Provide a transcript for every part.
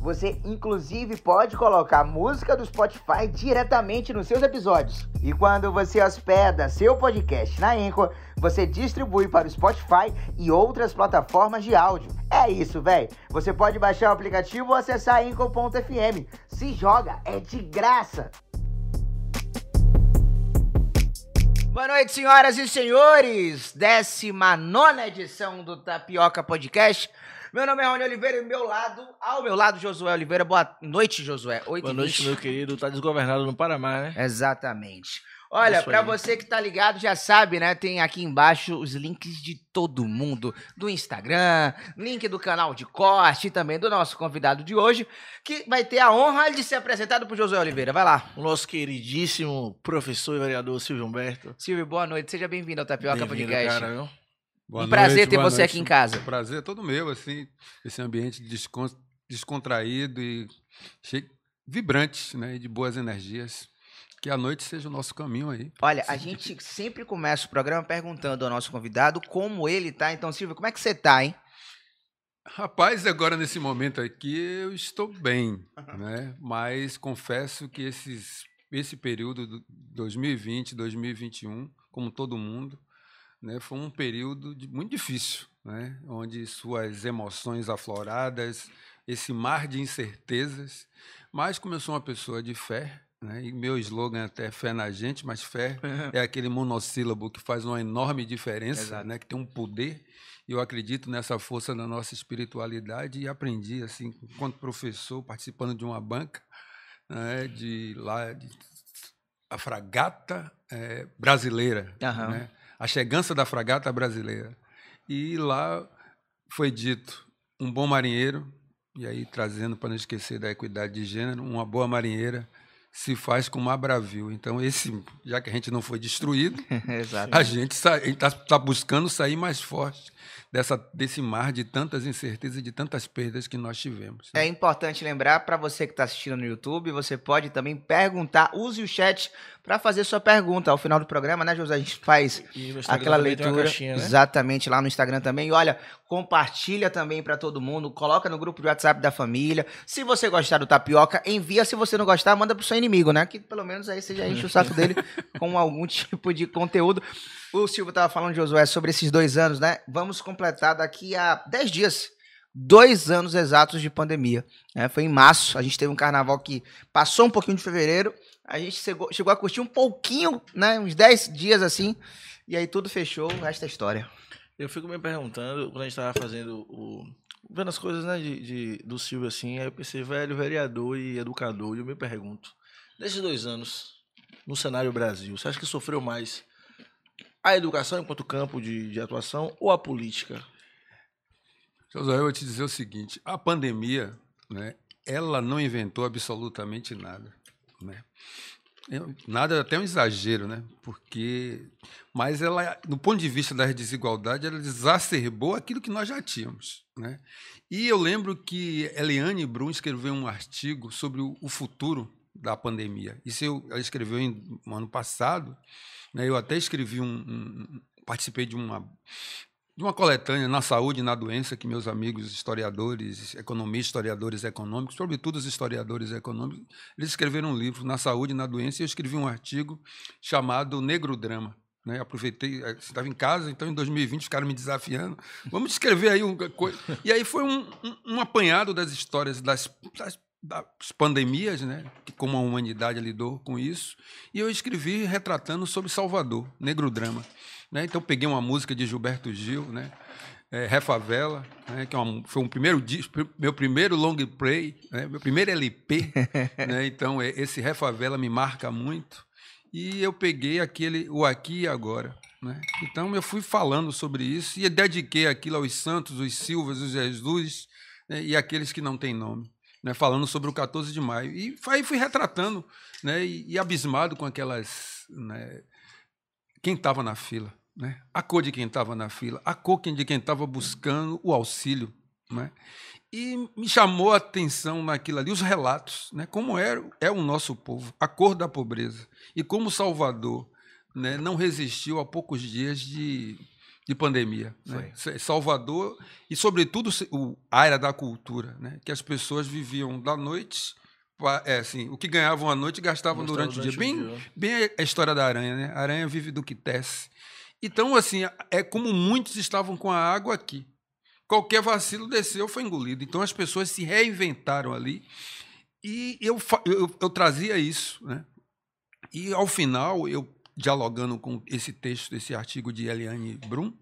Você inclusive pode colocar música do Spotify diretamente nos seus episódios. E quando você hospeda seu podcast na Anchor, você distribui para o Spotify e outras plataformas de áudio. É isso, velho. Você pode baixar o aplicativo ou acessar anchor.fm. Se joga, é de graça. Boa noite, senhoras e senhores. 19 edição do Tapioca Podcast. Meu nome é Rony Oliveira e meu lado, ao meu lado, Josué Oliveira. Boa noite, Josué. 8 Boa noite, meu querido. Tá desgovernado no Paraná, né? Exatamente. Olha, pra aí. você que tá ligado, já sabe, né? Tem aqui embaixo os links de todo mundo, do Instagram, link do canal de corte e também do nosso convidado de hoje, que vai ter a honra de ser apresentado por Josué Oliveira. Vai lá. O nosso queridíssimo professor e vereador Silvio Humberto. Silvio, boa noite. Seja bem-vindo ao Tapioca Bem-vindo, Podcast. cara, viu? Boa Um prazer noite, ter você noite. aqui em casa. Prazer é todo meu, assim, esse ambiente descon- descontraído e cheio, vibrante, né, e de boas energias. Que a noite seja o nosso caminho aí. Olha, a gente sempre começa o programa perguntando ao nosso convidado como ele tá. Então, Silvio, como é que você tá, hein? Rapaz, agora nesse momento aqui eu estou bem, né? Mas confesso que esses, esse período do 2020, 2021, como todo mundo, né, foi um período de- muito difícil, né? Onde suas emoções afloradas, esse mar de incertezas. Mas como eu sou uma pessoa de fé, né? E meu slogan até é fé na gente, mas fé é aquele monossílabo que faz uma enorme diferença, Exato. né? Que tem um poder. E eu acredito nessa força da nossa espiritualidade e aprendi assim, enquanto professor, participando de uma banca, né? De lá de a fragata eh, brasileira, Aham. né? A chegança da fragata brasileira. E lá foi dito um bom marinheiro e aí trazendo para não esquecer da equidade de gênero, uma boa marinheira se faz com mar bravio. Então, esse, já que a gente não foi destruído, a gente está tá buscando sair mais forte dessa, desse mar de tantas incertezas e de tantas perdas que nós tivemos. É importante lembrar para você que está assistindo no YouTube, você pode também perguntar, use o chat para fazer sua pergunta ao final do programa, né, José? A gente faz aquela leitura caixinha, né? exatamente lá no Instagram também. E olha, compartilha também para todo mundo, coloca no grupo de WhatsApp da família. Se você gostar do tapioca, envia. Se você não gostar, manda pro seu inimigo, né? Que pelo menos aí você já enche o saco dele com algum tipo de conteúdo. O Silvio tava falando, Josué, sobre esses dois anos, né? Vamos completar daqui a 10 dias. Dois anos exatos de pandemia. né? Foi em março. A gente teve um carnaval que passou um pouquinho de fevereiro. A gente chegou, chegou a curtir um pouquinho, né? Uns 10 dias assim. E aí tudo fechou. O resto é história. Eu fico me perguntando, quando a gente tava fazendo o. Vendo as coisas, né, de, de- do Silvio assim, aí eu pensei, velho, vereador e educador, e eu me pergunto, nesses dois anos, no cenário Brasil, você acha que sofreu mais a educação enquanto campo de, de atuação ou a política? Josué, eu vou te dizer o seguinte: a pandemia, né, ela não inventou absolutamente nada. Né? Nada até um exagero, né? Porque, mas ela, do ponto de vista das desigualdades, ela exacerbou aquilo que nós já tínhamos, né? E eu lembro que Eliane Brum escreveu um artigo sobre o, futuro da pandemia. Isso eu, ela escreveu em, no ano passado, né? Eu até escrevi um- um- participei de uma de uma coletânea na saúde e na doença que meus amigos historiadores, economistas, historiadores econômicos, sobretudo os historiadores econômicos, eles escreveram um livro na saúde e na doença e eu escrevi um artigo chamado Negro Drama. Né? Aproveitei, eh, estava em casa, então em 2020 ficaram me desafiando. Vamos escrever aí uma coisa. E aí foi um, um, um apanhado das histórias das, das, das pandemias, né? que como a humanidade lidou com isso. E eu escrevi retratando sobre Salvador, Negro Drama. Né? Então peguei uma música de Gilberto Gil, né? É, Refavela, né? que é uma- foi um primeiro disco, meu primeiro long play, né? meu primeiro LP. né? Então é, esse Refavela me marca muito. E eu peguei aquele o aqui e agora. Né? Então eu fui falando sobre isso e dediquei aquilo aos santos, os Silvas, os Jesus né? e aqueles que não têm nome. Né? Falando sobre o 14 de maio. E aí fui retratando né? e, e abismado com aquelas. Né? Quem estava na fila. Né? A cor de quem estava na fila, a cor de quem estava buscando o auxílio. Né? E me chamou a atenção naquilo ali, os relatos, né? como é, é o nosso povo, a cor da pobreza. E como Salvador né, não resistiu a poucos dias de, de pandemia. Né? Salvador, e sobretudo o, a área da cultura, né? que as pessoas viviam da noite é, assim, o que ganhavam à noite gastavam durante, durante, o dia. Bem, dia. bem a história da aranha, né? A aranha vive do que tece. Então, assim, é como muitos estavam com a água aqui. Qualquer vacilo desceu, foi engolido. Então, as pessoas se reinventaram ali. E eu, eu, eu trazia isso. Né? E, ao final, eu dialogando com esse texto, esse artigo de Eliane Brum,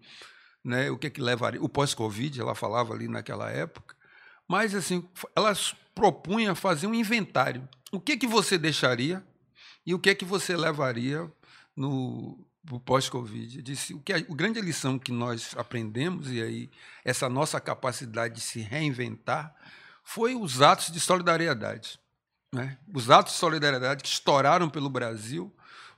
né, o que, é que levaria. O pós-Covid, ela falava ali naquela época. Mas, assim, ela propunha fazer um inventário. O que, que você deixaria e o que é que você levaria no, o pós-Covid. Disse o que a, a, grande lição que nós aprendemos e aí essa nossa capacidade de se reinventar foi os atos de solidariedade, né? Os atos de solidariedade que estouraram pelo Brasil,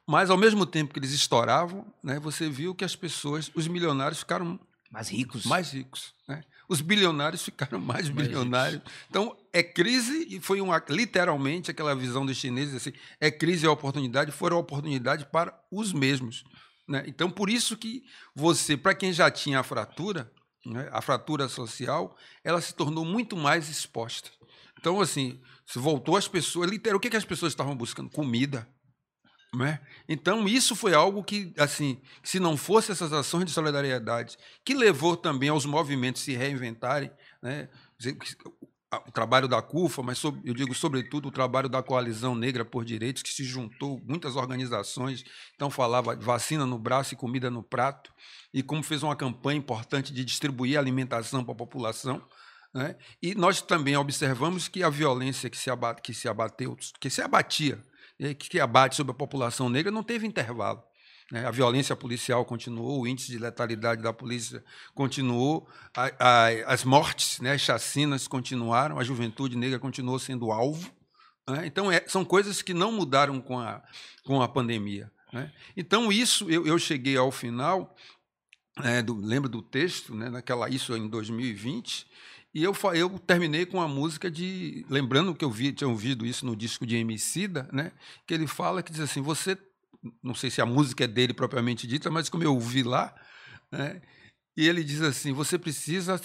mas ao mesmo tempo que eles estouravam, né? Você viu que as pessoas, os milionários ficaram mais ricos, mais ricos, né? Os bilionários ficaram mais, mais bilionários. Ricos. Então é crise e foi uma literalmente aquela visão dos chineses assim, é crise e oportunidade, foram oportunidade para os mesmos. Né? Então, por isso que você, para quem já tinha a fratura, né, a fratura social, ela se tornou muito mais exposta. Então, assim, se voltou as pessoas, literal, o que, que as pessoas estavam buscando? Comida. Né? Então, isso foi algo que, assim, se não fosse essas ações de solidariedade, que levou também aos movimentos se reinventarem, né? O trabalho da CUFA, mas eu digo sobretudo o trabalho da Coalizão Negra por Direitos, que se juntou muitas organizações, então falava vacina no braço e comida no prato, e como fez uma campanha importante de distribuir alimentação para a população. Né? E nós também observamos que a violência que se, abate, que se abateu, que se abatia, que abate sobre a população negra, não teve intervalo. Né? A violência policial continuou, o índice de letalidade da polícia continuou, a, a, as mortes, né, as chacinas continuaram, a juventude negra continuou sendo alvo. Né? Então, é, são coisas que não mudaram com a, com a pandemia. Né? Então, isso, eu, eu cheguei ao final, é, do, lembro do texto, né, naquela, isso em 2020, e eu, eu terminei com a música de. Lembrando que eu vi, tinha ouvido isso no disco de Emicida, né? Que ele fala que diz assim: você não sei se a música é dele propriamente dita, mas como eu ouvi lá, né, e ele diz assim: você precisa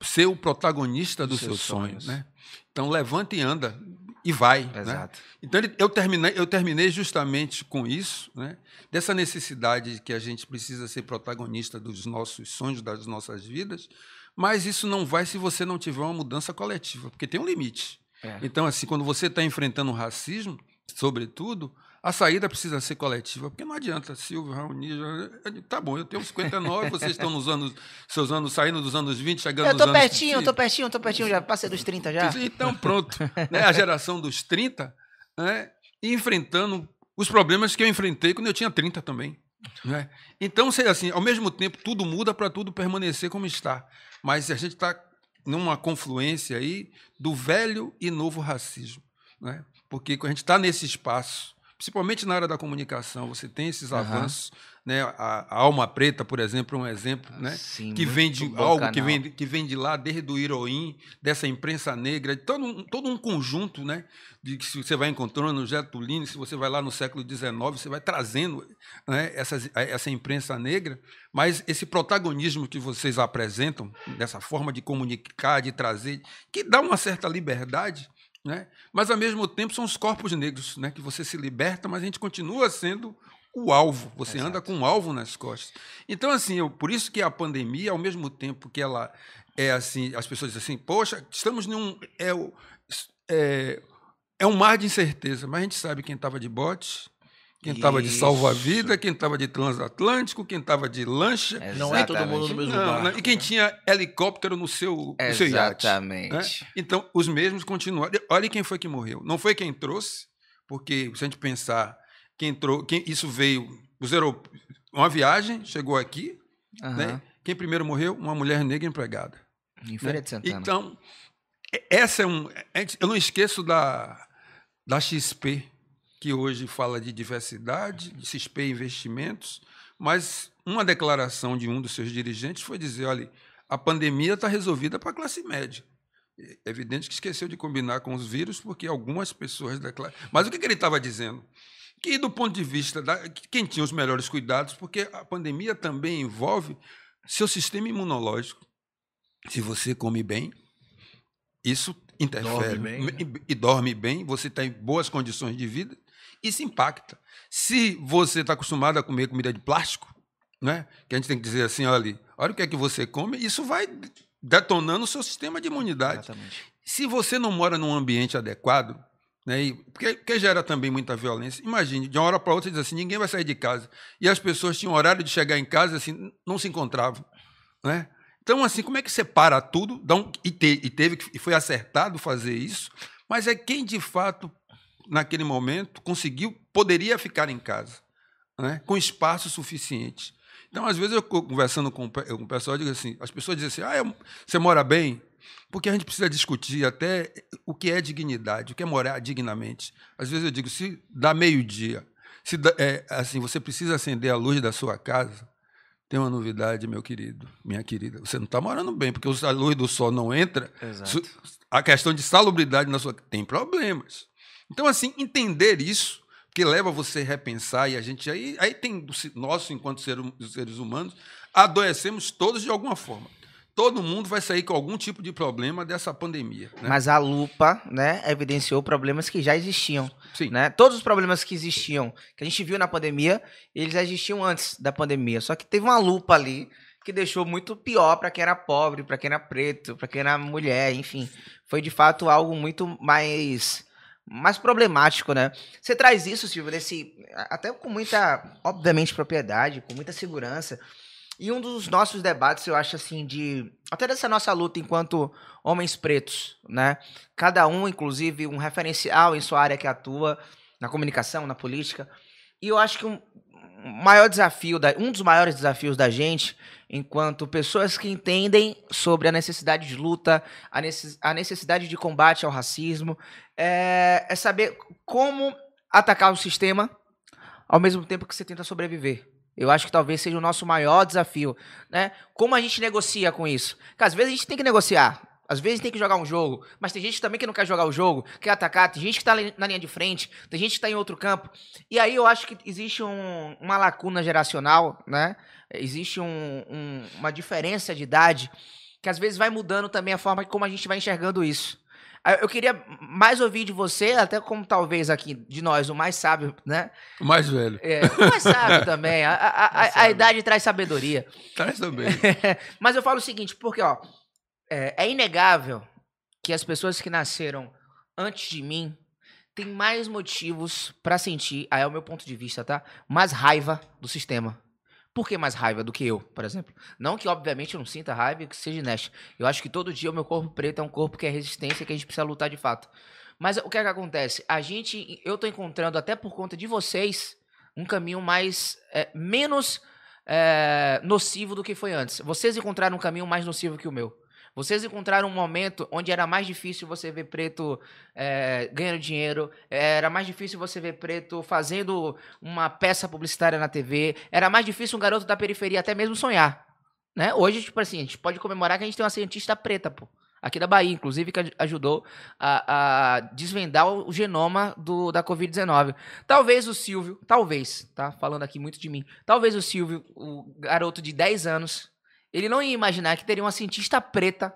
ser o protagonista dos, seus, seus sonhos, sonhos. Né? Então levanta e anda e vai. Né? Exato. Né? Então eu terminei, eu terminei justamente com isso, né? dessa necessidade de que a gente precisa ser protagonista dos nossos sonhos, das nossas vidas, mas isso não vai se você não tiver uma mudança coletiva, porque tem um limite. É. Então, assim, quando você está enfrentando o racismo, sobretudo, a saída precisa ser coletiva, porque não adianta, Silvio, Raoni, tá bom, eu tenho 59, vocês estão nos anos, seus anos, saindo dos anos 20, chegando eu tô nos pertinho, anos... Eu tô pertinho, tô pertinho, já passei dos 30 já. Então, pronto. né, a geração dos 30, né, enfrentando os problemas que eu enfrentei quando eu tinha 30 também. Né? Então, assim, ao mesmo tempo, tudo muda para tudo permanecer como está. Mas a gente está numa confluência aí do velho e novo racismo. Né? Porque a gente está nesse espaço principalmente na área da comunicação, você tem esses uhum. avanços, né? A, a, Alma Preta, por exemplo, é um exemplo, né? Sim, que vem de algo canal. que vem, que vem de lá, desde o Heroim, dessa imprensa negra, todo um, todo um conjunto, né? De que você vai encontrando no Getulino, se você vai lá no século XIX, você vai trazendo né, essa, essa imprensa negra, mas esse protagonismo que vocês apresentam, dessa forma de comunicar, de trazer, que dá uma certa liberdade, né? Mas, ao mesmo tempo, são os corpos negros né? que você se liberta, mas a gente continua sendo o alvo. Você Exato. anda com um alvo nas costas. Então, assim, eu, por isso que a pandemia, ao mesmo tempo que ela é assim, as pessoas dizem assim, poxa, estamos num. É, é, é um mar de incerteza, mas a gente sabe quem estava de bote, quem estava de salva-vida, quem estava de transatlântico, quem estava de lancha. Exatamente. Não é todo mundo no mesmo não, barco. Né? E quem tinha helicóptero no seu, no seu iate. Exatamente. Né? Então, os mesmos continuaram. Olha quem foi que morreu. Não foi quem trouxe, porque se a gente pensar, quem entrou, quem, isso veio, os uma viagem, chegou aqui, uhum. né? quem primeiro morreu? Uma mulher negra empregada. Em Feira né? de Santana. Então, essa é um... Eu não esqueço da, da XP, que hoje fala de diversidade, de CISP Investimentos, mas uma declaração de um dos seus dirigentes foi dizer: olha, a pandemia está resolvida para a classe média. É evidente que esqueceu de combinar com os vírus, porque algumas pessoas da classe. Mas o que, que ele estava dizendo? Que, do ponto de vista da. Quem tinha os melhores cuidados, porque a pandemia também envolve seu sistema imunológico. Se você come bem, isso interfere. Dorme bem, né? E dorme bem, você está em boas condições de vida, isso impacta. Se você está acostumado a comer comida de plástico, né? que a gente tem que dizer assim, olha, olha o que é que você come, isso vai detonando o seu sistema de imunidade. Exatamente. Se você não mora num ambiente adequado, né, e, porque, porque gera também muita violência, imagine, de uma hora para outra, diz assim, ninguém vai sair de casa. E as pessoas tinham horário de chegar em casa, assim, não se encontravam. Né? Então, assim, como é que você para tudo? Um- e, te- e teve e foi acertado fazer isso, mas é quem de fato, naquele momento, conseguiu, poderia ficar em casa, né? com espaço suficiente. Então, às vezes, eu co- conversando com, o pe- com o pessoal, eu digo assim: as pessoas dizem assim, ah, eu- você mora bem? Porque a gente precisa discutir até o que é dignidade, o que é morar dignamente. Às vezes eu digo, se dá meio-dia, se dá- é, assim, você precisa acender a luz da sua casa, tem uma novidade, meu querido, minha querida. Você não está morando bem, porque a luz do sol não entra. Exato. A questão de salubridade na sua tem problemas. Então, assim, entender isso, que leva você a repensar, e a gente aí, aí tem nós, enquanto hum- seres humanos, adoecemos todos de alguma forma. Todo mundo vai sair com algum tipo de problema dessa pandemia. Né? Mas a lupa, né, evidenciou problemas que já existiam. Sim. Né? Todos os problemas que existiam, que a gente viu na pandemia, eles já existiam antes da pandemia. Só que teve uma lupa ali que deixou muito pior para quem era pobre, para quem era preto, para quem era mulher, enfim. Foi de fato algo muito mais mais problemático, né? Você traz isso, Silvio, desse até com muita, obviamente, propriedade, com muita segurança. E um dos nossos debates, eu acho assim, de. Até dessa nossa luta enquanto homens pretos, né? Cada um, inclusive, um referencial em sua área que atua, na comunicação, na política. E eu acho que um maior desafio, da, um dos maiores desafios da gente, enquanto pessoas que entendem sobre a necessidade de luta, a, necess, a necessidade de combate ao racismo, é, é saber como atacar o sistema ao mesmo tempo que você tenta sobreviver. Eu acho que talvez seja o nosso maior desafio, né? Como a gente negocia com isso? Porque às vezes a gente tem que negociar. Às vezes tem que jogar um jogo, mas tem gente também que não quer jogar o jogo, quer atacar, tem gente que tá ali na linha de frente, tem gente que tá em outro campo. E aí eu acho que existe um- uma lacuna geracional, né? Existe um- um- uma diferença de idade que às vezes vai mudando também a forma como a gente vai enxergando isso. Ah, Eu queria mais ouvir de você, até como talvez aqui de nós o mais sábio, né? O mais velho. É, o mais sábio também. A, a- a- a- idade traz sabedoria. Traz também. Mas eu falo o seguinte, porque ó, é, é inegável que as pessoas que nasceram antes de mim têm mais motivos pra sentir, aí é o meu ponto de vista, tá? Mais raiva do sistema. Por que mais raiva do que eu, por exemplo? Não que, obviamente, eu não sinta raiva e que seja honesto. Eu acho que todo dia o meu corpo preto é um corpo que é resistência, que a gente precisa lutar de fato. Mas o que é que acontece? A gente, eu tô encontrando, até por conta de vocês, um caminho mais, é, menos é, nocivo do que foi antes. Vocês encontraram um caminho mais nocivo que o meu. Vocês encontraram um momento onde era mais difícil você ver preto é, ganhando dinheiro, era mais difícil você ver preto fazendo uma peça publicitária na TV, era mais difícil um garoto da periferia até mesmo sonhar. Né? Hoje, tipo assim, a gente pode comemorar que a gente tem uma cientista preta, pô. Aqui da Bahia, inclusive, que aj- ajudou a, a desvendar o o genoma do, da Covid-19. Talvez o Silvio, talvez, tá? Falando aqui muito de mim. Talvez o Silvio, o garoto de 10 anos, ele não ia imaginar que teria uma cientista preta,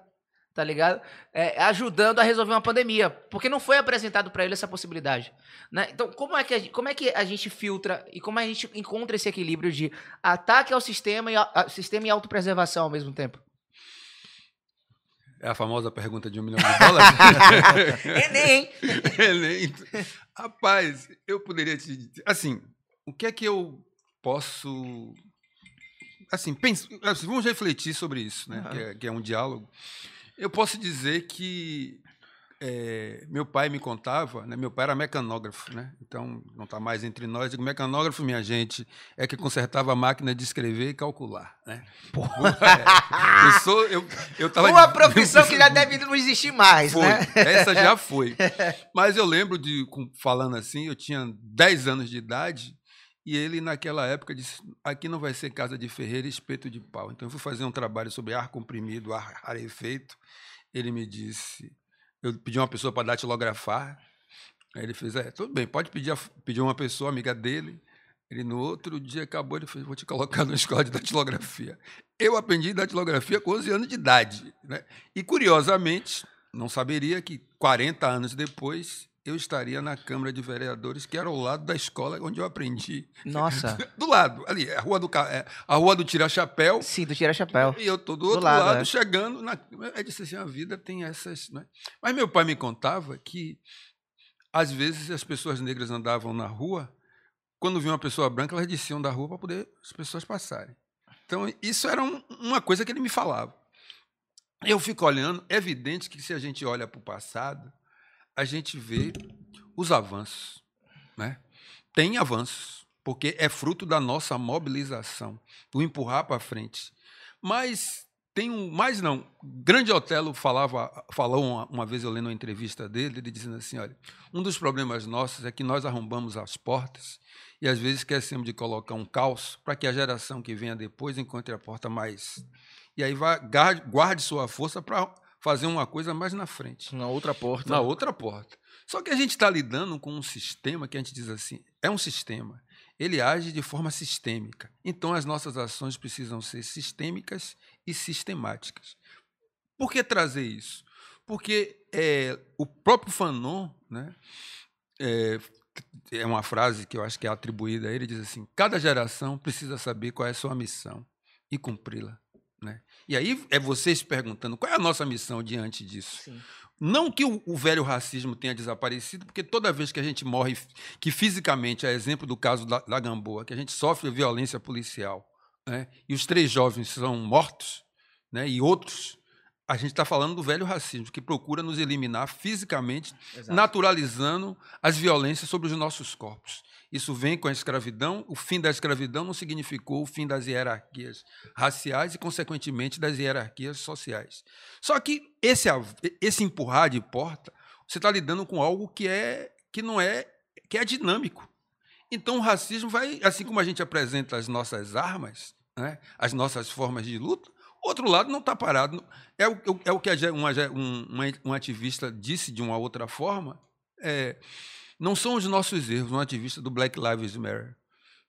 tá ligado? É, ajudando a resolver uma pandemia. Porque não foi apresentado para ele essa possibilidade. Né? Então, como é, que a, gente- como é que a gente filtra e como a gente encontra esse equilíbrio de ataque ao sistema e, a- a- sistema e autopreservação ao mesmo tempo? É a famosa pergunta de um milhão de dólares. Enem! Enem. Rapaz, eu poderia te dizer. Assim, o que é que eu posso. Assim, pense, assim, vamos refletir sobre isso, né? Aham. Que, é, que é um diálogo. Eu posso dizer que é, meu pai me contava, né? meu pai era mecanógrafo, né? então não está mais entre nós. Digo, mecanógrafo, minha gente, é que consertava a máquina de escrever e calcular. Né? É, eu sou, eu, eu tava Uma profissão que já deve não existir mais, foi. né? Essa já foi. Mas eu lembro de, falando assim, eu tinha 10 anos de idade E ele, naquela época, disse: aqui não vai ser casa de ferreira e espeto de pau. Então, eu fui fazer um trabalho sobre ar comprimido, ar rarefeito. Ele me disse: eu pedi uma pessoa para datilografar. Aí ele fez: é, tudo bem, pode pedir, pedir uma pessoa, amiga dele. Ele, no outro dia, acabou, ele fez: vou te colocar na escola de datilografia. Eu aprendi datilografia com 11 anos de idade. Né? E, curiosamente, não saberia que 40 anos depois eu estaria na Câmara de Vereadores, que era ao lado da escola onde eu aprendi. Nossa. do lado, ali, a rua do, é, a rua do Tira-Chapéu. Sim, do Tira-Chapéu. E eu estou do outro do lado, lado é. chegando. Na, eu disse assim: a vida tem essas. Né? Mas meu pai me contava que, às vezes, as pessoas negras andavam na rua, quando viam uma pessoa branca, elas desciam da rua para poder as pessoas passarem. Então, isso era um, uma coisa que ele me falava. Eu fico olhando, é evidente que se a gente olha para o passado, a gente vê os avanços. Né? Tem avanços, porque é fruto da nossa mobilização, do empurrar para frente. Mas tem um. Mais não. Grande Otelo falava, falou uma, uma, vez eu lendo uma entrevista dele, ele dizendo assim: olha, um dos problemas nossos é que nós arrombamos as portas e às vezes esquecemos de colocar um calço para que a geração que venha depois encontre a porta mais. E aí vai, guarde sua força para fazer uma coisa mais na frente. Na outra porta. Na outra porta. Só que a gente está lidando com um sistema que a gente diz assim: é um sistema. Ele age de forma sistêmica. Então as nossas ações precisam ser sistêmicas e sistemáticas. Por que trazer isso? Porque é, o próprio Fanon, né, é, é uma frase que eu acho que é atribuída a ele, diz assim: cada geração precisa saber qual é a sua missão e cumpri-la. Né? E aí é vocês perguntando qual é a nossa missão diante disso. Sim. Não que o, o, velho racismo tenha desaparecido, porque toda vez que a gente morre, que fisicamente, é exemplo do caso da, da Gamboa, que a gente sofre violência policial, né? e os três jovens são mortos, né? e outros, a gente está falando do velho racismo, que procura nos eliminar fisicamente, Exato. naturalizando as violências sobre os nossos corpos. Isso vem com a escravidão. O fim da escravidão não significou o fim das hierarquias raciais e, consequentemente, das hierarquias sociais. Só que esse, esse empurrar de porta, você está lidando com algo que é que não é que é dinâmico. Então, o racismo vai, assim como a gente apresenta as nossas armas, né, as nossas formas de luta, outro lado não está parado. É o, é o que uma, um, um ativista disse de uma outra forma. É, não são os nossos erros, um ativista do Black Lives Matter.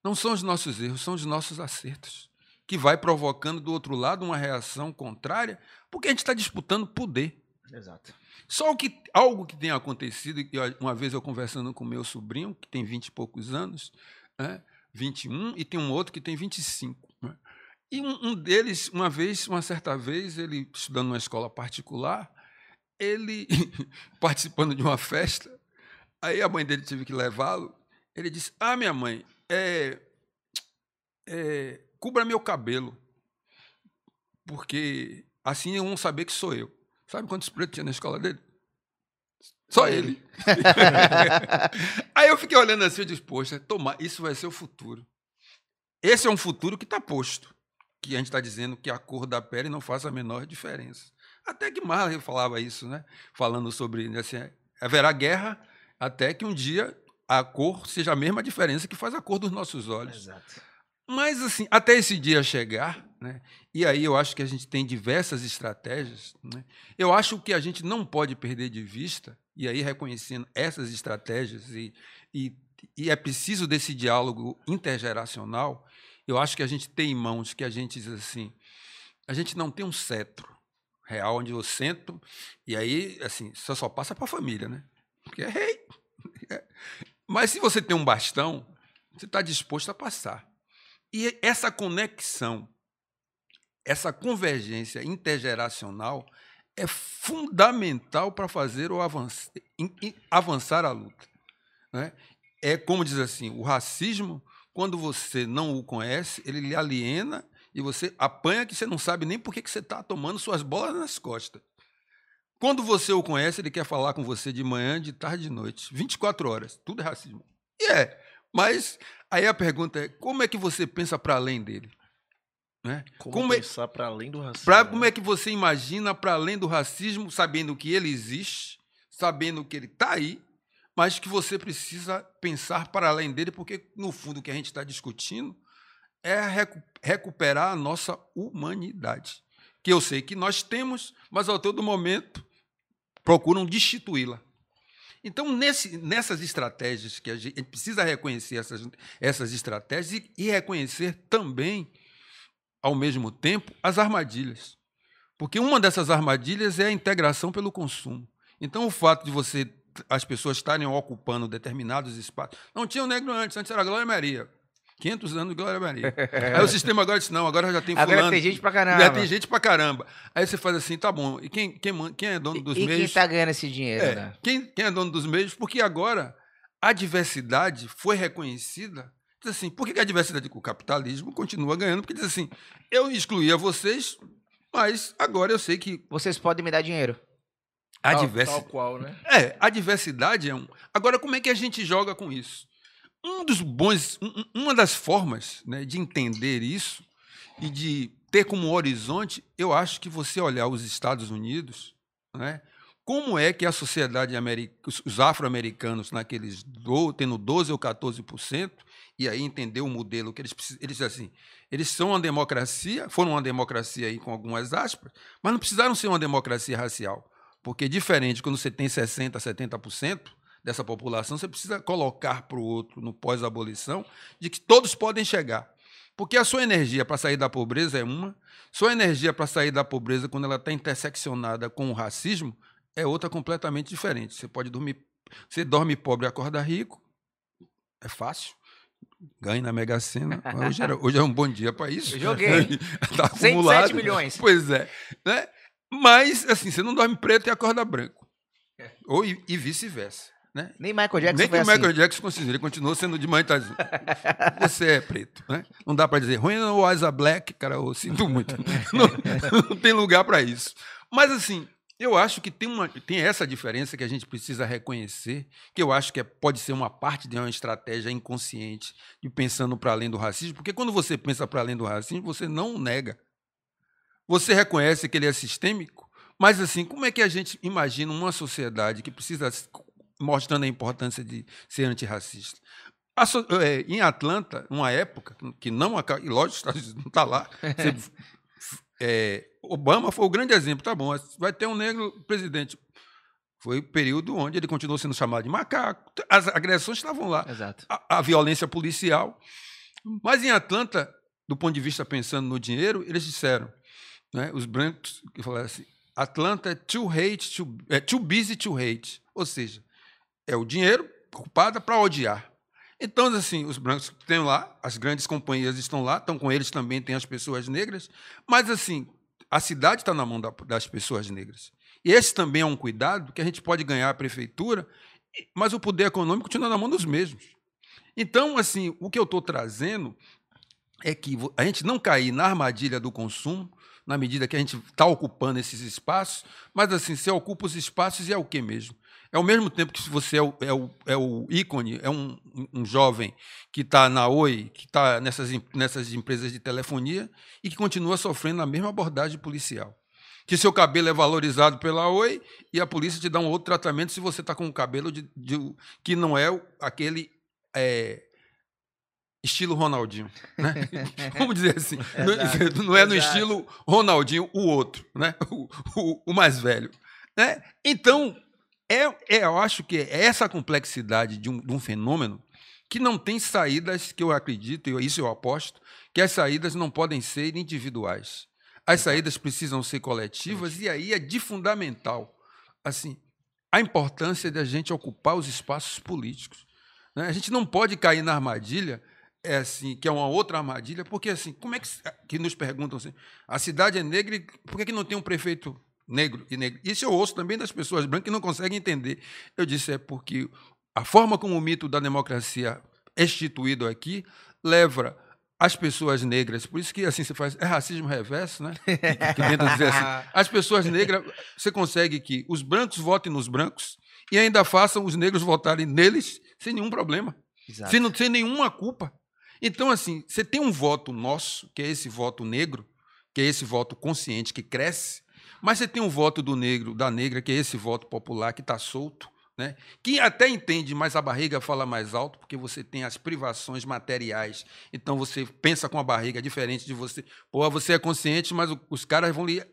Não são os nossos erros, são os nossos acertos. Que vai provocando do outro lado uma reação contrária, porque a gente está disputando poder. Exato. Só que, algo que tem acontecido, e uma vez eu conversando com meu sobrinho, que tem 20 e poucos anos, né, 21, e tem um outro que tem 25. Né? E um, um deles, uma vez, uma certa vez, ele estudando numa escola particular, ele participando de uma festa, Aí a mãe dele teve que levá-lo. Ele disse: Ah, minha mãe, é, é, cubra meu cabelo, porque assim vão saber que sou eu. Sabe quantos pretos tinha na escola dele? Só ele. Aí eu fiquei olhando assim e disse: Poxa, toma, isso vai ser o futuro. Esse é um futuro que está posto. Que a gente está dizendo que a cor da pele não faz a menor diferença. Até que Marley falava isso, né? Falando sobre assim, haverá guerra até que um dia a cor seja a mesma diferença que faz a cor dos nossos olhos. Exato. Mas, assim, até esse dia chegar, né, e aí eu acho que a gente tem diversas estratégias, né, eu acho que a gente não pode perder de vista, e aí reconhecendo essas estratégias, e, e, e é preciso desse diálogo intergeracional, eu acho que a gente tem em mãos que a gente diz assim, a gente não tem um cetro real onde eu sento, e aí, assim, só, só passa para a família, né? porque é rei. Mas se você tem um bastão, você está disposto a passar. E essa conexão, essa convergência intergeracional é fundamental para fazer o avançar, avançar a luta. Né? É como diz assim, o racismo, quando você não o conhece, ele lhe aliena e você apanha que você não sabe nem por que você está tomando suas bolas nas costas. Quando você o conhece, ele quer falar com você de manhã, de tarde, de noite. 24 horas. Tudo é racismo. E é. Mas aí a pergunta é: como é que você pensa para além dele? Né? Como, como é pensar é, para além do racismo? Pra, como é que você imagina para além do racismo, sabendo que ele existe, sabendo que ele está aí, mas que você precisa pensar para além dele, porque, no fundo, o que a gente está discutindo é recu recuperar a nossa humanidade, que eu sei que nós temos, mas a todo momento procuram destituí-la. Então, nesse, nessas estratégias, que a gente precisa reconhecer essas, essas estratégias e, e reconhecer também, ao mesmo tempo, as armadilhas. Porque uma dessas armadilhas é a integração pelo consumo. Então, o fato de você as pessoas estarem ocupando determinados espaços. Não tinha o negro antes, antes era Glória Maria. 500 anos de Glória Maria. Aí o sistema agora disse, não, agora já tem fulano. Agora tem gente pra caramba. Já tem gente pra caramba. Aí você faz assim, tá bom, e quem, quem, quem é dono dos e meios... E quem tá ganhando esse dinheiro, é, né? Quem, quem é dono dos meios? Porque agora a diversidade foi reconhecida. Diz assim, por que a diversidade com o capitalismo continua ganhando? Porque diz assim, eu excluía vocês, mas agora eu sei que... Vocês podem me dar dinheiro. A tal, diversidade. tal qual, né? É, a diversidade é um. Agora, como é que a gente joga com isso? Um dos bons, um, uma das formas né, de entender isso e de ter como horizonte, eu acho que você olhar os Estados Unidos, né, como é que a sociedade americana, os afro-americanos, naqueles do, tendo 12 ou 14%, e aí entender o modelo que eles eles assim, eles são uma democracia, foram uma democracia aí com algumas aspas, mas não precisaram ser uma democracia racial. Porque diferente quando você tem 60%, 70% dessa população, você precisa colocar para o outro, no pós-abolição, de que todos podem chegar. Porque a sua energia para sair da pobreza é uma, sua energia para sair da pobreza, quando ela está interseccionada com o racismo, é outra completamente diferente. Você pode dormir, você dorme pobre e acorda rico, é fácil. Ganhe na Mega Sena. Hoje, era, hoje é um bom dia para isso. Eu joguei. Está acumulado. 107 milhões. Pois é. Né? Mas, assim, você não dorme preto e acorda branco. É. Ou, e, e vice-versa. Né? Nem Michael Jackson Nem que foi o Michael assim. Jackson conseguiu, ele continuou sendo de manhãzinho. Você é preto. Né? Não dá para dizer, when was a black, cara, eu sinto muito. Não, não tem lugar para isso. Mas, assim, eu acho que tem, uma, tem essa diferença que a gente precisa reconhecer, que eu acho que é, pode ser uma parte de uma estratégia inconsciente de pensando para além do racismo, porque quando você pensa para além do racismo, você não nega. Você reconhece que ele é sistêmico, mas assim, como é que a gente imagina uma sociedade que precisa mostrando a importância de ser antirracista? So, é, em Atlanta, uma época que não e lógico, não está lá. Você, é, Obama foi o grande exemplo, tá bom, vai ter um negro presidente. Foi o período onde ele continuou sendo chamado de macaco. As agressões estavam lá. A, a violência policial. Mas em Atlanta, do ponto de vista pensando no dinheiro, eles disseram, né, os brancos que falaram assim, Atlanta é too hate, too, é too busy to hate. Ou seja, é o dinheiro culpada para odiar. Então, assim, os brancos têm lá, as grandes companhias estão lá, estão com eles também, tem as pessoas negras, mas, assim, a cidade está na mão da, das pessoas negras. E esse também é um cuidado que a gente pode ganhar a prefeitura, mas o poder econômico continua na mão dos mesmos. Então, assim, o que eu estou trazendo é que a gente não cair na armadilha do consumo, na medida que a gente está ocupando esses espaços, mas assim, você ocupa os espaços e é o que mesmo? É ao mesmo tempo que você é o, é o, é o ícone, é um, um jovem que está na Oi, que está nessas, nessas empresas de telefonia e que continua sofrendo a mesma abordagem policial. Que seu cabelo é valorizado pela Oi e a polícia te dá um outro tratamento se você está com um cabelo de, de, que não é aquele é, estilo Ronaldinho. Né? Vamos dizer assim. não, não, é no Exato. estilo Ronaldinho, o outro, né? o, o, o mais velho. Né? Então, é, é, eu acho que é essa complexidade de um, de um, fenômeno que não tem saídas, que eu acredito, e isso eu aposto, que as saídas não podem ser individuais. As saídas precisam ser coletivas, e aí é de fundamental assim, a importância de a gente ocupar os espaços políticos. Né? A gente não pode cair na armadilha é assim, que é uma outra armadilha, porque assim, como é que, que nos perguntam assim, a cidade é negra, e por que, que não tem um prefeito negro e negro? Isso eu ouço também das pessoas brancas que não conseguem entender. Eu disse, é porque a forma como o mito da democracia é instituído aqui leva as pessoas negras, por isso que assim se faz, é racismo reverso, né? Que, que tenta dizer assim, as pessoas negras, você consegue que os brancos votem nos brancos e ainda façam os negros votarem neles sem nenhum problema, Exato. sem, sem nenhuma culpa. Então, assim, você tem um voto nosso, que é esse voto negro, que é esse voto consciente que cresce, mas você tem um voto do negro, da negra, que é esse voto popular que está solto né? que até entende, mas a barriga fala mais alto, porque você tem as privações materiais. Então você pensa com a barriga diferente de você. Pô, você é consciente, mas os caras vão lhe.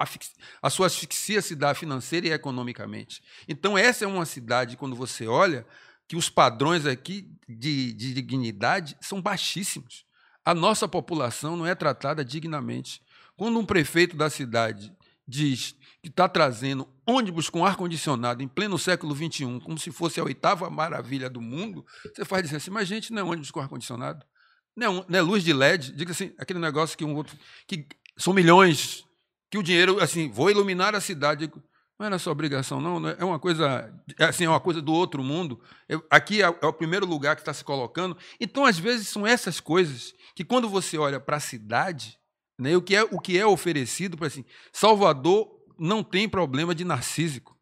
A sua asfixia se dá financeira e economicamente. Então, essa é uma cidade, quando você olha, que os padrões aqui de, de dignidade são baixíssimos. A nossa população não é tratada dignamente. Quando um prefeito da cidade diz que está trazendo ônibus com ar-condicionado em pleno século XXI, como se fosse a oitava maravilha do mundo, você faz dizer assim, mas gente, não é ônibus com ar-condicionado, não, é não, é luz de LED, diga assim, aquele negócio que um outro, que são milhões, que o dinheiro, assim, vou iluminar a cidade. Não era sua obrigação, não. É uma coisa, é assim, é uma coisa do outro mundo. Aqui é, é, o primeiro lugar que está se colocando. Então, às vezes, são essas coisas que, quando você olha para a cidade, né, o, que é, o que é oferecido para assim, Salvador não tem problema de narcísico.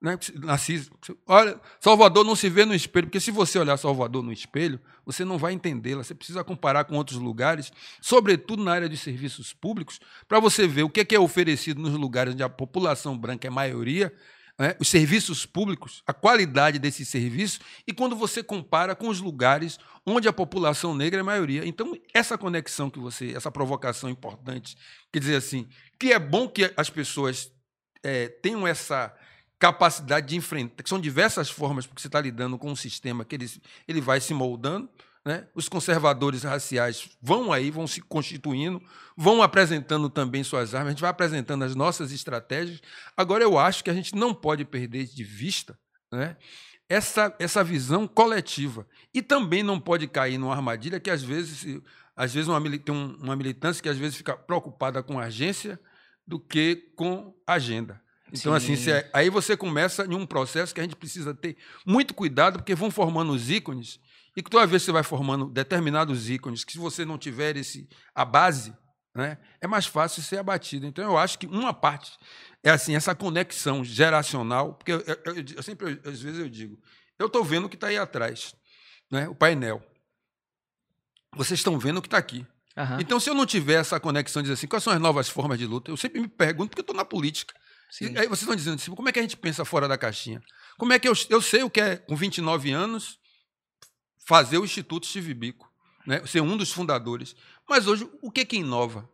Né? Narciso. Olha, Salvador não se vê no espelho, porque se você olhar Salvador no espelho, você não vai entendê-la. Você precisa comparar com outros lugares, sobretudo na área de serviços públicos, para você ver o que é oferecido nos lugares onde a população branca é maioria, né? os serviços públicos, a qualidade desses serviços, e quando você compara com os lugares onde a população negra é maioria. Então, essa conexão que você, essa provocação importante, quer dizer assim, que é bom que as pessoas é, tenham essa capacidade de enfrentar, que são diversas formas, porque você está lidando com um sistema que ele, ele vai se moldando. Né? Os conservadores raciais vão aí, vão se constituindo, vão apresentando também suas armas, a gente vai apresentando as nossas estratégias. Agora, eu acho que a gente não pode perder de vista né, essa, essa visão coletiva. E também não pode cair numa armadilha que, às vezes, às vezes uma, tem uma militância que às vezes fica preocupada com agência do que com agenda. Então, Sim. assim, aí você começa em um processo que a gente precisa ter muito cuidado, porque vão formando os ícones, e que toda vez que você vai formando determinados ícones, que se você não tiver esse, a base, né, é mais fácil ser abatido. Então, eu acho que uma parte é assim, essa conexão geracional, porque eu, eu, eu, eu sempre, às vezes eu digo, eu estou vendo o que está aí atrás, né, o painel. Vocês estão vendo o que está aqui. Uhum. Então, se eu não tiver essa conexão, dizer assim, quais são as novas formas de luta, eu sempre me pergunto, porque eu estou na política. Sim. Aí vocês estão dizendo assim, como é que a gente pensa fora da caixinha? Como é que eu, eu sei o que é, com 29 anos, fazer o Instituto Steve Bico, né? ser um dos fundadores. Mas hoje, o que é que inova?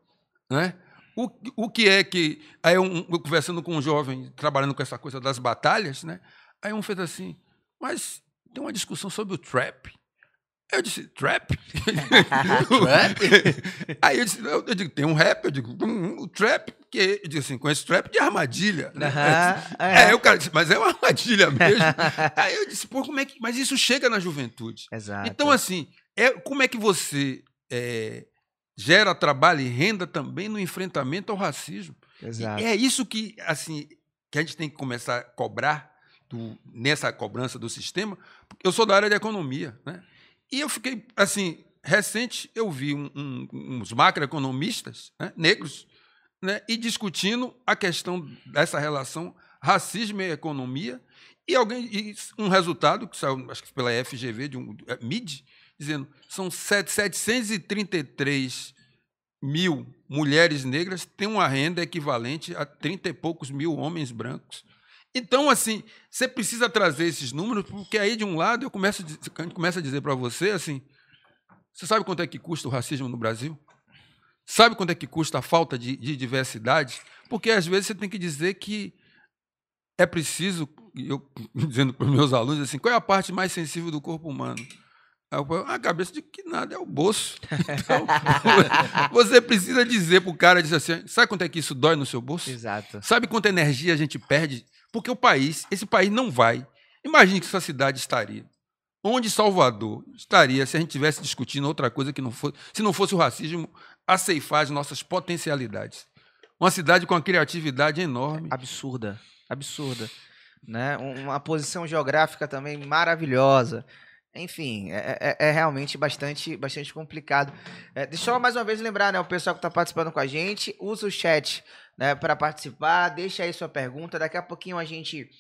Né? O, o que é que. Aí, um, eu conversando com um jovem, trabalhando com essa coisa das batalhas, né? aí um fez assim, mas tem uma discussão sobre o trap. Eu disse, trap? trap? Aí eu disse, eu, eu, digo, tem um rap, eu digo, um, o trap, que eu digo assim, esse trap de armadilha. Né? Uhum, é, é. o cara disse, mas é uma armadilha mesmo. Aí eu disse, pô, como é que. Mas isso chega na juventude. Exato. Então, assim, é, como é que você é, gera trabalho e renda também no enfrentamento ao racismo? Exato. E é isso que, assim, que a gente tem que começar a cobrar do, nessa cobrança do sistema. Eu sou da área de economia, né? E eu fiquei, assim, recente eu vi um, um, uns macroeconomistas né, negros né, e discutindo a questão dessa relação racismo e economia, e alguém e um resultado que saiu, acho que pela FGV, de um é, MID, dizendo são 733 mil mulheres negras têm uma renda equivalente a 30 e poucos mil homens brancos. Então, assim, você precisa trazer esses números, porque aí, de um lado, eu começo, a gente começa a dizer para você, assim, você sabe quanto é que custa o racismo no Brasil? Sabe quanto é que custa a falta de, de diversidade? Porque, às vezes, você tem que dizer que é preciso, eu dizendo para os meus alunos, assim, qual é a parte mais sensível do corpo humano? A cabeça de que nada é o bolso. Então, você precisa dizer para o cara, dizer assim, sabe quanto é que isso dói no seu bolso? Exato. Sabe quanta energia a gente perde porque o país, esse país não vai. Imagine que essa cidade estaria. Onde Salvador estaria se a gente tivesse discutindo outra coisa que não fosse, se não fosse o racismo a ceifar as nossas potencialidades. Uma cidade com uma criatividade enorme. Absurda, absurda. Né? Uma posição geográfica também maravilhosa. Enfim, é, é, é, realmente bastante, bastante complicado. É, deixa eu mais uma vez lembrar, né, o pessoal que está participando com a gente, usa o chat né, para participar. Deixa aí sua pergunta. Daqui a pouquinho a gente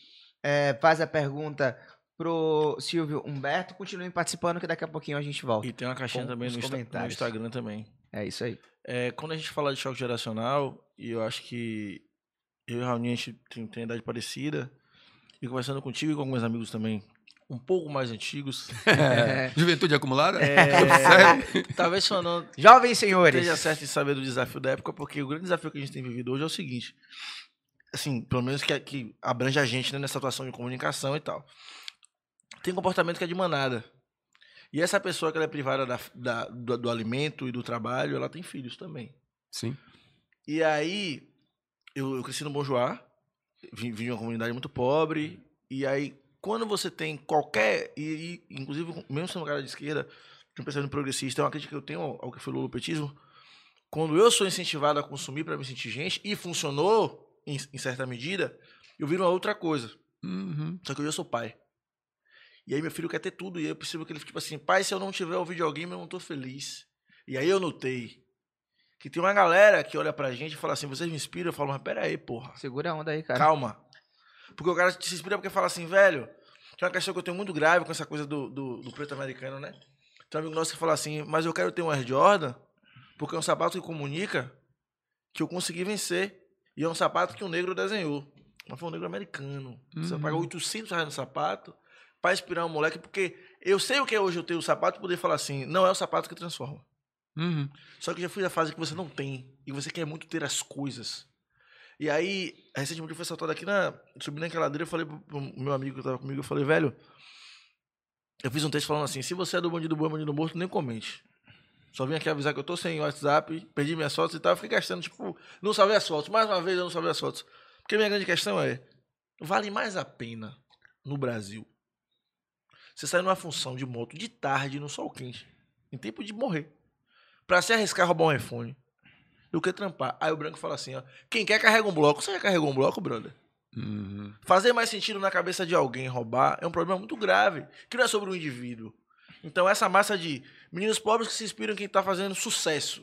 é, faz a pergunta pro Silvio Humberto. Continuem participando que daqui a pouquinho a gente volta. E tem uma caixinha também no, no, Instagram também. É isso aí. É, quando a gente fala de choque geracional, e eu acho que eu e a gente tem, tem idade parecida, e conversando contigo e com alguns amigos também um pouco mais antigos. É. Juventude acumulada? É, talvez não Jovens senhores. esteja certo em saber do desafio da época, porque o grande desafio que a gente tem vivido hoje é o seguinte. Assim, pelo menos que, que abrange a gente né, nessa atuação de comunicação e tal. Tem comportamento que é de manada. E essa pessoa que ela é privada da, da- do, do alimento e do trabalho, ela tem filhos também. Sim. E aí, eu, eu cresci no Bom Joá, vim, vim de uma comunidade muito pobre, e aí, quando você tem qualquer, e, e, inclusive, mesmo sendo um cara de esquerda, de um pensamento progressista, é uma crítica que eu tenho ao, que foi o lulopetismo, quando eu sou incentivado a consumir para me sentir gente, e funcionou em, em certa medida, eu viro uma outra coisa. Uhum. Só que hoje eu sou pai. E aí meu filho quer ter tudo. E aí eu percebo que ele fica tipo assim, pai, se eu não tiver o videogame, eu não tô feliz. E aí eu notei que tem uma galera que olha pra gente e fala assim, vocês me inspiram? Eu falo, mas pera aí, porra. Segura a onda aí, cara. Calma. Porque o cara se inspira porque fala assim, velho, tem uma questão que eu tenho muito grave com essa coisa do, do, do preto americano, né? Tem um amigo nosso que fala assim, mas eu quero ter um Air Jordan porque é um sapato que comunica que eu consegui vencer. E é um sapato que um negro desenhou. Mas foi um negro americano. Você Uhum. pagou 800 reais no sapato pra inspirar um moleque, porque eu sei o que é hoje eu ter o sapato poder falar assim, não é o sapato que transforma. Uhum. Só que eu já fui da fase que você não tem. E você quer muito ter as coisas. E aí, recentemente eu fui assaltado aqui na. Subi naquela ladeira eu falei pro, meu amigo que tava comigo, eu falei, velho. Eu fiz um texto falando assim: se você é do bandido bom, bandido morto, nem comente. Só vim aqui avisar que eu tô sem WhatsApp, perdi minhas fotos e tal. Eu fiquei gastando, tipo, não salvei as fotos. Mais uma vez eu não salvei as fotos. Porque minha grande questão é: vale mais a pena no Brasil você sair numa função de moto de tarde no sol quente, em tempo de morrer, pra se arriscar a roubar um iPhone, do que trampar. Aí o branco fala assim: ó, quem quer carrega um bloco. Você já carregou um bloco, brother? Uhum. Fazer mais sentido na cabeça de alguém roubar é um problema muito grave, que não é sobre o indivíduo. Então, essa massa de meninos pobres que se inspiram em quem está fazendo sucesso.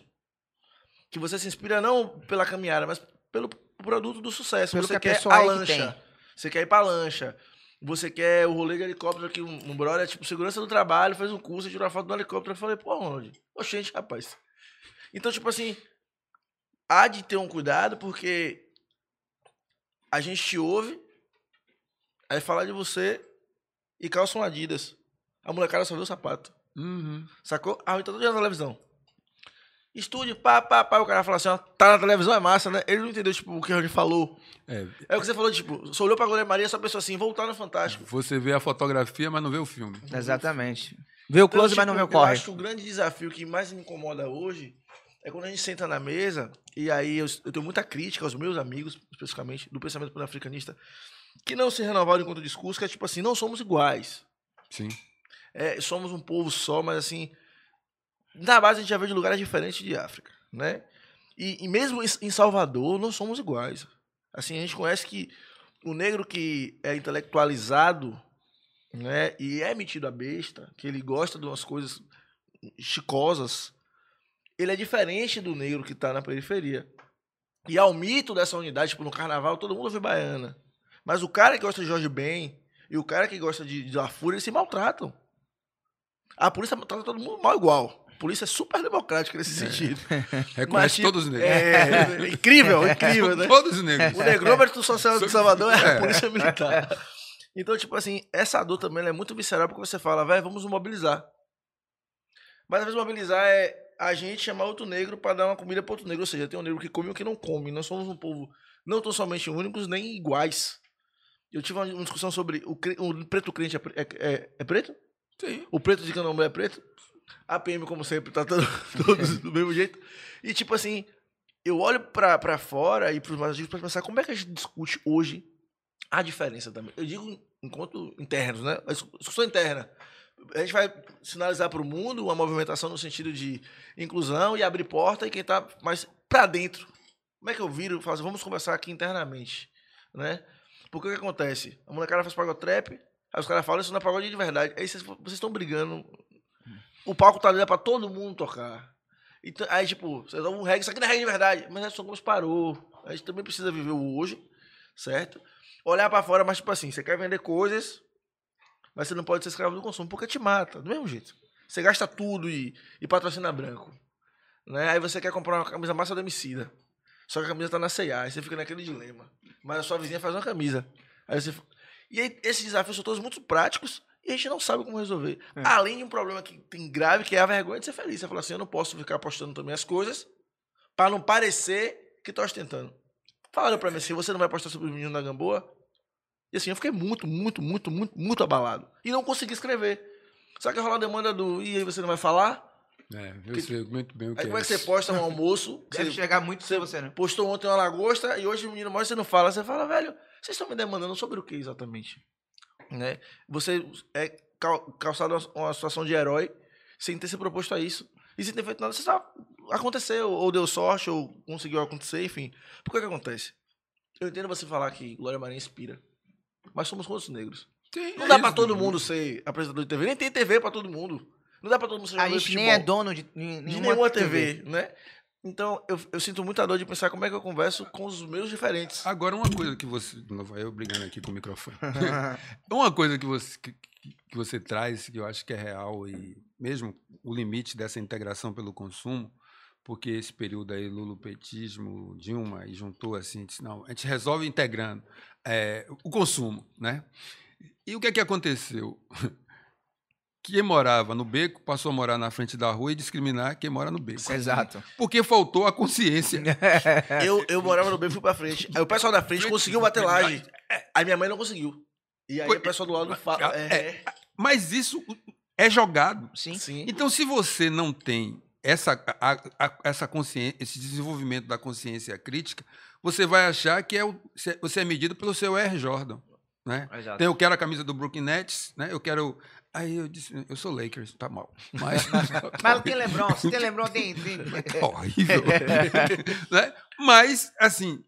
Que você se inspira não pela caminhada, mas pelo produto do sucesso. Pelo você que a quer a é que lancha. Você quer ir pra lancha. Você quer o rolê de helicóptero que um, um brother, tipo, segurança do trabalho, fez um curso, tirou uma foto do helicóptero. Eu falei, pô, onde? Oxente, rapaz. Então, tipo assim, há de ter um cuidado, porque a gente te ouve, aí fala de você e calça um Adidas. A molecada só vê o sapato. Uhum. Sacou? Ah, então todo dia na televisão. Estúdio, pá, pá, pá. O cara fala assim, ó, tá na televisão, é massa, né? Ele não entendeu, tipo, o que a gente falou. É, É o que você falou, tipo, você olhou pra Glória Maria, só pensou assim, voltar no Fantástico. você vê a fotografia, mas não vê o filme. Exatamente. Vê o close, mas não vê o tipo, Eu corre. acho que o grande desafio que mais me incomoda hoje é quando a gente senta na mesa, e aí eu, eu tenho muita crítica aos meus amigos, especificamente, do pensamento pan-africanista, que não se renovaram enquanto discurso, que é tipo assim, não somos iguais. Sim. É, somos um povo só, mas assim, na base a gente já veio de lugares diferentes de África, né? E, e mesmo em Salvador, não somos iguais. Assim, a gente conhece que o negro que é intelectualizado, né, e é metido a besta, que ele gosta de umas coisas chicosas, ele é diferente do negro que está na periferia. E há o mito dessa unidade, tipo, no carnaval todo mundo vê baiana. Mas o cara que gosta de Jorge Ben e o cara que gosta de, de La Fúria, eles se maltratam. A polícia trata todo mundo mal igual. A polícia é super democrática nesse sentido. Reconhece tipo, todos os negros. É, é incrível, incrível, né? Todos os negros. O negrômetro social de Salvador é a É. polícia militar. Então, tipo assim, essa dor também é muito visceral porque você fala, velho, vamos nos mobilizar. Mas às vezes mobilizar é a gente chamar outro negro para dar uma comida para outro negro. Ou seja, tem um negro que come e um que não come. Nós somos um povo não tão somente únicos, nem iguais. Eu tive uma discussão sobre o, cre- o preto crente é, é- é- é preto? Sim. O preto de candomblé é preto. A PM, como sempre, tá todo- todos do mesmo jeito. E, tipo assim, eu olho pra, pra fora e pros mais antigos pra pensar como é que a gente discute hoje a diferença também. Eu digo enquanto internos, né? A discu- discussão interna. A gente vai sinalizar para o mundo uma movimentação no sentido de inclusão e abrir porta e quem tá mais pra dentro. Como é que eu viro falo assim, vamos conversar aqui internamente, né? Porque o que acontece? A molecada faz pagotrap, aí os caras falam, isso não é pagode de verdade. Aí vocês estão brigando. O palco tá ali pra todo mundo tocar. Então, aí, tipo, vocês dão um reggae, isso aqui não é reggae de verdade. Mas é só como parou. A gente também precisa viver o hoje, certo? Olhar pra fora, mas tipo assim, você quer vender coisas, mas você não pode ser escravo do consumo, porque te mata, do mesmo jeito. Você gasta tudo e, e patrocina branco. Né? Aí você quer comprar uma camisa massa do. Só que a camisa tá na C&A, aí você fica naquele dilema. Mas a sua vizinha faz uma camisa. Aí você... E aí, esses desafios são todos muito práticos e a gente não sabe como resolver. É. Além de um problema que tem grave, que é a vergonha de ser feliz. Você fala assim, eu não posso ficar postando também as coisas para não parecer que tô ostentando. Falaram para mim assim, você não vai postar sobre o menino da Gamboa? E assim, eu fiquei muito, muito, muito, muito, muito abalado. E não consegui escrever. Só que rolar a demanda do, e aí você não vai falar? É, eu sei muito bem o que aí é como é que você posta um almoço? Deve você, chegar muito você, você, né? Postou ontem uma lagosta e hoje o menino mostra você não fala. Você fala, velho, vocês estão me demandando sobre o que exatamente? Né? Você é calçado uma situação de herói sem ter se proposto a isso. E sem ter feito nada, você só aconteceu, ou deu sorte, ou conseguiu acontecer, enfim. Por que que acontece? Eu entendo você falar que Glória Maria inspira. Mas somos quantos negros? Tem, não é dá pra todo mundo ser apresentador de TV. Nem tem TV pra todo mundo. Não dá pra todo mundo ser A gente nem é dono de, nenhuma, de nenhuma TV, TV, né? Então, eu, eu sinto muita dor de pensar como é que eu converso com os meus diferentes. Agora, uma coisa que você. Não vai eu brigando aqui com o microfone. uma coisa que você, que, que você traz, que eu acho que é real, e mesmo o limite dessa integração pelo consumo, porque esse período aí, lulopetismo, Dilma, e juntou assim, disse, não, a gente resolve integrando é, o consumo, né? E o que é que aconteceu? quem morava no beco passou a morar na frente da rua e discriminar quem mora no beco. Exato. Porque faltou a consciência. eu, eu morava no beco e fui pra frente. Aí o pessoal da frente conseguiu bater laje. Aí minha mãe não conseguiu. E aí o pessoal do lado fala. É, é, mas isso é jogado. Sim. Sim. Então, se você não tem essa, a, a, essa consciência, esse desenvolvimento da consciência crítica, você vai achar que é o, você é medido pelo seu R. Jordan. Né? Então, eu quero a camisa do Brooklyn Nets, né? eu quero Aí eu disse, eu sou Lakers, tá mal. Mas, mas tem LeBron, se tem LeBron, tem... tem... Tá horrível. né? Mas, assim,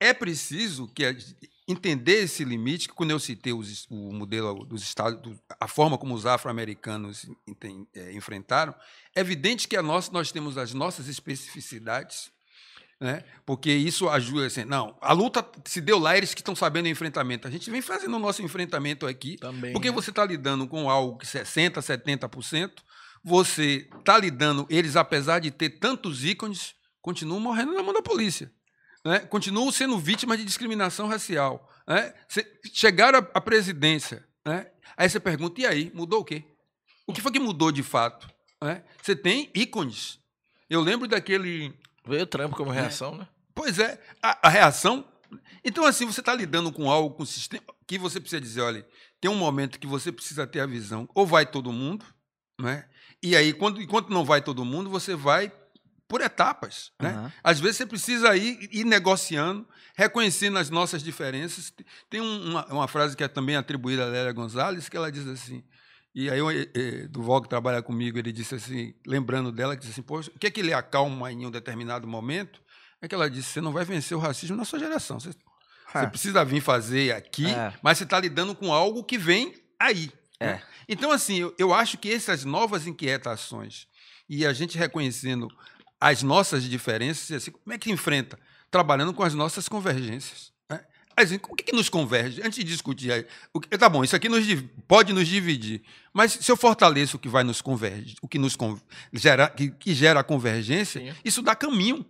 é preciso que entender esse limite, que quando eu citei os, o modelo dos Estados, a forma como os afro-americanos é, enfrentaram, é evidente que a nós, nós temos as nossas especificidades, né? Porque isso ajuda assim, não, a luta se deu lá, eles que estão sabendo o enfrentamento. A gente vem fazendo o nosso enfrentamento aqui, Também, porque né? você está lidando com algo que 60%, 70%, você está lidando, eles, apesar de ter tantos ícones, continuam morrendo na mão da polícia. Né? Continuam sendo vítimas de discriminação racial. Né? Chegaram à presidência. Né? Aí você pergunta, e aí, mudou o quê? O que foi que mudou de fato? Né? Você tem ícones. Eu lembro daquele Veio o Trump como reação, né? Pois é, a, a reação. Então, assim, você está lidando com algo, com sistema, que você precisa dizer, olha, tem um momento que você precisa ter a visão, ou vai todo mundo, né? E aí, quando, enquanto não vai todo mundo, você vai por etapas. Né? Uhum. Às vezes você precisa ir, ir, negociando, reconhecendo as nossas diferenças. Tem uma, uma frase que é também atribuída a Lélia Gonzalez, que ela diz assim: e aí, do Duval, que trabalha comigo, ele disse assim, lembrando dela, que disse assim, poxa, o que é que ele acalma em um determinado momento? É que ela disse, você não vai vencer o racismo na sua geração. Você, você precisa vir fazer aqui, é. mas você está lidando com algo que vem aí. Né? É. Né? Então, assim, eu, eu acho que essas novas inquietações e a gente reconhecendo as nossas diferenças, assim, como é que enfrenta? Trabalhando com as nossas convergências. Assim, o que, que, nos converge? Antes de discutir, o que, tá bom, isso aqui nos, pode nos dividir, mas se eu fortaleço o que vai nos converge, o que nos gera, que, que gera a convergência, Sim. isso dá caminho.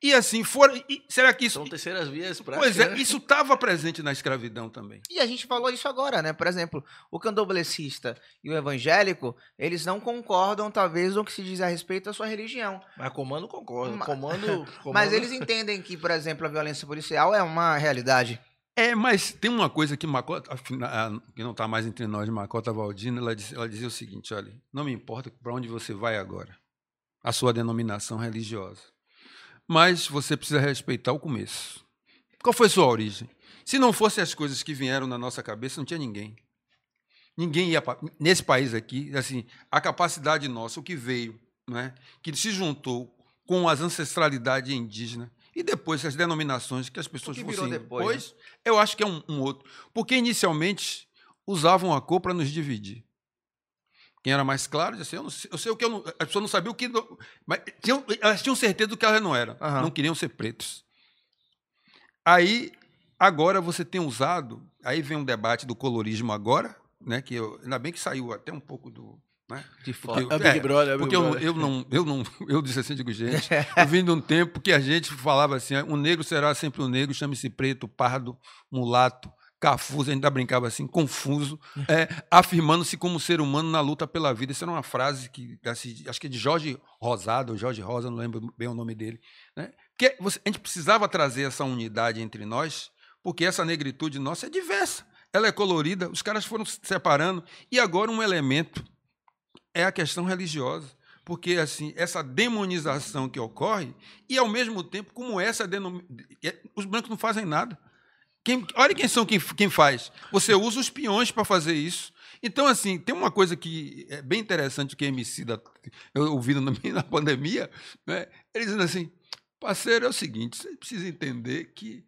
E assim, for, e será que isso. São terceiras vias práticas. Pois é, né? isso estava presente na escravidão também. E a gente falou isso agora, né? Por exemplo, o candomblessista e o evangélico, eles não concordam, talvez, no que se diz a respeito à sua religião. Mas comando concorda. Comando, comando. Mas eles entendem que, por exemplo, a violência policial é uma realidade. É, mas tem uma coisa que Macota, que não está mais entre nós, Macota Valdina, ela, diz, ela dizia o seguinte: olha, não me importa para onde você vai agora, a sua denominação religiosa, mas você precisa respeitar o começo. Qual foi sua origem? Se não fossem as coisas que vieram na nossa cabeça, não tinha ninguém. Ninguém ia nesse país aqui, assim, a capacidade nossa, o que veio, né, que se juntou com as ancestralidades indígenas e depois as denominações que as pessoas que fossem depois, né? eu acho que é um, um, outro. Porque inicialmente usavam a cor para nos dividir. Quem era mais claro disse assim, eu, não sei, eu sei o que eu não, as pessoas não sabiam o que. Mas tinham, elas tinham certeza do que elas não eram. Uhum. Não queriam ser pretos. Aí, agora você tem usado. Aí vem um debate do colorismo agora, né? Que eu, ainda bem que saiu até um pouco do, né? De fora. Porque, é Big Brother, é Big porque Brother. Eu, eu, não, eu não, eu disse assim, digo, gente, eu vim de um tempo que a gente falava assim, o negro será sempre um negro, chame-se preto, pardo, mulato, Cafuso, a gente ainda brincava assim, confuso, é, afirmando-se como ser humano na luta pela vida. Isso era uma frase que, acho que é de Jorge Rosado, ou Jorge Rosa, não lembro bem o nome dele. Né? Que você, a gente precisava trazer essa unidade entre nós, porque essa negritude nossa é diversa, ela é colorida, os caras foram se separando, e agora um elemento é a questão religiosa porque assim essa demonização que ocorre e ao mesmo tempo como essa denom... É, os brancos não fazem nada quem, olha quem são quem, quem faz. Você usa os peões para fazer isso. Então, assim, tem uma coisa que é bem interessante que a MC da, eu ouvi na, na pandemia, né? ele dizendo assim, parceiro, é o seguinte, você precisa entender que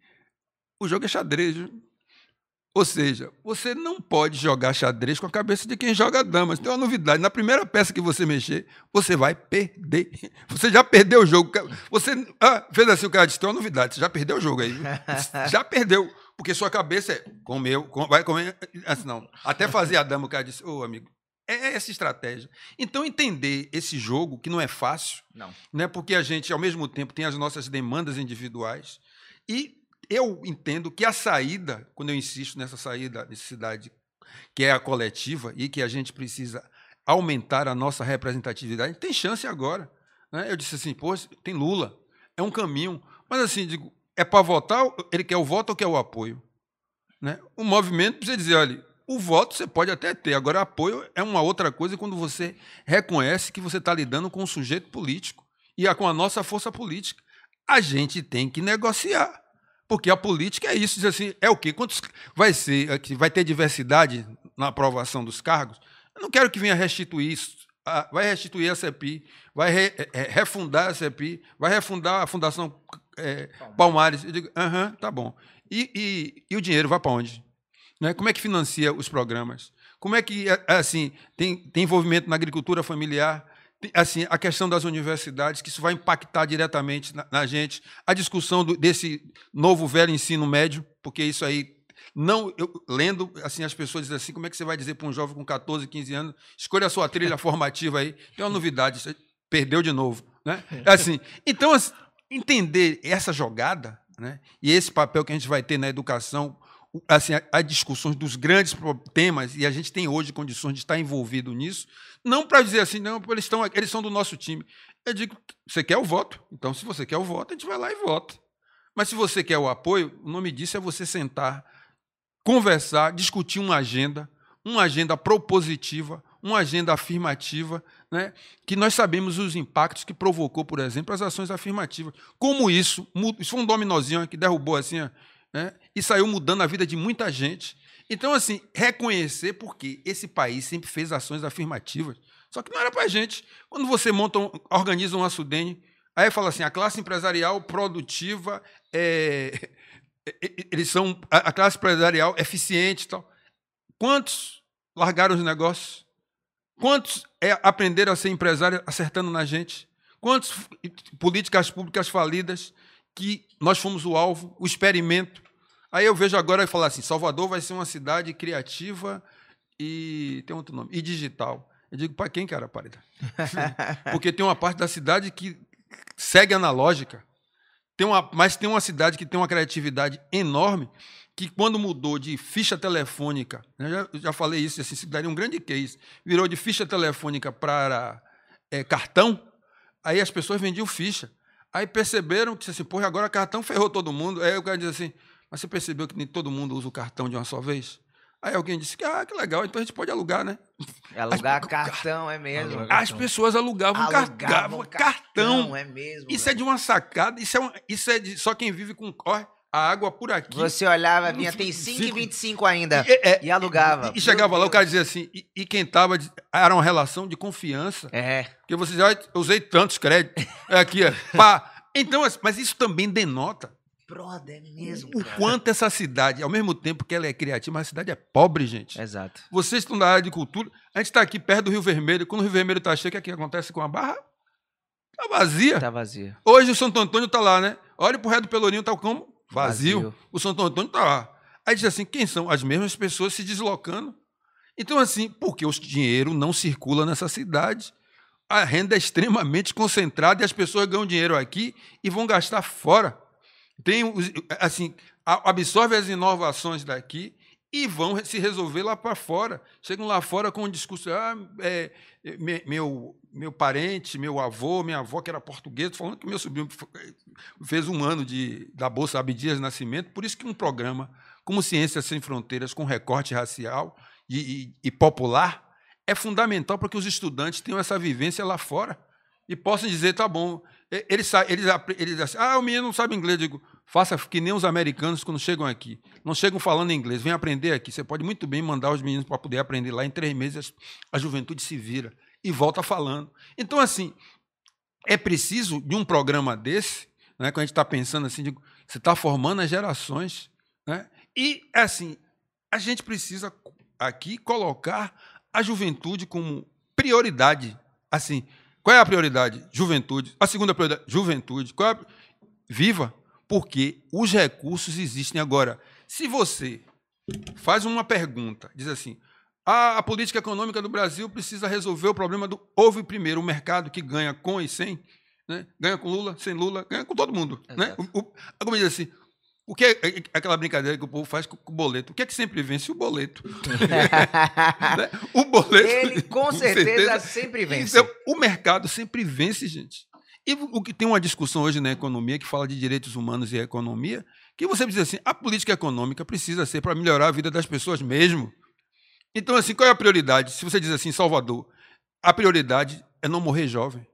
o jogo é xadrez. Ou seja, você não pode jogar xadrez com a cabeça de quem joga damas. Tem uma novidade. Na primeira peça que você mexer, você vai perder. Você já perdeu o jogo. Você ah, fez assim, o cara disse, tem uma novidade. Você já perdeu o jogo aí. Já perdeu. Porque sua cabeça é comeu, com, vai comer. Assim, não. Até fazer a dama, o cara disse, ô oh, amigo, é, é essa estratégia. Então, entender esse jogo, que não é fácil, não. Né, porque a gente, ao mesmo tempo, tem as nossas demandas individuais. E eu entendo que a saída, quando eu insisto nessa saída, necessidade, que é a coletiva, e que a gente precisa aumentar a nossa representatividade, tem chance agora. Né? Eu disse assim, pô, tem Lula, é um caminho. Mas assim, digo, é para votar, ele quer o voto ou quer o apoio? Né? O movimento precisa dizer, olha, o voto você pode até ter, agora apoio é uma outra coisa quando você reconhece que você está lidando com um sujeito político e com a nossa força política. A gente tem que negociar. Porque a política é isso, diz assim, é o quê? Quantos vai ser, vai ter diversidade na aprovação dos cargos? Eu não quero que venha restituir isso. Vai restituir a CEPI, vai re, é, refundar a CEPI, vai refundar a Fundação é, Palmares. Eu digo, aham, uh -huh, tá bom. E, e, e, o dinheiro vai para onde? Né? Como é que financia os programas? Como é que, é, é assim, tem, tem envolvimento na agricultura familiar? assim, a questão das universidades, que isso vai impactar diretamente na, na gente, a discussão do, desse novo velho ensino médio, porque isso aí não, eu, lendo, assim, as pessoas dizem assim, como é que você vai dizer para um jovem com 14, 15 anos, escolha a sua trilha formativa aí, tem uma novidade, perdeu de novo, né? Assim, então, assim, entender essa jogada né, e esse papel que a gente vai ter na educação, assim, as discussões dos grandes temas, e a gente tem hoje condições de estar envolvido nisso, não para dizer assim, não, eles, estão, eles são do nosso time. Eu digo, você quer o voto? Então, se você quer o voto, a gente vai lá e vota. Mas se você quer o apoio, o nome disso é você sentar, conversar, discutir uma agenda, uma agenda propositiva, uma agenda afirmativa, né, que nós sabemos os impactos que provocou, por exemplo, as ações afirmativas. Como isso, isso foi um dominozinho que derrubou assim, né, e saiu mudando a vida de muita gente. Então, assim, reconhecer porque esse país sempre fez ações afirmativas, só que não era para gente. Quando você monta, um, organiza um Açudene, aí fala assim, a classe empresarial produtiva, é, eles são a classe empresarial eficiente tal. Quantos largaram os negócios? Quantos é, aprenderam a ser empresário acertando na gente? Quantas políticas públicas falidas que nós fomos o alvo, o experimento? Aí eu vejo agora e falar assim: Salvador vai ser uma cidade criativa e tem outro nome, e digital. Eu digo, para quem, cara, parida? Porque tem uma parte da cidade que segue analógica. Tem uma, mas tem uma cidade que tem uma criatividade enorme que quando mudou de ficha telefônica, né, já, já falei isso, assim, se daria um grande case, virou de ficha telefônica para é, cartão, aí as pessoas vendiam ficha. Aí perceberam que, assim, porra, agora cartão ferrou todo mundo. Aí o cara diz assim, mas você percebeu que nem todo mundo usa o cartão de uma só vez? Aí alguém disse que, ah, que legal, então a gente pode alugar, né? Alugar As, cartão, é mesmo. As pessoas alugavam, alugavam cartão, cartão. É mesmo. Isso é de uma sacada, isso é, uma, isso é de só quem vive com corre a água por aqui. Você olhava, vinha, tem 5,25 ainda. E, é, e alugava. E, e chegava lá, o cara dizia assim, e, e, quem tava, era uma relação de confiança. É. Porque você dizia, eu usei tantos créditos. É aqui, é, pá. Então, mas isso também denota. Brother, é mesmo. O cara. quanto essa cidade, ao mesmo tempo que ela é criativa, mas a cidade é pobre, gente. Exato. Vocês estão na área de cultura. A gente está aqui perto do Rio Vermelho. Quando o Rio Vermelho está cheio, o que, é que acontece com a barra? Está vazia. Está vazia. Hoje o Santo Antônio está lá, né? Olha pro Ré do Pelourinho, tá como? Vazio, vazio. o Santo Antônio está lá. Aí diz assim: quem são? As mesmas pessoas se deslocando. Então, assim, porque o dinheiro não circula nessa cidade, a renda é extremamente concentrada e as pessoas ganham dinheiro aqui e vão gastar fora. Tem, assim, absorve as inovações daqui e vão se resolver lá para fora. Chegam lá fora com um discurso, ah, é, meu, meu parente, meu avô, minha avó, que era português, falando que meu sobrinho fez um ano de, da Bolsa Abdias Nascimento, por isso que um programa como Ciências Sem Fronteiras, com recorte racial e, e, e popular, é fundamental para que os estudantes tenham essa vivência lá fora e possam dizer, tá bom, eles, eles, eles assim, ah, o menino não sabe inglês. Eu digo, faça que nem os americanos quando chegam aqui. Não chegam falando inglês, vem aprender aqui. Você pode muito bem mandar os meninos para poder aprender lá. Em três meses a juventude se vira e volta falando. Então, assim, é preciso de um programa desse, né, quando a gente está pensando assim, de, você está formando as gerações. Né, e, assim, a gente precisa aqui colocar a juventude como prioridade. Assim, qual é a prioridade? Juventude. A segunda prioridade, juventude. Qual é a... Viva, porque os recursos existem agora. Se você faz uma pergunta, diz assim: a, a política econômica do Brasil precisa resolver o problema do houve primeiro o mercado que ganha com e sem, né? ganha com Lula, sem Lula, ganha com todo mundo. Né? O, o, como diz assim, o que é, é aquela brincadeira que o povo faz com o boleto? O que é que sempre vence? O boleto. Né? o boleto. Ele com, com certeza, certeza, sempre vence. Então, o mercado sempre vence, gente. E o que tem uma discussão hoje na economia que fala de direitos humanos e economia, que você diz assim, a política econômica precisa ser para melhorar a vida das pessoas mesmo. Então, assim, qual é a prioridade? Se você diz assim, Salvador, a prioridade é não morrer jovem.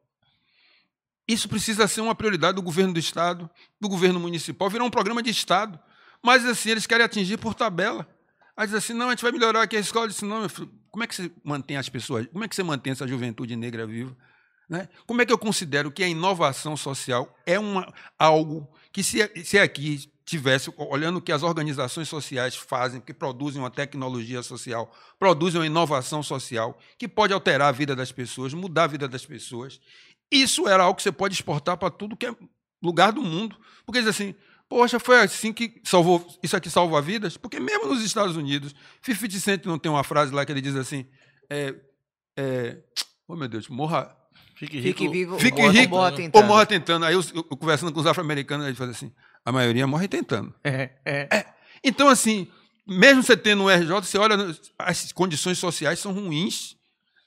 Isso precisa ser uma prioridade do governo do Estado, do governo municipal, virar um programa de Estado. Mas, assim, eles querem atingir por tabela. Aí diz assim, não, a gente vai melhorar aqui a escola. Eu disse, não, filho, como é que você mantém as pessoas, como é que você mantém essa juventude negra viva? Né? Como é que eu considero que a inovação social é uma, algo que, se, se aqui tivesse, olhando que as organizações sociais fazem, que produzem uma tecnologia social, produzem uma inovação social, que pode alterar a vida das pessoas, mudar a vida das pessoas, isso era algo que você pode exportar para tudo que é lugar do mundo. Porque diz assim, poxa, foi assim que salvou, isso aqui salva vidas? Porque mesmo nos Estados Unidos, 50 Cent não tem uma frase lá que ele diz assim, é, é, oh meu Deus, morra... Fique rico, fique vivo, fique morra, rico morra tentando. ou morra tentando. Aí eu, eu, eu conversando com os afro-americanos, ele fala assim, a maioria morre tentando. É, é. é. Então, assim, mesmo você tendo um RJ, você olha, as condições sociais são ruins.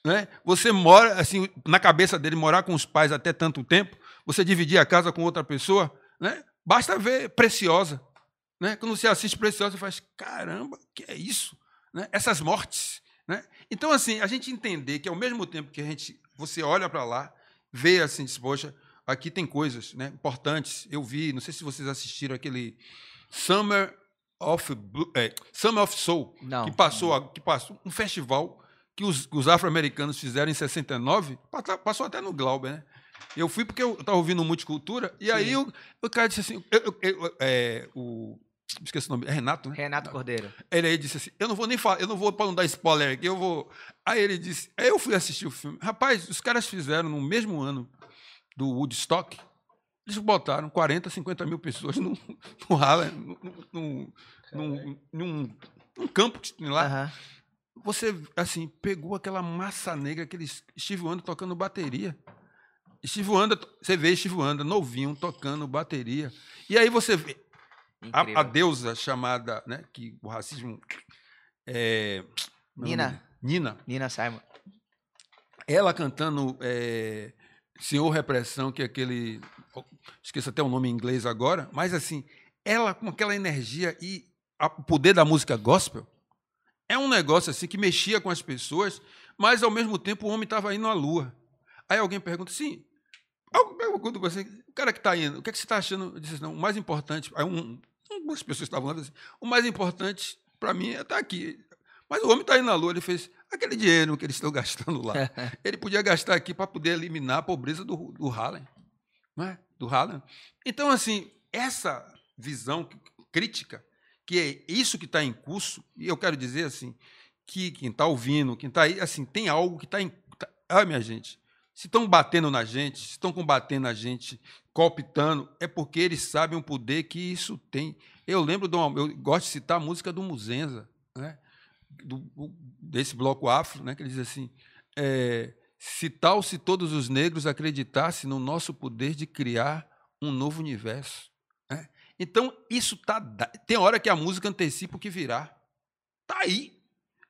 Né? Você mora, assim, na cabeça dele, morar com os pais até tanto tempo, você dividir a casa com outra pessoa, né? basta ver Preciosa. Né? Quando você assiste Preciosa, você faz, caramba, que é isso? Né? Essas mortes. Né? Então, assim, a gente entender que ao mesmo tempo que a gente, você olha para lá, vê assim, diz, poxa, aqui tem coisas né, importantes. Eu vi, não sei se vocês assistiram aquele Summer of, Blue, é, Summer of Soul, não. que passou, que passou um festival que os, os afro-americanos fizeram em 69, passou até no Glauber, né? Eu fui porque eu estava ouvindo Multicultura, e Sim. aí o, o cara disse assim, eu, eu, é, o, esqueci o nome, é Renato, né? Renato Cordeiro. Ele aí disse assim, eu não vou nem falar, eu não vou para não dar spoiler aqui, eu vou... Aí ele disse, aí eu fui assistir o filme. Rapaz, os caras fizeram no mesmo ano do Woodstock, eles botaram 40, 50 mil pessoas no, no Harlem, num, num, num, num campo que lá. Uhum você, assim, pegou aquela massa negra, aquele Steve Wonder tocando bateria. Steve Wonder, você vê Steve Wonder novinho tocando bateria. E aí você vê a, a, deusa chamada, né, que o racismo é, Nina. Nina. Nina Simon. Ela cantando é, Senhor Repressão, que é aquele esqueço até o nome em inglês agora, mas assim, ela com aquela energia e o poder da música gospel, é um negócio assim que mexia com as pessoas, mas ao mesmo tempo o homem estava indo à lua. Aí alguém pergunta assim, você, o cara que está indo, o que, é que você está achando? Eu disse, não, o mais importante, aí um, algumas pessoas estavam falando assim, o mais importante para mim é estar tá aqui. Mas o homem está indo à lua, ele fez aquele dinheiro que eles estão gastando lá. ele podia gastar aqui para poder eliminar a pobreza do, do Harlem. Não é? Do Harlem. Então, assim, essa visão crítica que é isso que está em curso, e eu quero dizer assim, que quem está ouvindo, quem está aí, assim, tem algo que está em. Tá, ah, minha gente, se estão batendo na gente, se estão combatendo a gente, cooptando, é porque eles sabem o poder que isso tem. Eu lembro, de uma, eu gosto de citar a música do Muzenza, né? Do, desse bloco afro, né? que ele diz assim: é, se tal se todos os negros acreditassem no nosso poder de criar um novo universo. Então, isso tá. Tem hora que a música antecipa o que virá. Está aí.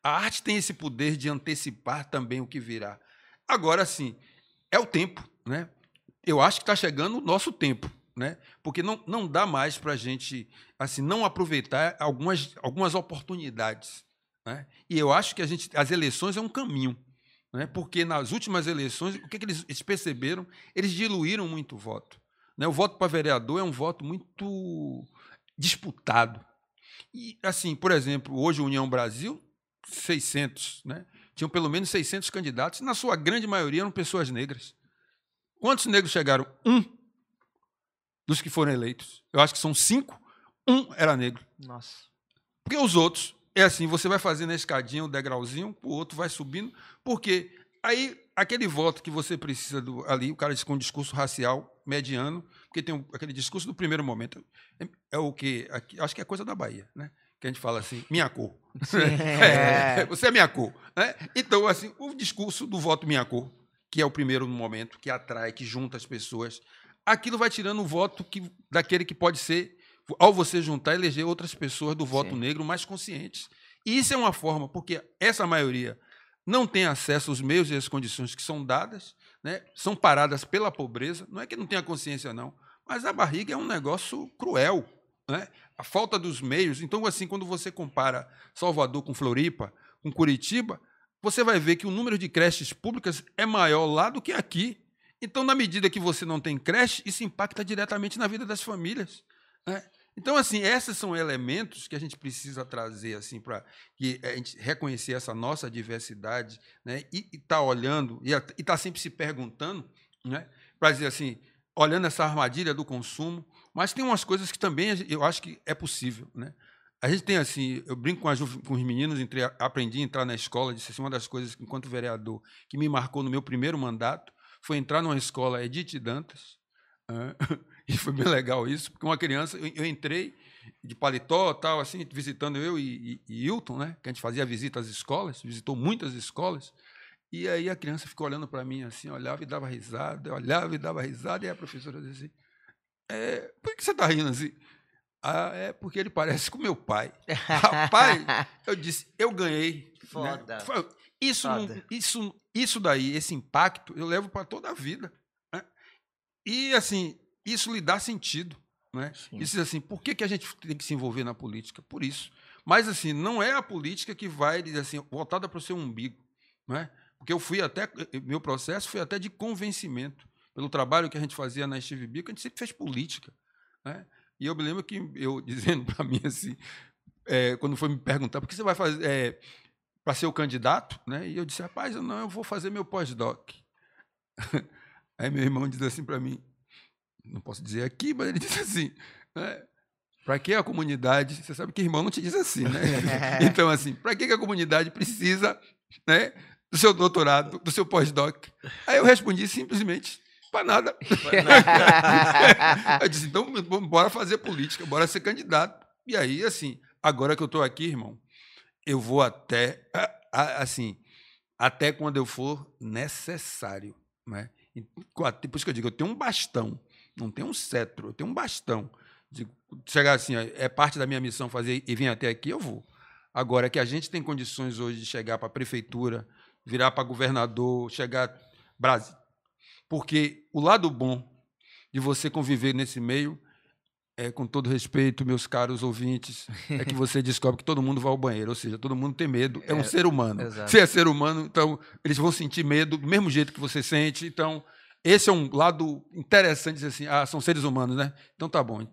A arte tem esse poder de antecipar também o que virá. Agora, sim, é o tempo. Né? Eu acho que está chegando o nosso tempo. Né? Porque não, não dá mais para a gente assim, não aproveitar algumas, algumas oportunidades. Né? E eu acho que a gente, as eleições é um caminho. Né? Porque nas últimas eleições, o que, que eles, eles perceberam? Eles diluíram muito o voto. Né? O voto para vereador é um voto muito disputado. E, assim, por exemplo, hoje União Brasil, 600, né? Tinham pelo menos 600 candidatos, e na sua grande maioria eram pessoas negras. Quantos negros chegaram? Um dos que foram eleitos. Eu acho que são cinco, um era negro. Nossa. Porque os outros, é assim, você vai fazendo a escadinha, o degrauzinho, o outro vai subindo, porque aí aquele voto que você precisa do, ali, o cara diz com um discurso racial mediano, porque tem um, aquele discurso do primeiro momento, é, é o que, acho que é coisa da Bahia, né? Que a gente fala assim, minha cor. É, você é minha cor. Né? Então, assim, o discurso do voto minha cor, que é o primeiro momento, que atrai, que junta as pessoas, aquilo vai tirando o voto que, daquele que pode ser, ao você juntar, eleger outras pessoas do voto Sim. negro mais conscientes. E isso é uma forma, porque essa maioria não tem acesso aos meios e às condições que são dadas, né? são paradas pela pobreza. Não é que não tenha consciência, não, mas a barriga é um negócio cruel. Né? A falta dos meios. Então, assim, quando você compara Salvador com Floripa, com Curitiba, você vai ver que o número de creches públicas é maior lá do que aqui. Então, na medida que você não tem creche, isso impacta diretamente na vida das famílias. Né? Então, assim, esses são elementos que a gente precisa trazer assim para a gente reconhecer essa nossa diversidade, né? E estar tá olhando e estar tá sempre se perguntando, né? Para dizer assim, olhando essa armadilha do consumo, mas tem umas coisas que também eu acho que é possível, né? A gente tem assim, eu brinco com, as, com os meninos, entrei, aprendi a entrar na escola, disse assim, uma das coisas enquanto vereador que me marcou no meu primeiro mandato foi entrar numa escola Edith Dantas. E foi bem legal isso, porque uma criança, eu, eu entrei de paletó, tal, assim, visitando eu e, e, e Hilton, né? Que a gente fazia visita às escolas, visitou muitas escolas. E aí a criança ficou olhando para mim assim, olhava e dava risada, olhava e dava risada, e a professora dizia assim: é, por que você está rindo assim? Ah, é porque ele parece com meu pai. Rapaz, eu disse, eu ganhei. Né? Foda. Né? Isso, Foda. Isso, isso daí, esse impacto, eu levo para toda a vida. Né? E assim, isso lhe dá sentido. Né? Isso assim, por que, que a gente tem que se envolver na política? Por isso. Mas assim, não é a política que vai assim, voltada para o seu umbigo. Né? Porque eu fui até, meu processo foi até de convencimento. Pelo trabalho que a gente fazia na Steve Bico, a gente sempre fez política. Né? E eu me lembro que eu dizendo para mim assim, é, quando foi me perguntar, por que você vai fazer é, para ser o candidato? Né? E eu disse, rapaz, eu não, eu vou fazer meu pós-doc. Aí meu irmão diz assim para mim, não posso dizer aqui, mas ele disse assim, né? Para que a comunidade, você sabe que irmão não te diz assim, né? então, assim, para que a comunidade precisa né, do seu doutorado, do seu pós-doc? Aí eu respondi simplesmente, para nada. eu disse, então, bora fazer política, bora ser candidato. E aí, assim, agora que eu estou aqui, irmão, eu vou até, assim, até quando eu for necessário, né? Por isso que eu digo, eu tenho um bastão não tenho um cetro, eu tenho um bastão. De chegar assim, é parte da minha missão fazer e vir até aqui, eu vou. Agora, que a gente tem condições hoje de chegar para a prefeitura, virar para governador, chegar. Brasil. Porque o lado bom de você conviver nesse meio, é, com todo respeito, meus caros ouvintes, é que você descobre que todo mundo vai ao banheiro, ou seja, todo mundo tem medo. É um é, ser humano. Exato. Se é ser humano, então eles vão sentir medo do mesmo jeito que você sente. Então, esse é um lado interessante, dizer assim, ah, são seres humanos, né? Então tá bom.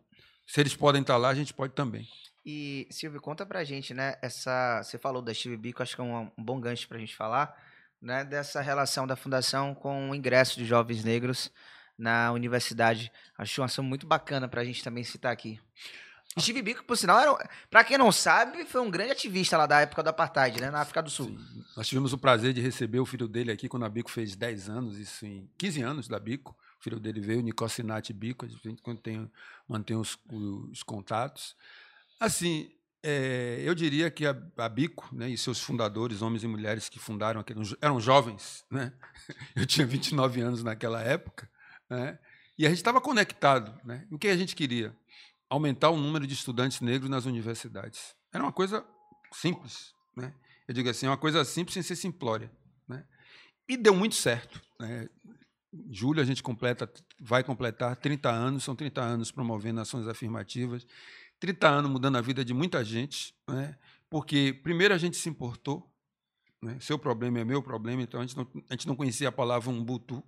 Se eles podem estar lá, a gente pode também. E, Silvio, conta pra gente, né? Essa, você falou da Steve Bico, acho que é um, um bom gancho pra gente falar, né? Dessa relação da fundação com o ingresso de jovens negros na universidade. Acho uma ação muito bacana pra gente também citar aqui. Steve Biko, por sinal, era, pra quem não sabe, foi um grande ativista lá da época do Apartheid, né? Na África do Sul. Sim. Nós tivemos o prazer de receber o filho dele aqui quando a Bico fez 10 anos, isso em 15 anos da Bico. O filho dele veio, Nicosinati Bico, a gente mantém, mantém os, os contatos. Assim, é, eu diria que a, a, Bico né, e seus fundadores, homens e mulheres que fundaram aquele, eram jovens. Né? Eu tinha 29 anos naquela época. Né? E a gente estava conectado. Né? O que a gente queria? aumentar o número de estudantes negros nas universidades. Era uma coisa simples. Né? Eu digo assim, é uma coisa simples sem ser simplória. Né? E deu muito certo. Né? Em julho a gente completa, vai completar 30 anos, são 30 anos promovendo ações afirmativas, 30 anos mudando a vida de muita gente, né? porque primeiro a gente se importou, né? seu problema é meu problema, então a gente, não, a gente não conhecia a palavra umbutu,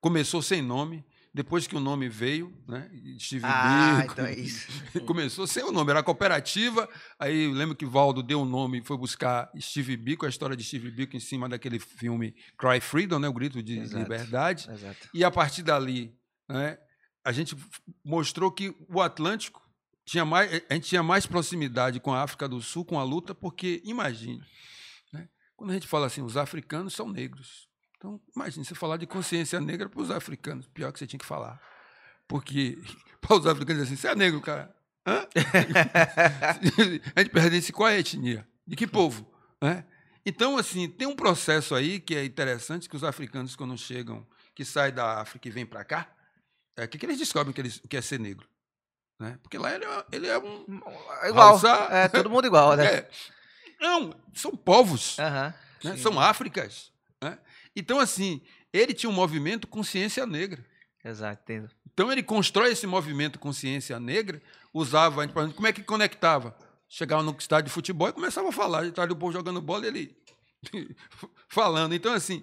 começou sem nome, depois que o nome veio, né? Steve ah, Biko, então é isso. começou sem o nome, era cooperativa. Aí lembro que Valdo deu o um nome, foi buscar Steve Biko, a história de Steve Biko em cima daquele filme Cry Freedom, né? O grito de Exato. liberdade. Exato. E a partir dali, né? A gente mostrou que o Atlântico tinha mais, a gente tinha mais proximidade com a África do Sul, com a luta, porque imagine, né? quando a gente fala assim, os africanos são negros. Então, imagine você falar de consciência negra para os africanos. Pior que você tinha que falar. Porque para os africanos assim, você é negro, cara. Hã? a gente pertence qual é a etnia? De que povo? Né? Então, assim, tem um processo aí que é interessante, que os africanos, quando chegam, que saem da África e vêm para cá, é, o que, que eles descobrem que, eles, que é ser negro? Né? Porque lá ele é, ele é um... É igual, é todo mundo igual, né? É. Não, são povos, né? são Áfricas. Né? Então, assim, ele tinha um movimento consciência negra. Exato, entendo. Então ele constrói esse movimento consciência negra, usava, como é que conectava? Chegava no estádio de futebol e começava a falar, estava o povo jogando bola e ele falando. Então, assim,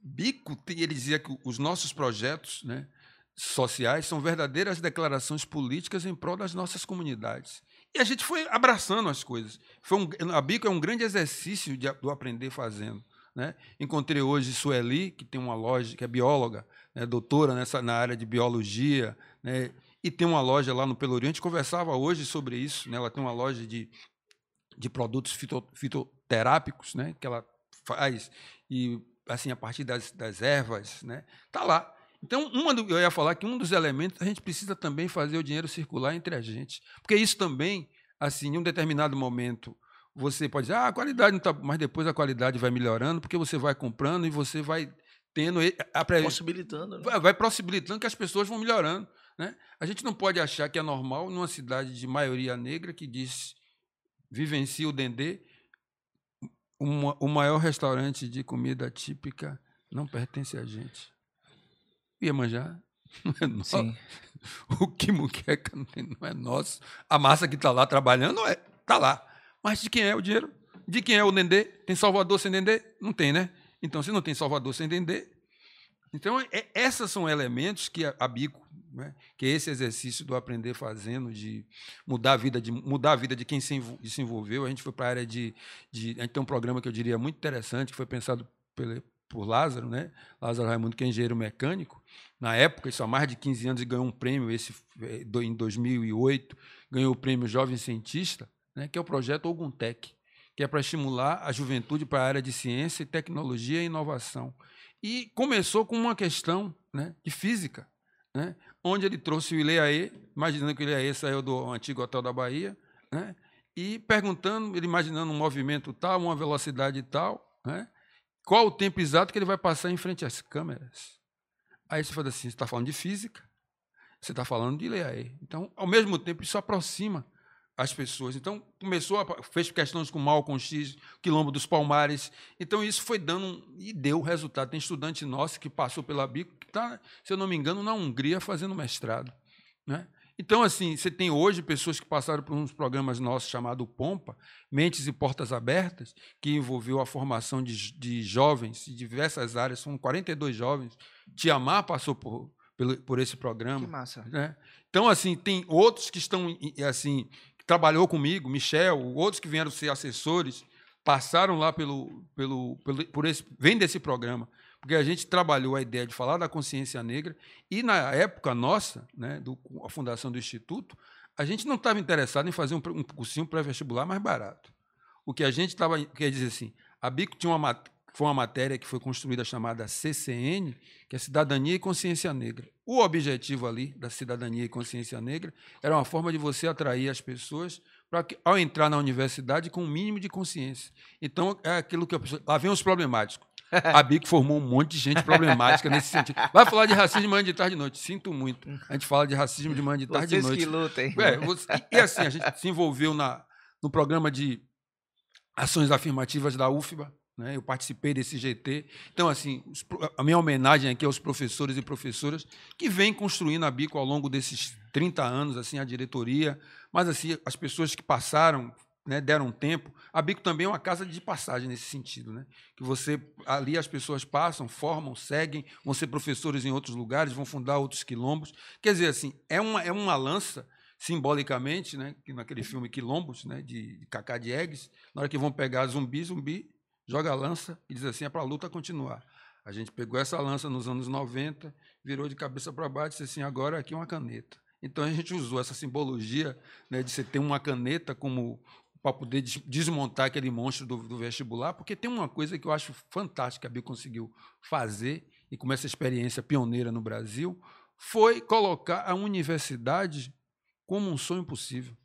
Bico, ele dizia que os nossos projetos né, sociais são verdadeiras declarações políticas em prol das nossas comunidades. E a gente foi abraçando as coisas. Foi um, a Bico é um grande exercício de, do aprender fazendo. Né? Encontrei hoje Sueli, que tem uma loja, que é bióloga, né, doutora nessa, na área de biologia, né, e tem uma loja lá no Pelourinho. A gente conversava hoje sobre isso. Né, ela tem uma loja de, de produtos fito, fitoterápicos né, que ela faz, e assim a partir das, das ervas. Né, tá lá. Então, uma do, eu ia falar que um dos elementos, a gente precisa também fazer o dinheiro circular entre a gente. Porque isso também, assim, em um determinado momento, você pode dizer, ah, a qualidade não está. Mas depois a qualidade vai melhorando, porque você vai comprando e você vai tendo. A. Possibilitando. Né? Vai, vai possibilitando que as pessoas vão melhorando. Né? A gente não pode achar que é normal numa cidade de maioria negra que diz vivencia o Dendê, uma, o maior restaurante de comida típica não pertence a gente. Iemanjá não é nosso. Sim. O Kimuqueca não é nosso. A massa que está lá trabalhando está é, tá lá. Mas de quem é o dinheiro? De quem é o Dendê? Tem Salvador sem Dendê? Não tem, né? Então, se não tem Salvador sem Dendê. Então, é, esses são elementos que a, a Bico, né, que é esse exercício do aprender fazendo, de mudar a vida de, mudar a vida de quem se, se envolveu. A gente foi para a área de, de. A gente tem um programa que eu diria muito interessante, que foi pensado por Lázaro, né? Lázaro Raimundo, que é engenheiro mecânico. Na época, isso há mais de 15 anos, e ganhou um prêmio esse, eh, em 2008, ganhou o prêmio Jovem Cientista né, que é o projeto Oguntec, que é para estimular a juventude para a área de ciência, tecnologia e inovação. E começou com uma questão né, de física, né, onde ele trouxe o Ileaê, imaginando que o Ileaê saiu do antigo Hotel da Bahia, né, e perguntando, ele imaginando um movimento tal, uma velocidade tal, né, qual o tempo exato que ele vai passar em frente às câmeras. Aí você fala assim, você está falando de física, você está falando de Ileaê. Então, ao mesmo tempo, isso aproxima as pessoas. Então, começou a, fez questões com Malcolm X, Quilombo dos Palmares. Então, isso foi dando e deu resultado. Tem estudante nosso que passou pela Bico, que está, se eu não me engano, na Hungria fazendo mestrado. Né? Então, assim, você tem hoje pessoas que passaram por uns programas nossos chamado Pompa, Mentes e Portas Abertas, que envolveu a formação de, de jovens de diversas áreas, são 42 jovens. Tiamar passou por, por, por esse programa. Que massa. Né? Então, assim, tem outros que estão assim trabalhou comigo, Michel, outros que vieram ser assessores, passaram lá pelo, pelo, pelo por esse, vem desse programa, porque a gente trabalhou a ideia de falar da consciência negra e na época nossa, né, do, a fundação do instituto, a gente não estava interessado em fazer um, um cursinho pré-vestibular mais barato. O que a gente estava, quer dizer assim, a Bico tinha uma foi uma matéria que foi construída chamada CCN, que é Cidadania e Consciência Negra. O objetivo ali da cidadania e consciência negra era uma forma de você atrair as pessoas para que, ao entrar na universidade, com o um mínimo de consciência. Então, é aquilo que pessoa. Lá vem os problemáticos. A BIC formou um monte de gente problemática nesse sentido. Vai falar de racismo de manhã, de tarde e noite. Sinto muito. A gente fala de racismo de manhã, de tarde Vocês e noite. que lutem. É, você, e, e assim, a gente se envolveu na, no programa de ações afirmativas da UFBA. Né? Eu participei desse GT. Então, assim, a minha homenagem aqui aos professores e professoras que vêm construindo a Bico ao longo desses 30 anos, assim, a diretoria, mas assim, as pessoas que passaram, né, deram tempo. A Bico também é uma casa de passagem nesse sentido, né? Que você ali as pessoas passam, formam, seguem, vão ser professores em outros lugares, vão fundar outros quilombos. Quer dizer, assim, é uma, é uma lança simbolicamente, né, naquele filme Quilombos, né, de, de Diegues, na hora que vão pegar zumbi, zumbi joga a lança e diz assim, é para a luta continuar. A gente pegou essa lança nos anos 90, virou de cabeça para baixo e disse assim, agora aqui uma caneta. Então a gente usou essa simbologia né, de você ter uma caneta como para poder desmontar aquele monstro do, do, vestibular, porque tem uma coisa que eu acho fantástica que a Bia conseguiu fazer, e com essa experiência pioneira no Brasil, foi colocar a universidade como um sonho possível.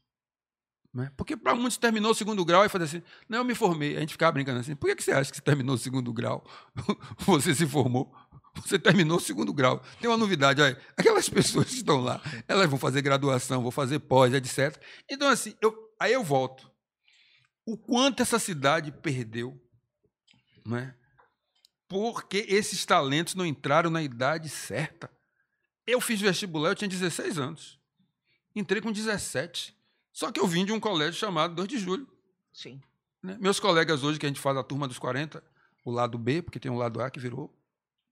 Né? Porque para muitos terminou o segundo grau e fazer assim, não, eu me formei. A gente ficava brincando assim, por que você acha que você terminou o segundo grau? você se formou, você terminou o segundo grau. Tem uma novidade, olha, aquelas pessoas que estão lá, elas vão fazer graduação, vão fazer pós, etc. Então, assim, eu, aí eu volto o quanto essa cidade perdeu, né? porque esses talentos não entraram na idade certa. Eu fiz vestibular, eu tinha 16 anos. Entrei com 17. Só que eu vim de um colégio chamado 2 de Julho. Sim. Né? Meus colegas hoje, que a gente faz a turma dos 40, o lado B, porque tem um lado A que virou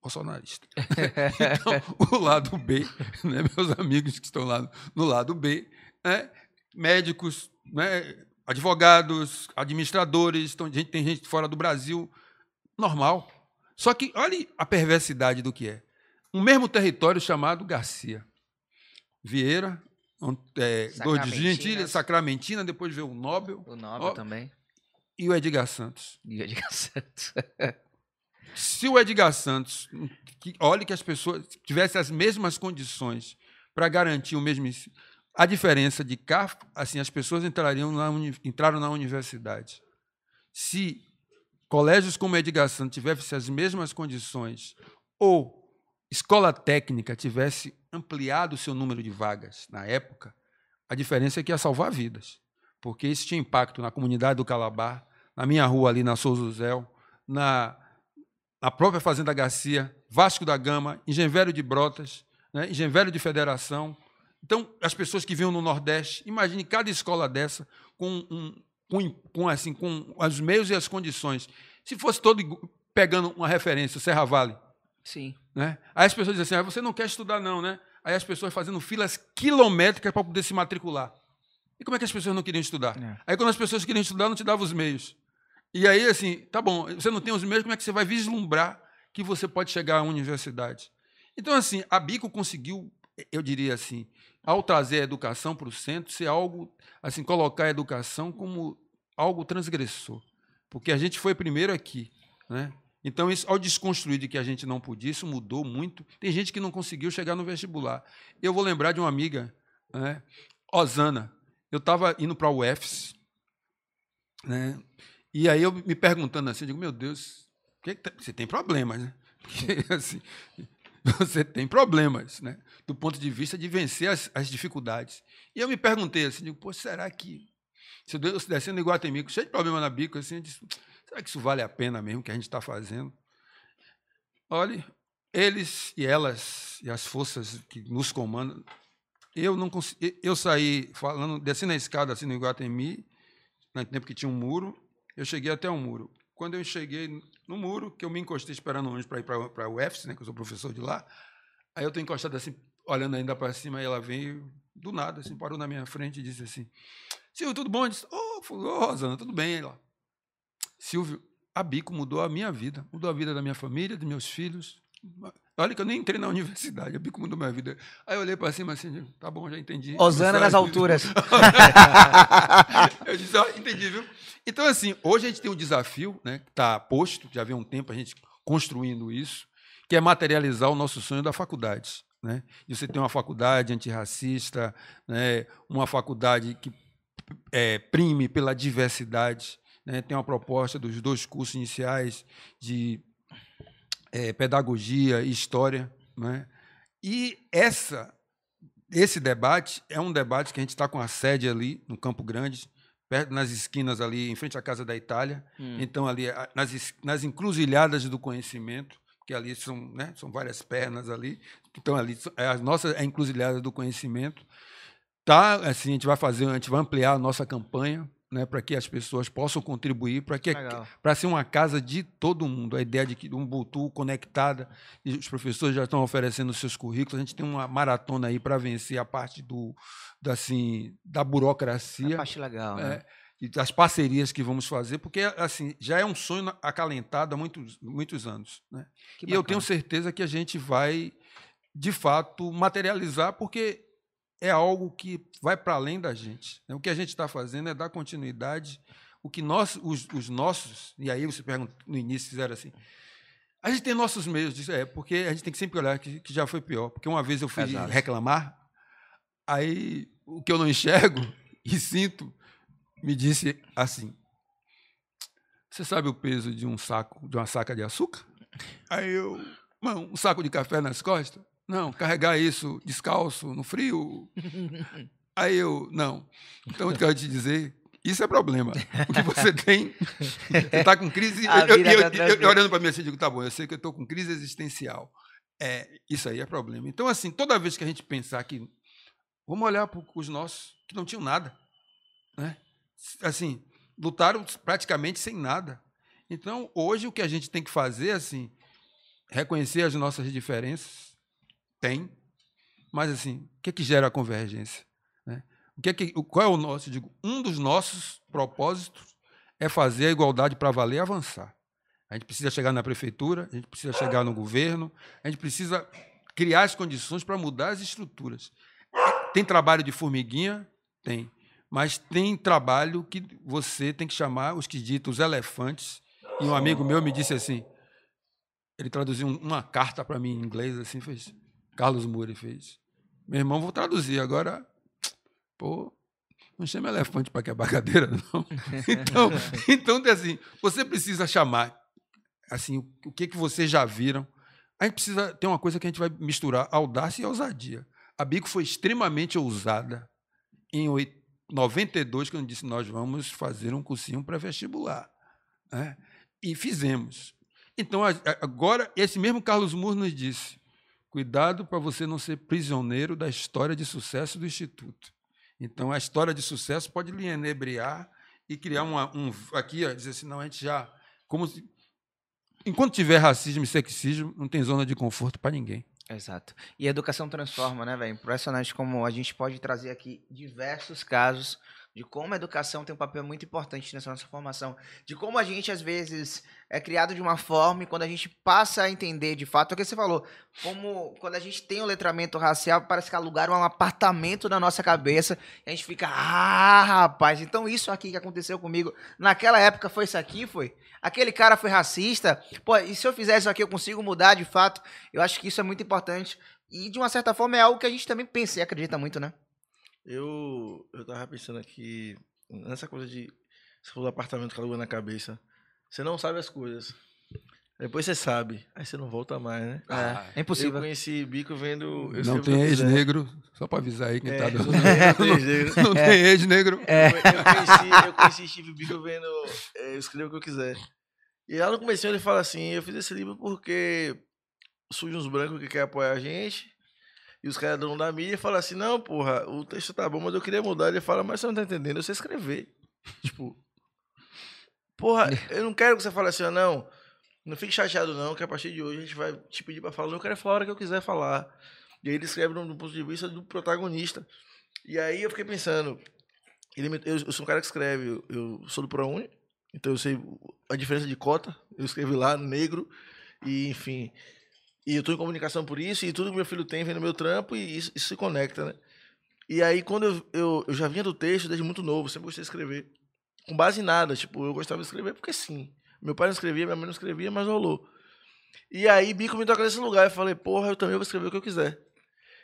bolsonarista. então, o lado B, né? meus amigos que estão lá no lado B, né? médicos, né? advogados, administradores, então, gente, tem gente fora do Brasil, normal. Só que olhe a perversidade do que é. Um mesmo território chamado Garcia. Vieira, é, Dor de Gentilha, Sacramentina, depois veio o Nobel. O Nobel ó, também. E o Edgar Santos. E o Edgar Santos. Se o Edgar Santos, que, olhe que as pessoas tivessem as mesmas condições para garantir o mesmo a diferença de cá, assim, as pessoas entrariam na, entraram na universidade. Se colégios como Edgar Santos tivessem as mesmas condições, ou escola técnica tivesse ampliado o seu número de vagas na época, a diferença é que ia salvar vidas. Porque isso tinha impacto na comunidade do Calabar, na minha rua ali na Souza Zéu, na, na própria Fazenda Garcia, Vasco da Gama, Engenheiro de Brotas, né, Engenheiro de Federação, então, as pessoas que vinham no Nordeste, imagine cada escola dessa com, um, com, com, assim, com os meios e as condições. Se fosse todo pegando uma referência, Serra Vale. Sim. Né? Aí as pessoas dizem assim, ah, você não quer estudar não, né? Aí as pessoas fazendo filas quilométricas para poder se matricular. E como é que as pessoas não queriam estudar? É. Aí quando as pessoas queriam estudar, não te davam os meios. E aí, assim, tá bom, você não tem os meios, como é que você vai vislumbrar que você pode chegar à universidade? Então, assim, a Bico conseguiu, eu diria assim, ao trazer a educação para o centro, ser algo, assim, colocar a educação como algo transgressor. Porque a gente foi primeiro aqui, né? Então, isso, ao desconstruir de que a gente não podia, isso mudou muito. Tem gente que não conseguiu chegar no vestibular. Eu vou lembrar de uma amiga, né? Osana. Eu estava indo para o UFS, né? e aí eu me perguntando assim, eu digo, meu Deus, que que você tem problemas, né? Porque, assim, você tem problemas, né? do ponto de vista de vencer as, as dificuldades. E eu me perguntei assim, digo, pô, será que se eu descendo igual Iguatemi, cheio de problema na bica, assim, eu disse, será que isso vale a pena mesmo que a gente está fazendo? Olhe, eles e elas e as forças que nos comandam, eu não consegui, eu saí falando, descendo a escada assim no Iguatemi, no tempo que tinha um muro, eu cheguei até um muro. Quando eu cheguei no muro, que eu me encostei esperando ônibus para ir para o UFS, né, que eu sou professor de lá. Aí eu estou encostado assim, olhando ainda para cima, e ela veio do nada, assim, parou na minha frente e disse assim: Silvio, tudo bom? Eu disse: Ô, oh, Rosana, tudo bem? Ela, Silvio, a Bico mudou a minha vida, mudou a vida da minha família, dos meus filhos. Olha que eu nem entrei na universidade, a Bico mudou minha vida. Aí eu olhei para cima assim, tá bom, já entendi. Osana nas alturas. eu disse, ó, entendi, viu? Então, assim, hoje a gente tem um desafio, né, que está posto, já vem um tempo a gente construindo isso, que é materializar o nosso sonho da faculdade. Né? E você tem uma faculdade antirracista, né, uma faculdade que é, prime pela diversidade, né, tem uma proposta dos dois cursos iniciais de é, pedagogia e história. Né? E essa, esse debate é um debate que a gente está com a sede ali no Campo Grande, perto, nas esquinas ali, em frente à Casa da Itália. Hum. Então, ali, nas, nas encruzilhadas do conhecimento, que ali são, né, são várias pernas ali. Então, ali, é a nossa é a encruzilhada do conhecimento. Tá, assim, a gente vai fazer, a gente vai ampliar a nossa campanha, né, para que as pessoas possam contribuir, para que para ser uma casa de todo mundo. A ideia de que um Ubuntu conectada, e os professores já estão oferecendo seus currículos. A gente tem uma maratona aí para vencer a parte do, da, assim, da burocracia A parte legal, né? é, e das parcerias que vamos fazer, porque assim já é um sonho acalentado há muitos, muitos anos. Né? E eu tenho certeza que a gente vai, de fato, materializar, porque é algo que vai para além da gente. né? O que a gente está fazendo é dar continuidade. O que nós, os, os nossos, e aí você pergunta no início, fizeram assim. A gente tem nossos meios disso, é, porque a gente tem que sempre olhar que, que já foi pior. Porque uma vez eu fui Exato. reclamar, aí o que eu não enxergo e sinto me disse assim: Você sabe o peso de um saco, de uma saca de açúcar? Aí eu, mano, um saco de café nas costas? Não, carregar isso descalço, no frio. Aí eu, não. Então eu quero te dizer, isso é problema. O que você tem, você está com crise. Eu, tá eu- eu olhando para mim assim, eu digo, tá bom, eu sei que eu estou com crise existencial. É, isso aí é problema. Então, assim, toda vez que a gente pensar que. Vamos olhar para os nossos que não tinham nada. Né? Assim, lutaram praticamente sem nada. Então, hoje, o que a gente tem que fazer, assim, reconhecer as nossas diferenças, tem, mas, assim, o que, que gera a convergência? Né? O que é que, qual é o nosso? Digo, um dos nossos propósitos é fazer a igualdade para valer avançar. A gente precisa chegar na prefeitura, a gente precisa chegar no governo, a gente precisa criar as condições para mudar as estruturas. Tem trabalho de formiguinha? Tem. Mas tem trabalho que você tem que chamar os que ditam os elefantes. E um amigo meu me disse assim, ele traduziu um- uma carta para mim em inglês, assim, fez. Carlos Moura fez. Meu irmão, vou traduzir agora. Pô, não chama elefante para quebrar cadeira, não. Então, então, assim, você precisa chamar, assim, o- que, que vocês já viram. A gente precisa ter uma coisa que a gente vai misturar, audácia e ousadia. A Bico foi extremamente ousada em oit- 92, quando disse nós vamos fazer um cursinho pré-vestibular. né? E fizemos. Então, agora, esse mesmo Carlos Moore nos disse, cuidado para você não ser prisioneiro da história de sucesso do Instituto. Então, a história de sucesso pode lhe enebriar e criar uma, um... Aqui, ó, dizer assim, não, a gente já... Como se, enquanto tiver racismo e sexismo, não tem zona de conforto para ninguém. Exato. E a educação transforma, né, velho? Impressionante como a gente pode trazer aqui diversos casos de como a educação tem um papel muito importante nessa nossa formação. De como a gente, às vezes, é criado de uma forma e quando a gente passa a entender de fato, é o que você falou, como quando a gente tem o letramento racial, parece que alugaram um apartamento na nossa cabeça e a gente fica, ah, rapaz, então isso aqui que aconteceu comigo, naquela época foi isso aqui, foi? Aquele cara foi racista, pô, e se eu fizer isso aqui eu consigo mudar de fato? Eu acho que isso é muito importante. E, de uma certa forma, é algo que a gente também pensa e acredita muito, né? Eu, eu tava pensando aqui nessa coisa de. Você falou do apartamento que alugou na cabeça. Você não sabe as coisas. Depois você sabe. Aí você não volta mais, né? Ah, é impossível. Eu conheci Bico vendo. eu não tem ex-negro, só para avisar aí quem É, está não dando. tem- não tem ex-negro. Não tem ex-negro. É. Eu, eu conheci, eu conheci Steve Bico vendo. é, Eu escrevo o que eu quiser. E lá no começo ele fala assim: eu fiz esse livro porque surge uns brancos que querem apoiar a gente. E os caras dão da mídia e falam assim: não, porra, o texto tá bom, mas eu queria mudar. Ele fala: mas você não tá entendendo, eu sei escrever. tipo, porra, eu não quero que você fale assim, não. Não fique chateado, não, que a partir de hoje a gente vai te pedir pra falar. Eu quero falar a hora que eu quiser falar. E aí ele escreve do, ponto de vista do protagonista. E aí eu fiquei pensando, ele me- eu, eu sou um cara que escreve, eu, eu sou do ProUni, então eu sei a diferença de cota. Eu escrevi lá, negro, e enfim. E eu tô em comunicação por isso, e tudo que meu filho tem vem no meu trampo, e isso, isso se conecta, né? E aí, quando eu, eu, eu já vinha do texto desde muito novo, sempre gostei de escrever. Com base em nada, tipo, eu gostava de escrever porque sim. Meu pai não escrevia, minha mãe não escrevia, mas rolou. E aí, Bico me toca nesse lugar. Eu falei, porra, eu também vou escrever o que eu quiser.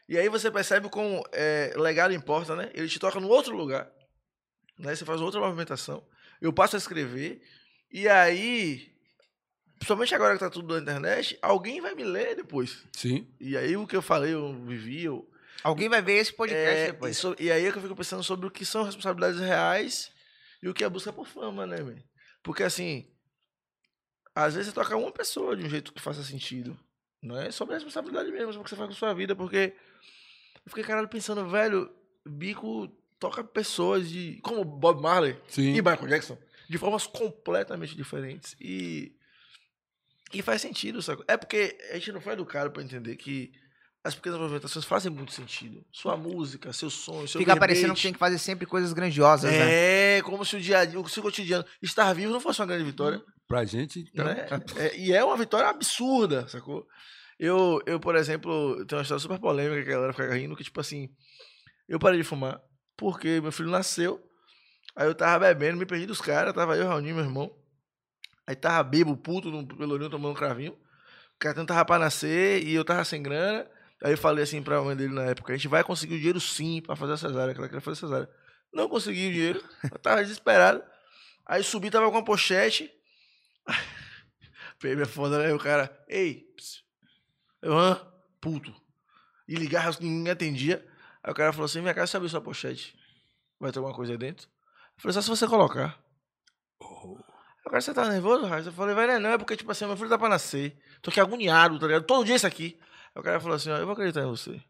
E aí você percebe como é, legado importa, né? Ele te toca num outro lugar. Né? Você faz outra movimentação. Eu passo a escrever. E aí, principalmente agora que tá tudo na internet, alguém vai me ler depois. Sim. E aí o que eu falei, eu vivi, eu, Alguém vai ver esse podcast é, depois. E, so- e aí é que eu fico pensando sobre o que são responsabilidades reais E o que é busca por fama, né, velho? Porque assim, às vezes você toca uma pessoa de um jeito que faça sentido. Não é sobre a responsabilidade mesmo, sobre o que você faz com a sua vida, porque eu fiquei caralho pensando, velho, Bico toca pessoas de. como Bob Marley Sim. e Michael Jackson, de formas completamente diferentes. E. E faz sentido, sabe? É porque a gente não foi educado pra entender que as pequenas movimentações fazem muito sentido. Sua música, seus sonhos, seu Fica parecendo que tem que fazer sempre coisas grandiosas, né? É, como se o dia a dia, o seu cotidiano, estar vivo não fosse uma grande vitória. Pra gente, então, Né? É, e é uma vitória absurda, sacou? Eu, eu, por exemplo, tenho uma história super polêmica que a galera fica rindo, que tipo assim, eu parei de fumar porque meu filho nasceu, aí eu tava bebendo, me perdi dos caras, tava eu, Raoni, meu irmão, aí tava bebo, puto, no pelourinho, tomando um cravinho, o cara tava pra nascer e eu tava sem grana, aí eu falei assim pra mãe dele na época, a gente vai conseguir o dinheiro sim pra fazer a cesárea, que ela queria fazer a cesárea. Não consegui o dinheiro, eu tava desesperado, aí subi, tava com uma pochete, Peguei minha foda, né? O cara, ei, eu, hã? Puto. E ligava, ninguém atendia. Aí o cara falou assim: Minha casa, sabe sua pochete? Vai ter alguma coisa aí dentro? Eu falei: Só se você colocar. Aí o cara, você tá nervoso, Raiz? Eu falei: Vai, não, é não, é porque, tipo assim, meu filho tá pra nascer. Tô aqui agoniado, tá ligado? Todo dia isso aqui. Aí o cara falou assim: Ó, eu vou acreditar em você.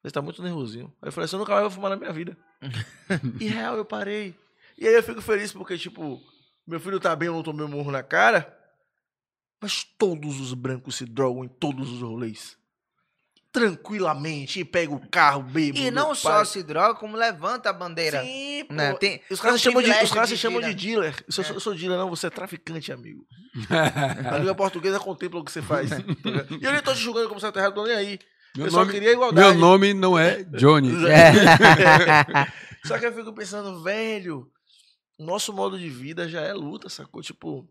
Você tá muito nervosinho. Aí eu falei assim: Eu nunca mais vou fumar na minha vida. e real, eu parei. E aí eu fico feliz porque, tipo, meu filho tá bem, eu não tomei um murro na cara. Mas todos os brancos se drogam em todos os rolês. Tranquilamente, e pega o carro, bebe. E não só se droga, como levanta a bandeira. Sim, pô. né? Tem- os caras se chamam de, os caras de se chamam de dealer. Eu sou, eu sou dealer, não, você é traficante, amigo. A língua portuguesa contempla o que você faz. e eu nem tô te julgando como você errado, tô nem aí. Meu eu só nome- queria igualdade. Meu nome não é Johnny. É. Só que eu fico pensando, velho, nosso modo de vida já é luta, sacou? Tipo,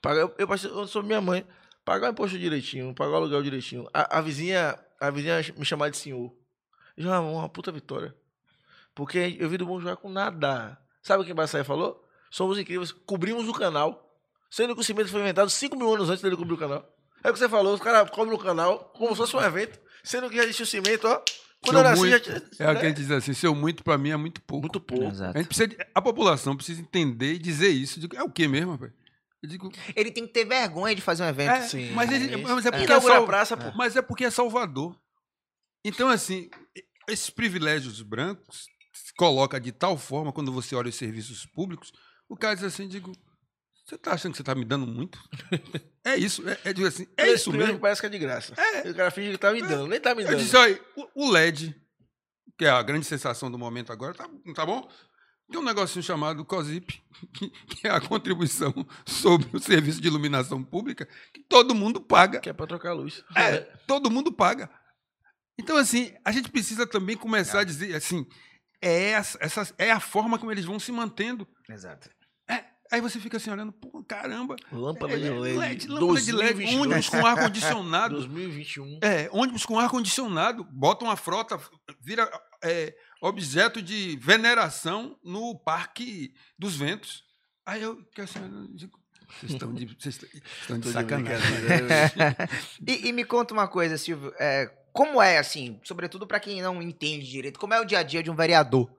pagar, eu, eu, passei- eu sou minha mãe, pagar o imposto direitinho, pagar o aluguel direitinho. A, a vizinha, a vizinha me chamar de senhor. Já é uma puta vitória. Porque eu vi do Bom Joia com nada. Sabe o que o Baçaia falou? Somos incríveis, cobrimos o canal. Sendo que o cimento foi inventado 5 mil anos antes dele cobrir o canal. É o que você falou, os caras cobrem o canal como se fosse um evento. Sendo que já existia o cimento, ó. Quando eu Seu nasci, já muito-. É o que a gente diz assim, seu muito pra mim é muito pouco. Muito pouco. Exato. A, gente precisa a população precisa entender e dizer isso. É o que mesmo, rapaz? Eu digo, Ele tem que ter vergonha de fazer um evento. é, Sim, mas, ele- isso. mas é É. porque é, a Sal- praça, pô. mas é porque é Salvador. Então, assim, esses privilégios brancos se coloca de tal forma, quando você olha os serviços públicos, o cara diz assim, digo, você tá achando que você tá me dando muito? é isso, é, é, digo assim, é Primeiro- isso mesmo. parece que é de graça. O cara finge que tá me dando, nem tá me Eu dando. disse, olha, o- o LED, que é a grande sensação do momento agora, tá, tá bom? Tem um negocinho chamado COSIP, que, é a contribuição sobre o serviço de iluminação pública, que todo mundo paga. Que é pra trocar a luz. É, todo mundo paga. Então, assim, a gente precisa também começar a dizer, assim, é, essa, essa- é a forma como eles vão se mantendo. Exato. É, aí você fica assim, olhando, pô, caramba. Lâmpada é, de LED. lâmpada de LED, 2022. ônibus com ar-condicionado. 2021. É, ônibus com ar-condicionado, botam a frota, vira é, objeto de veneração no Parque dos Ventos. Aí eu fico assim, digo, vocês estão de, vocês estão de sacanagem. E, e me conta uma coisa, Silvio. é, como é, assim, sobretudo pra quem não entende direito, como é o dia a dia de um vereador?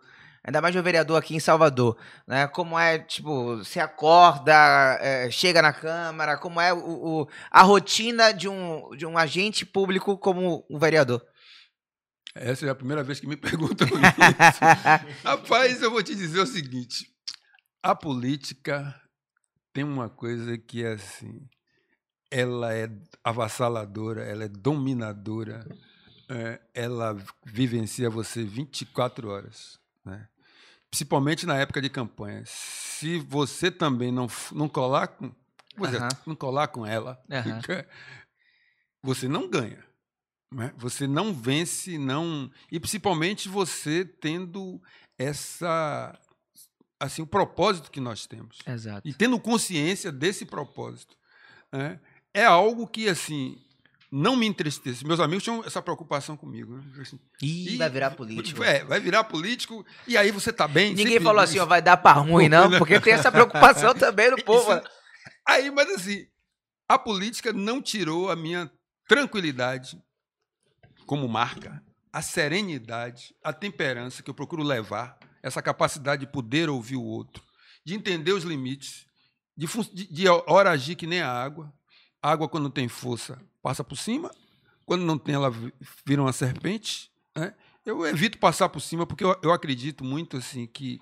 Ainda mais de um vereador aqui em Salvador, né? Como é, tipo, você acorda, é, chega na Câmara, como é o, o- a rotina de um, de um agente público como um vereador? Essa é a primeira vez que me perguntam isso. Rapaz, eu vou te dizer o seguinte: a política tem uma coisa que é assim, ela é avassaladora, ela é dominadora, é, ela vivencia você 24 horas, né? Principalmente na época de campanha. Se você também não, não colar com, dizer, não colar com ela, você não ganha. Né? Você não vence, não. E principalmente você tendo essa. Assim, o propósito que nós temos. Exato. E tendo consciência desse propósito. né? É algo que, assim, não me entristece. Meus amigos tinham essa preocupação comigo. né? Assim, Ih, "Ih, vai virar político. É, vai virar político, e aí você tá bem. Ninguém sempre falou assim, ó, vai dar pra ruim, não, porque tem essa preocupação também no povo. Isso- Aí, mas assim, a política não tirou a minha tranquilidade como marca, a serenidade, a temperança que eu procuro levar, essa capacidade de poder ouvir o outro de entender os limites, de, de, de agir que nem a água. A água, quando tem força, passa por cima, quando não tem, ela vira uma serpente. Né? Eu evito passar por cima, porque eu, eu acredito muito assim que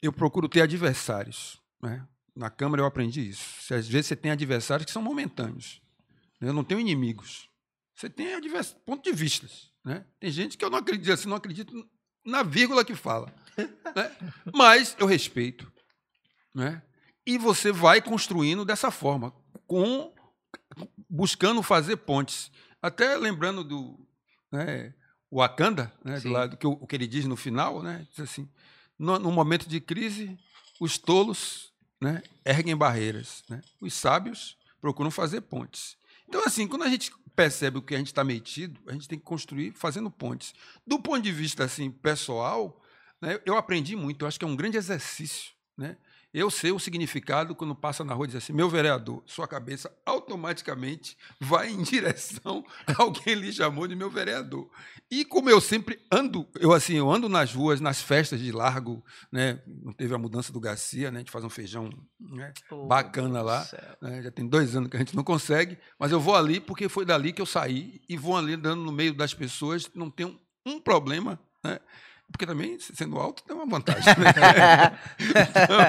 eu procuro ter adversários. Né? Na Câmara eu aprendi isso. Às vezes você tem adversários que são momentâneos. Né? Eu não tenho inimigos. Você tem advers... ponto de vista. Né? Tem gente que eu não acredito assim, não acredito na vírgula que fala. Né? Mas eu respeito. Né? E você vai construindo dessa forma, com buscando fazer pontes. Até lembrando do né, Wakanda, né, do lado, que o, que ele diz no final, né, diz assim, no, no momento de crise, os tolos né, erguem barreiras, né? os sábios procuram fazer pontes. Então, assim, quando a gente percebe o que a gente está metido, a gente tem que construir fazendo pontes. Do ponto de vista assim pessoal, né, eu aprendi muito, eu acho que é um grande exercício. Né? Eu sei o significado quando passa na rua e diz assim, meu vereador, sua cabeça automaticamente vai em direção a alguém lhe chamou de meu vereador. E como eu sempre ando, eu assim, eu ando nas ruas, nas festas de largo, né? Não teve a mudança do Garcia, né? A gente faz um feijão né? bacana lá. Né? Já tem dois anos que a gente não consegue, mas eu vou ali porque foi dali que eu saí e vou ali andando no meio das pessoas, não tenho um problema, né? Porque também, sendo alto, tem uma vantagem. Né? então,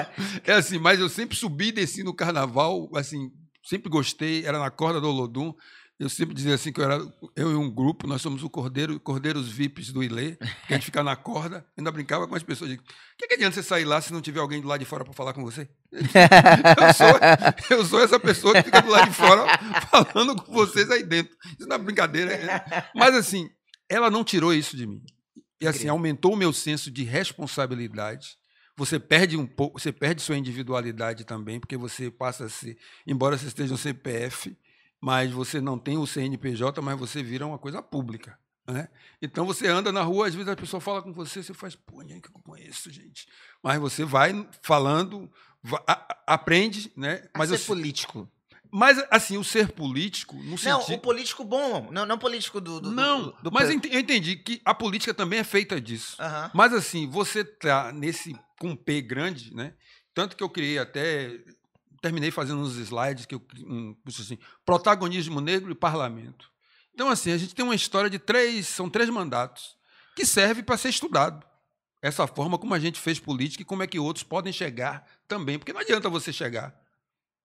é assim, mas eu sempre subi e desci no carnaval, assim, sempre gostei, era na corda do Olodum. Eu sempre dizia assim que eu era eu e um grupo, nós somos o Cordeiro, Cordeiros VIPs do Ilê, que a gente fica na corda, ainda brincava com as pessoas. O que, que adianta você sair lá se não tiver alguém do lado de fora para falar com você? Eu sou, eu sou essa pessoa que fica do lado de fora falando com vocês aí dentro. Isso não é brincadeira. Né? Mas assim, ela não tirou isso de mim. E assim, aumentou o meu senso de responsabilidade. Você perde um pouco, você perde sua individualidade também, porque você passa a ser, embora você esteja no CPF, mas você não tem o CNPJ, mas você vira uma coisa pública. Né? Então você anda na rua, às vezes a pessoa fala com você, você faz, pô, nem que eu conheço, gente. Mas você vai falando, vai, aprende, né? Mas a ser eu, político. Mas, assim, o ser político. No não, sentido... o político bom, não, não político do. do não, do, do, mas eu entendi que a política também é feita disso. Uhum. Mas, assim, você tá nesse. com P grande, né? Tanto que eu criei até. Terminei fazendo uns slides que eu. Um, assim, protagonismo negro e parlamento. Então, assim, a gente tem uma história de três. São três mandatos que serve para ser estudado. Essa forma como a gente fez política e como é que outros podem chegar também. Porque não adianta você chegar.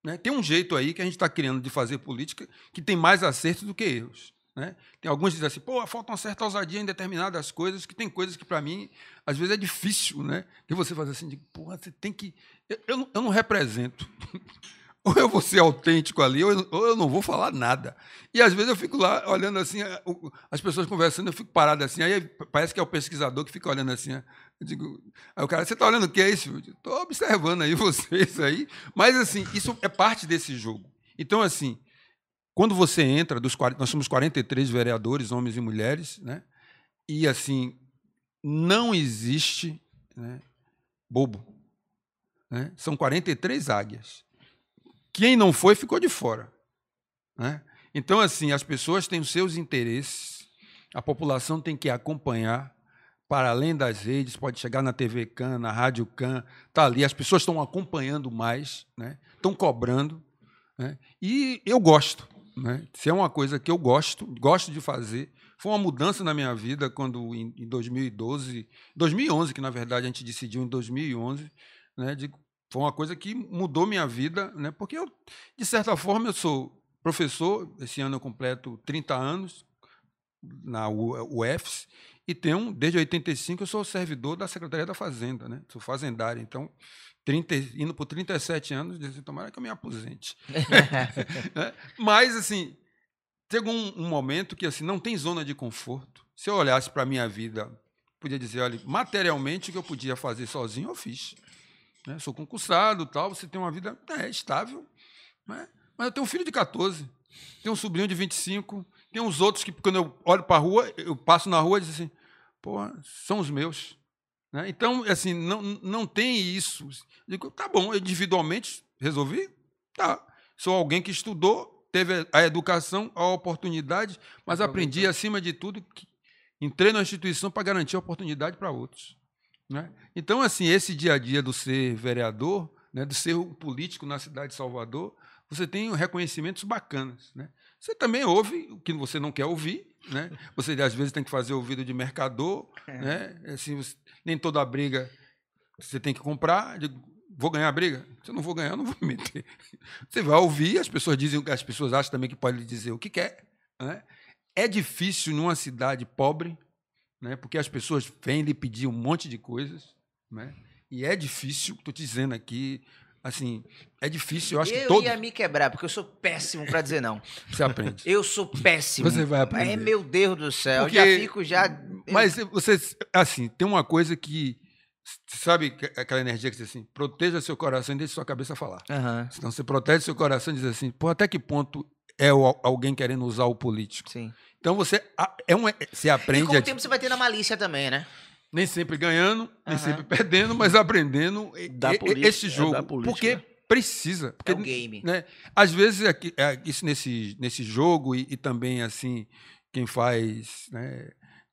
Né? Tem um jeito aí que a gente está criando de fazer política que tem mais acertos do que erros. Né? Tem alguns que dizem assim, pô, falta uma certa ousadia em determinadas coisas, que tem coisas que, para mim, às vezes é difícil, né? Que você faz assim, de, porra, você tem que. Eu, eu, não, eu não represento. ou eu vou ser autêntico ali, ou eu, ou eu, não vou falar nada. E às vezes eu fico lá olhando assim, as pessoas conversando, eu fico parado assim, aí parece que é o pesquisador que fica olhando assim. Eu digo, aí o cara, você está olhando o que é isso? Estou observando aí vocês aí. Mas assim, isso é parte desse jogo. Então, assim, quando você entra, dos nós somos 43 vereadores, homens e mulheres, né? E assim, não existe né, bobo. Né? São 43 águias. Quem não foi, ficou de fora. Né? Então, assim, as pessoas têm os seus interesses, a população tem que acompanhar para além das redes, pode chegar na TV Can, na Rádio Can, está ali, as pessoas estão acompanhando mais, né? estão cobrando. Né? E eu gosto. Né? Se é uma coisa que eu gosto, gosto de fazer. Foi uma mudança na minha vida quando, em, em 2012, 2011, que na verdade a gente decidiu em 2011, né, de, foi uma coisa que mudou minha vida, né, porque eu, de certa forma, eu sou professor, esse ano eu completo 30 anos na UFS, e tenho, desde 85, eu sou servidor da Secretaria da Fazenda, né? Sou fazendário, então, 30, indo por 37 anos, disse, tomara que eu me aposente. Né? Mas, assim, chegou um, um, momento que, assim, não tem zona de conforto. Se eu olhasse para a minha vida, podia dizer, olha, materialmente, o que eu podia fazer sozinho, eu fiz. Né? Sou concursado, tal, você tem uma vida é, estável, né? mas eu tenho um filho de 14, tenho um sobrinho de 25, tem uns outros que, quando eu olho para a rua, eu passo na rua e digo assim, pô, são os meus. Né? Então, assim, não, não tem isso. Eu digo, tá bom, individualmente resolvi? Tá. Sou alguém que estudou, teve a educação, a oportunidade, mas aprendi, acima de tudo, que entrei na instituição para garantir a oportunidade para outros. Né? Então, assim, esse dia a dia do ser vereador, né, do ser um político na cidade de Salvador, você tem reconhecimentos bacanas. Né? Você também ouve o que você não quer ouvir, né? Você às vezes tem que fazer ouvido de mercador, é. né? Assim, nem toda briga você tem que comprar. Digo, vou ganhar a briga? Se eu não vou ganhar, eu não vou me meter. Você vai ouvir, as pessoas dizem, as pessoas acham também que pode dizer o que quer. Né? É difícil numa cidade pobre, né? Porque as pessoas vêm lhe pedir um monte de coisas, né? E é difícil, estou te dizendo aqui, assim, é difícil. Eu acho eu que todos... ia me quebrar, porque eu sou péssimo para dizer não. Você aprende. Eu sou péssimo. Você vai aprender. É, meu Deus do céu. Porque... Eu já fico já. Mas você, assim, tem uma coisa que. Sabe aquela energia que diz assim: proteja seu coração e deixe sua cabeça falar. Uhum. Então você protege seu coração e diz assim: pô, até que ponto é alguém querendo usar o político? Sim. Então você, é um, você aprende. E com o tempo você vai ter na malícia também, né? Nem sempre ganhando, uhum. nem sempre perdendo, mas aprendendo da política, esse é jogo. É política, porque precisa. Porque, é o game. Né, às vezes, é, é, isso nesse, nesse jogo, e, e também assim, quem faz, né,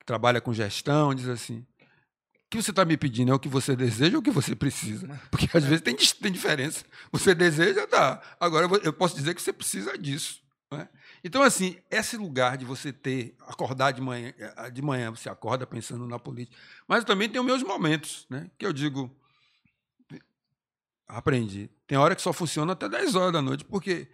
trabalha com gestão, diz assim: o que você está me pedindo é o que você deseja ou o que você precisa? Porque às vezes tem, tem diferença. Você deseja, tá. Agora eu posso dizer que você precisa disso. Né? Então, assim, esse lugar de você ter, acordar de manhã, eh, de manhã, você acorda pensando na política, mas também tem os meus momentos, né? Que eu digo, aprendi. Tem hora que só funciona até 10 horas da noite, porque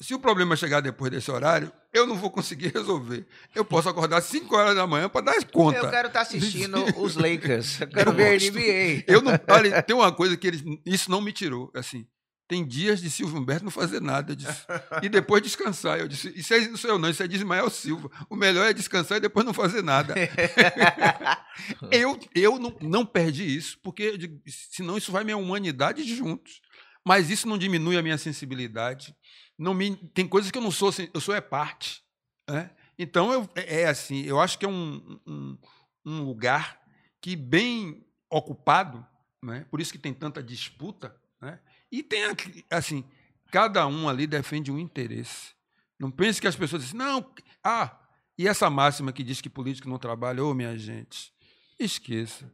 se o problema chegar depois desse horário, eu não vou conseguir resolver. Eu posso acordar 5 horas da manhã para dar conta. Eu quero estar tá assistindo os Lakers. Eu quero eu ver gosto. NBA. Eu não, olha, tem uma coisa que eles, isso não me tirou, assim. Tem dias de Silvio Humberto não fazer nada. Disse, e depois descansar. Eu disse, isso não sou eu não, isso é de Ismael Silva. O melhor é descansar e depois não fazer nada. eu eu não, não perdi isso, porque digo, senão isso vai minha humanidade juntos. Mas isso não diminui a minha sensibilidade. Não me, tem coisas que eu não sou, eu sou é parte. Né? Então, eu, é, é assim, eu acho que é um, um, um lugar que bem ocupado, né? por isso que tem tanta disputa, né? E tem, assim, cada um ali defende um interesse. Não pense que as pessoas dizem, não, ah, e essa máxima que diz que político não trabalha, ô, oh, minha gente, esqueça.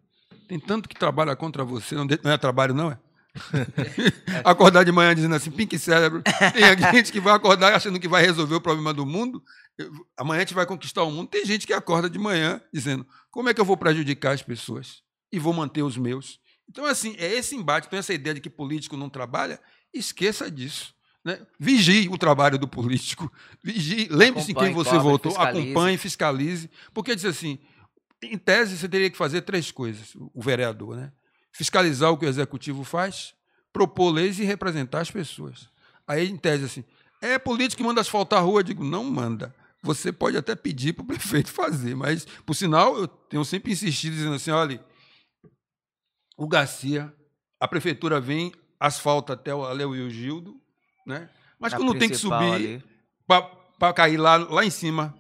Tem tanto que trabalha contra você, não, não é trabalho, não é? acordar de manhã dizendo assim, pink cérebro. Tem gente que vai acordar achando que vai resolver o problema do mundo. Amanhã a gente vai conquistar o mundo. Tem gente que acorda de manhã dizendo, como é que eu vou prejudicar as pessoas? E vou manter os meus. Então, assim, é esse embate, então essa ideia de que político não trabalha, esqueça disso. Né? Vigie o trabalho do político. Vigie, lembre-se em quem você votou, fiscalize. acompanhe, fiscalize. Porque diz assim, em tese, você teria que fazer três coisas, o vereador, né? Fiscalizar o que o executivo faz, propor leis e representar as pessoas. Aí, em tese, assim, é político que manda asfaltar a rua? Eu digo, não manda. Você pode até pedir para o prefeito fazer, mas, por sinal, eu tenho sempre insistido, dizendo assim, olha, o Garcia, a prefeitura vem, asfalta até o Aleu e o Gildo, né? mas quando tem que subir para cair lá, lá em cima,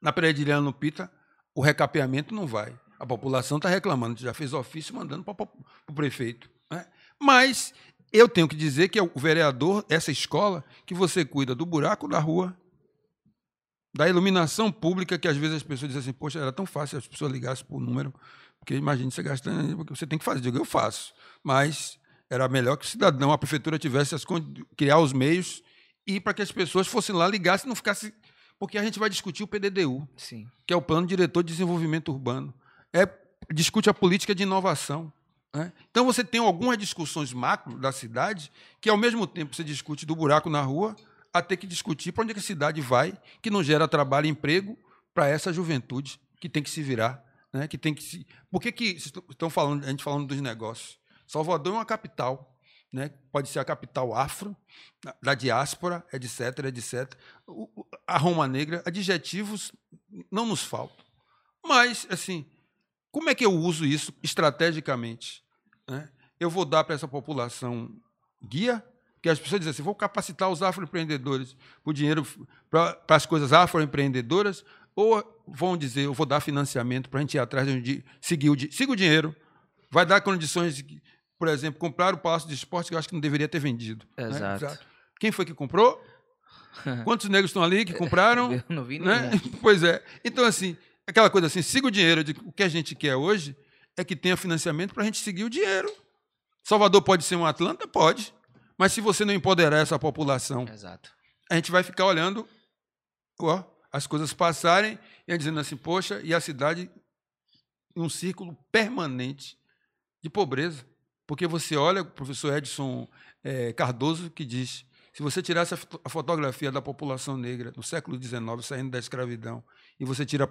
na Predilhana, no Pita, o recapeamento não vai. A população está reclamando, já fez ofício mandando para o prefeito. Né? Mas eu tenho que dizer que é o vereador, essa escola, que você cuida do buraco da rua, da iluminação pública, que às vezes as pessoas dizem assim, poxa, era tão fácil as pessoas ligassem por número porque imagine você gastando, porque você tem que fazer. Eu digo, eu faço. Mas era melhor que o cidadão, a prefeitura tivesse as criar os meios e para que as pessoas fossem lá, ligassem, não ficasse. Porque a gente vai discutir o PDDU, Sim. que é o Plano Diretor de Desenvolvimento Urbano. É, discute a política de inovação. Né? Então você tem algumas discussões macro da cidade que, ao mesmo tempo, você discute do buraco na rua, a ter que discutir para onde é a cidade vai, que não gera trabalho e emprego para essa juventude que tem que se virar né, que tem que se. Por que, que estão falando, a gente falando dos negócios? Salvador é uma capital, né? pode ser a capital afro, da diáspora, etc, etc. A Roma Negra, adjetivos não nos faltam. Mas, assim, como é que eu uso isso estrategicamente? Né? Eu vou dar para essa população guia, que as pessoas dizem assim, vou capacitar os afroempreendedores o dinheiro para as coisas afroempreendedoras, ou vão dizer, eu vou dar financiamento para a gente ir atrás de seguir o, siga o dinheiro, vai dar condições de, por exemplo, comprar o Palácio de Esportes que eu acho que não deveria ter vendido. Né? Exato. Né? Quem foi que comprou? Quantos negros estão ali que compraram? Eu não vi né? Pois é. Então, assim, aquela coisa assim, siga o dinheiro. O que a gente quer hoje é que tenha financiamento para a gente seguir o dinheiro. Salvador pode ser um Atlanta? Pode. Mas se você não empoderar essa população, Exato. a gente vai ficar olhando ó, as coisas passarem e dizendo assim, poxa, e a cidade em um círculo permanente de pobreza. Porque você olha, o professor Edson é, Cardoso, que diz: se você tirasse a, fotografia da população negra no século XIX, saindo da escravidão, e você tira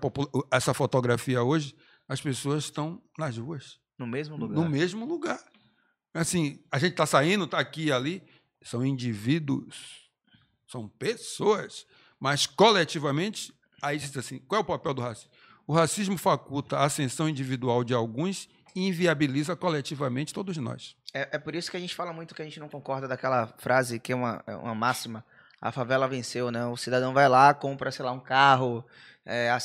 essa fotografia hoje, as pessoas estão nas ruas. No mesmo lugar. No mesmo lugar. Assim, a gente está saindo, está aqui e ali. São indivíduos, são pessoas, mas coletivamente, aí diz assim: qual é o papel do racismo? O racismo faculta a ascensão individual de alguns e inviabiliza coletivamente todos nós. É, é, por isso que a gente fala muito que a gente não concorda daquela frase que é uma, é uma máxima. A favela venceu, né? O cidadão vai lá, compra, sei lá, um carro, é,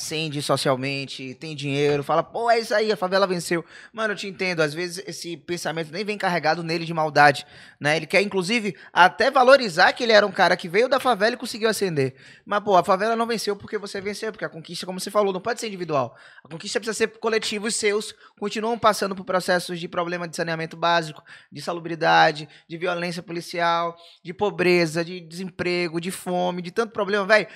socialmente, tem dinheiro, fala, pô, é isso aí, a favela venceu. Mano, eu te entendo, às vezes esse pensamento nem vem carregado nele de maldade, né? Ele quer, inclusive, até valorizar que ele era um cara que veio da favela e conseguiu ascender. Mas, pô, a favela não venceu porque você venceu, porque a conquista, como você falou, não pode ser individual. A conquista precisa ser coletiva, os seus continuam passando por processos de problema de saneamento básico, de salubridade, de violência policial, de pobreza, de desemprego, de fome, de tanto problema. Velho,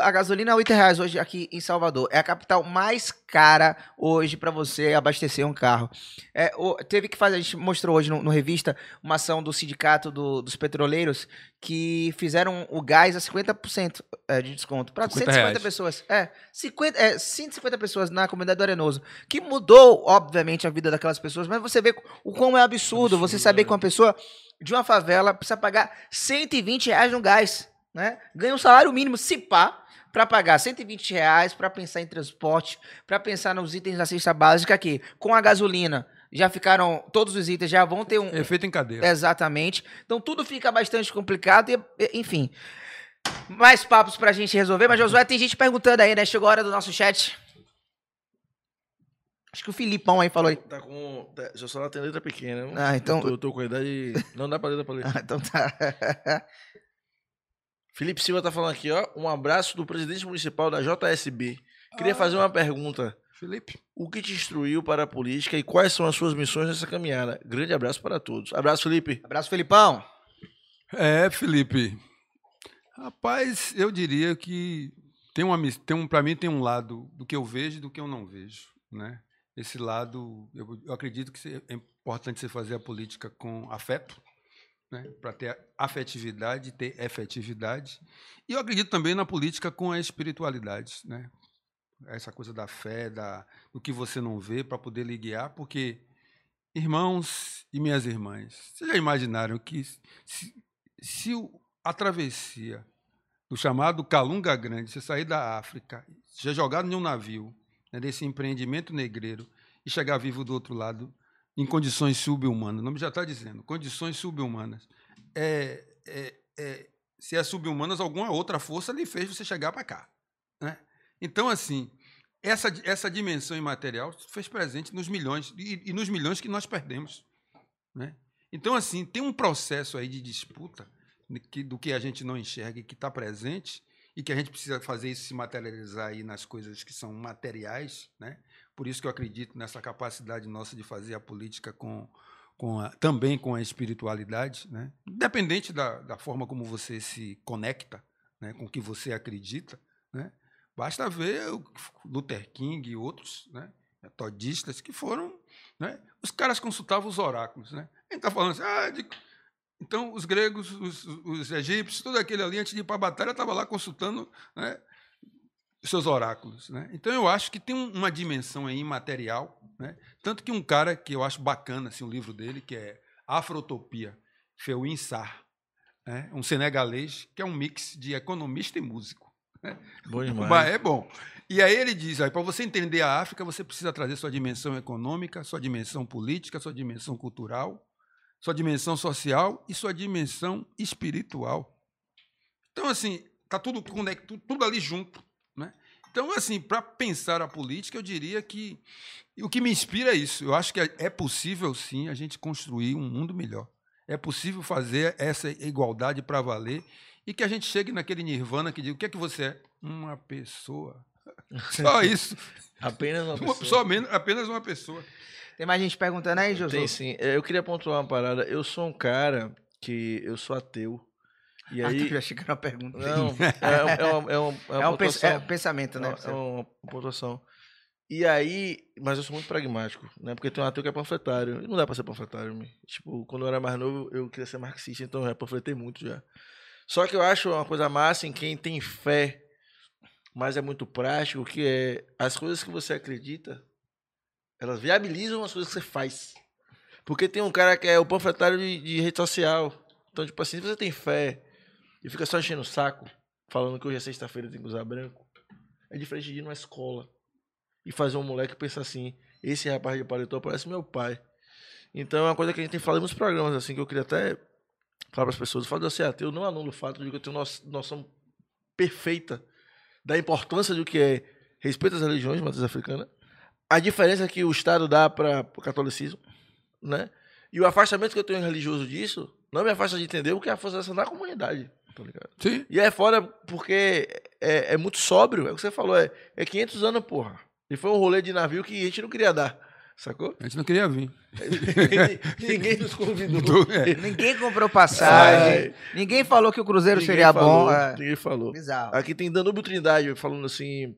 a gasolina é 8 reais hoje aqui em Salvador. É a capital mais cara hoje para você abastecer um carro. É, o, teve que fazer, a gente mostrou hoje no, no revista uma ação do sindicato do, dos petroleiros que fizeram o gás a 50% é, de desconto para 150 reais. pessoas. É, 50, é, 150 pessoas na comunidade do Arenoso. Que mudou, obviamente, a vida daquelas pessoas, mas você vê o como é absurdo, absurdo você saber é. que uma pessoa de uma favela precisa pagar 120 reais no gás. Né? Ganha um salário mínimo, se pá, para pagar 120 reais, para pensar em transporte, para pensar nos itens da cesta básica aqui. Com a gasolina, já ficaram, todos os itens já vão ter um... Efeito em cadeia. Exatamente. Então tudo fica bastante complicado e, enfim... Mais papos pra gente resolver, mas Josué, tem gente perguntando aí, né? Chegou a hora do nosso chat. Acho que o Filipão aí falou aí. Tá com. Tá, já só tem letra pequena. Ah, então. Eu tô, eu tô com a idade. Não dá pra ler, dá pra ler. Ah, então tá. Felipe Silva tá falando aqui, ó. Um abraço do presidente municipal da JSB. Queria ah, fazer uma pergunta. Felipe. O que te instruiu para a política e quais são as suas missões nessa caminhada? Grande abraço para todos. Abraço, Felipe. Abraço, Felipão. É, Felipe. Rapaz, eu diria que tem uma tem um para mim tem um lado do que eu vejo e do que eu não vejo, né? Esse lado, eu, eu acredito que é importante você fazer a política com afeto, né, para ter afetividade, ter efetividade. E eu acredito também na política com a espiritualidade, né? Essa coisa da fé, da, do que você não vê, para poder lhe guiar, porque, irmãos e minhas irmãs, vocês já imaginaram que se, se a travessia do chamado Calunga Grande, você sair da África, ser jogado em um navio, né, desse empreendimento negreiro, e chegar vivo do outro lado, em condições subhumanas. O nome já está dizendo, condições subhumanas. É, é, é, se é subhumanas, alguma outra força lhe fez você chegar para cá. Né? Então, assim, essa, essa dimensão imaterial fez presente nos milhões, e, e nos milhões que nós perdemos. Né? Então, assim, tem um processo aí de disputa que, do que a gente não enxerga e que está presente, e que a gente precisa fazer isso se materializar aí nas coisas que são materiais, né? Por isso que eu acredito nessa capacidade nossa de fazer a política com, com a, também com a espiritualidade, né? independente da, da forma como você se conecta né? com o que você acredita. Né? Basta ver o Luther King e outros né? todistas que foram. Né? Os caras consultavam os oráculos. Né? A gente está falando assim, ah, de, então os gregos, os, os, egípcios, todo aquele ali, antes de ir para a batalha, estava lá consultando né? Seus oráculos. Né? Então eu acho que tem uma dimensão aí imaterial, né? tanto que um cara que eu acho bacana assim, o livro dele, que é Afrotopia, Feuin Sarr, né? um senegalês que é um mix de economista e músico. Né? Bom demais. É bom. E aí ele diz, para você entender a África, você precisa trazer sua dimensão econômica, sua dimensão política, sua dimensão cultural, sua dimensão social e sua dimensão espiritual. Então, assim, está tudo, tudo ali junto. Então, assim, para pensar a política, eu diria que o que me inspira é isso. Eu acho que é possível, sim, a gente construir um mundo melhor. É possível fazer essa igualdade para valer e que a gente chegue naquele nirvana que diz: o que é que você é? Uma pessoa. Só isso. Apenas uma Uma- pessoa. só menos, apenas uma pessoa. Tem mais gente perguntando aí, Josué? Tem sim. É, Eu queria pontuar uma parada. Eu sou um cara que eu sou ateu. E Ah, aí. tu já chegou na pergunta. Não, é, é, uma, é, uma, é uma É um pontuação. é pensamento, né? É uma pontuação. E aí, mas eu sou muito pragmático, né? Porque tem um ateu que é panfletário. E não dá pra ser panfletário. Tipo, quando eu era mais novo, eu queria ser marxista, então eu já panfletei muito já. Só que eu acho uma coisa massa em quem tem fé, mas é muito prático, que é as coisas que você acredita, elas viabilizam as coisas que você faz. Porque tem um cara que é o panfletário de, de rede social. Então, tipo assim, se você tem fé e fica só enchendo o saco, falando que hoje é sexta-feira tem que usar branco, é diferente de ir numa escola e fazer um moleque pensar assim: esse rapaz de paletó parece meu pai. Então é uma coisa que a gente tem falado em muitos programas, assim, que eu queria até falar para as pessoas. O fato de eu ser ateu não anula o fato de que eu tenho noção, perfeita da importância do que é respeito às religiões matriz africana, a diferença que o Estado dá para o catolicismo, né? E o afastamento que eu tenho religioso disso não me afasta de entender o que é a força da comunidade, tá ligado? Sim. E é foda porque é, é muito sóbrio, é o que você falou, é, é 500 anos, porra. E foi um rolê de navio que a gente não queria dar, sacou? A gente não queria vir. Ninguém nos convidou. É. Ninguém comprou passagem. Ai. Ninguém falou que o Cruzeiro Ninguém seria falou, bom. É. Ninguém falou. Bizarro. Aqui tem Danúbio Trindade falando assim.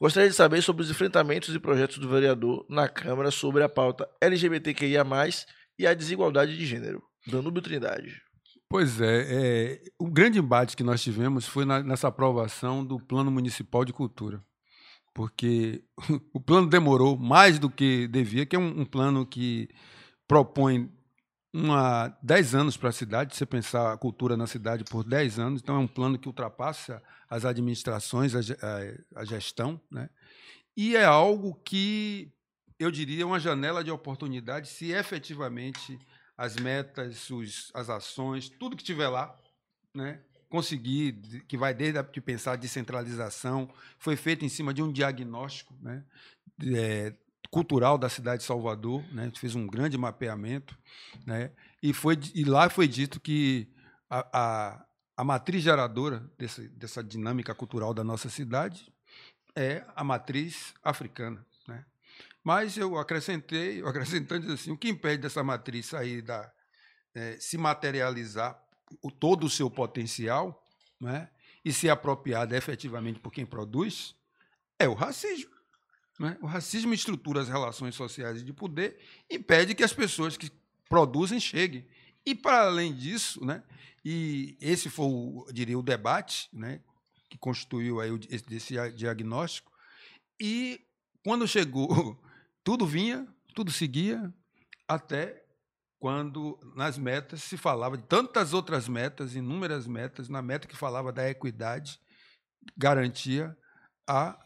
Gostaria de saber sobre os enfrentamentos e projetos do vereador na Câmara sobre a pauta LGBTQIA, e a desigualdade de gênero. Danúbio Trindade. Pois é, é, o grande embate que nós tivemos foi na- nessa aprovação do Plano Municipal de Cultura. Porque o plano demorou mais do que devia, que é um, um plano que propõe uma, 10 anos para a cidade, você pensar a cultura na cidade por 10 anos, então é um plano que ultrapassa as administrações, a, a- a gestão, né? e é algo que, eu diria, uma janela de oportunidade se efetivamente as metas, os, as ações, tudo que tiver lá, né? conseguir, que vai desde a, de pensar a descentralização, foi feito em cima de um diagnóstico né? eh, cultural da cidade de Salvador, né? a gente fez um grande mapeamento, né? e, foi, e lá foi dito que a, a, a matriz geradora desse, dessa dinâmica cultural da nossa cidade é a matriz africana. Mas eu acrescentei, eu acrescentando assim, o que impede dessa matriz sair da eh, se materializar o, todo o seu potencial, né? e ser apropriada efetivamente por quem produz, é o racismo. né? O racismo estrutura as relações sociais de poder impede que as pessoas que produzem cheguem. E, para além disso, né? e esse foi, diria, o debate né? que constituiu aí esse, esse dia- diagnóstico, e quando chegou, tudo vinha, tudo seguia, até quando nas metas se falava de tantas outras metas, inúmeras metas, na meta que falava da equidade, garantia a,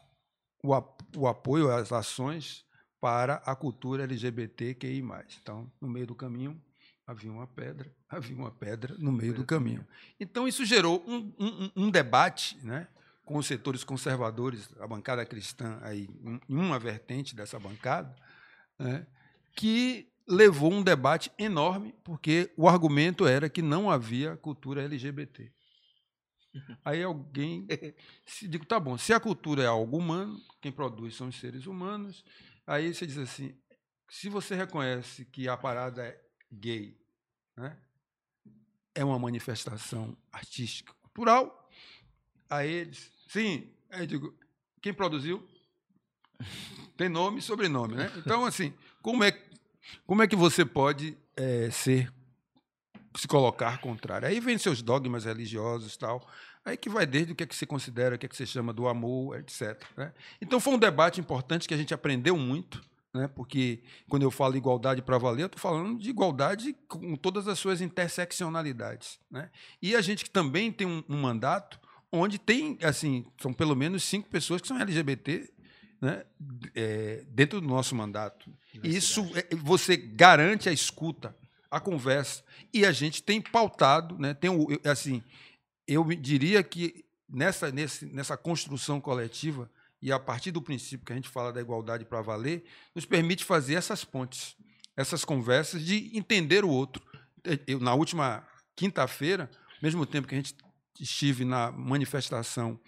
o, o apoio às ações para a cultura LGBTQI+. Então, no meio do caminho, havia uma pedra, havia uma pedra no meio do caminho. Então, isso gerou um, um- um debate né, com os setores conservadores, a bancada cristã, aí, em uma vertente dessa bancada, né, que levou um debate enorme, porque o argumento era que não havia cultura LGBT. Aí alguém se digo, tá bom, se a cultura é algo humano, quem produz são os seres humanos, aí você diz assim, se você reconhece que a parada é gay, né, é uma manifestação artística, cultural, aí eles, sim, aí eu digo, quem produziu tem nome e sobrenome, né? Então, assim, como é, como é que você pode eh, ser se colocar contrário? Aí vem seus dogmas religiosos tal, aí que vai desde o que é que você considera, o que é que você chama do amor, etc. né? Então foi um debate importante que a gente aprendeu muito, né? Porque quando eu falo igualdade para valer, eu estou falando de igualdade com todas as suas interseccionalidades, né? E a gente que também tem um, um mandato onde tem, assim, são pelo menos cinco pessoas que são LGBT né, é, dentro do nosso mandato. E isso é, você garante a escuta, a conversa. E a gente tem pautado, né, tem assim, eu diria que nessa, nesse, nessa construção coletiva, e a partir do princípio que a gente fala da igualdade para valer, nos permite fazer essas pontes, essas conversas de entender o outro. Eu, na última quinta-feira, mesmo tempo que a gente estive na manifestação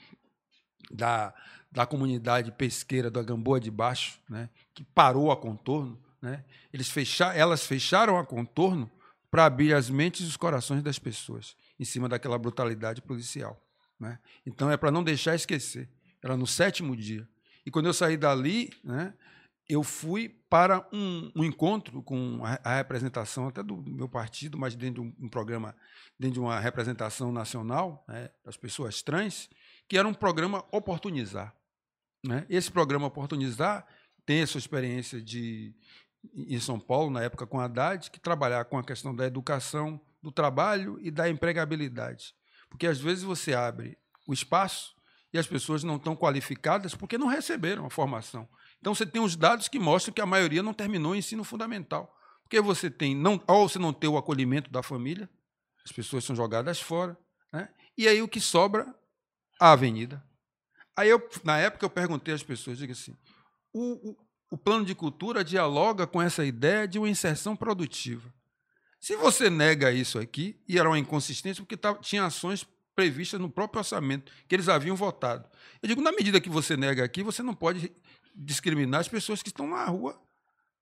da, da comunidade pesqueira da Gamboa de Baixo, né, que parou a contorno, né, eles fechar, elas fecharam a contorno para abrir as mentes e os corações das pessoas em cima daquela brutalidade policial. Né? Então é para não deixar esquecer. Era no sétimo dia. E quando eu saí dali, né, eu fui para um, um encontro com a, a, representação até do meu partido, mas dentro de um, um programa, dentro de uma representação nacional né, das pessoas trans, que era um programa Oportunizar. Né? Esse programa Oportunizar tem essa experiência de em São Paulo, na época com a Haddad, que trabalhar com a questão da educação, do trabalho e da empregabilidade. Porque às vezes você abre o espaço e as pessoas não estão qualificadas porque não receberam a formação. Então você tem os dados que mostram que a maioria não terminou o ensino fundamental. Porque você tem, não, ou você não tem o acolhimento da família, as pessoas são jogadas fora, né? e aí o que sobra a avenida. Aí eu, na época, eu perguntei às pessoas, digo assim, o, o, o plano de cultura dialoga com essa ideia de uma inserção produtiva. Se você nega isso aqui, e era uma inconsistência, porque tinha ações previstas no próprio orçamento, que eles haviam votado. Eu digo, na medida que você nega aqui, você não pode discriminar as pessoas que estão na rua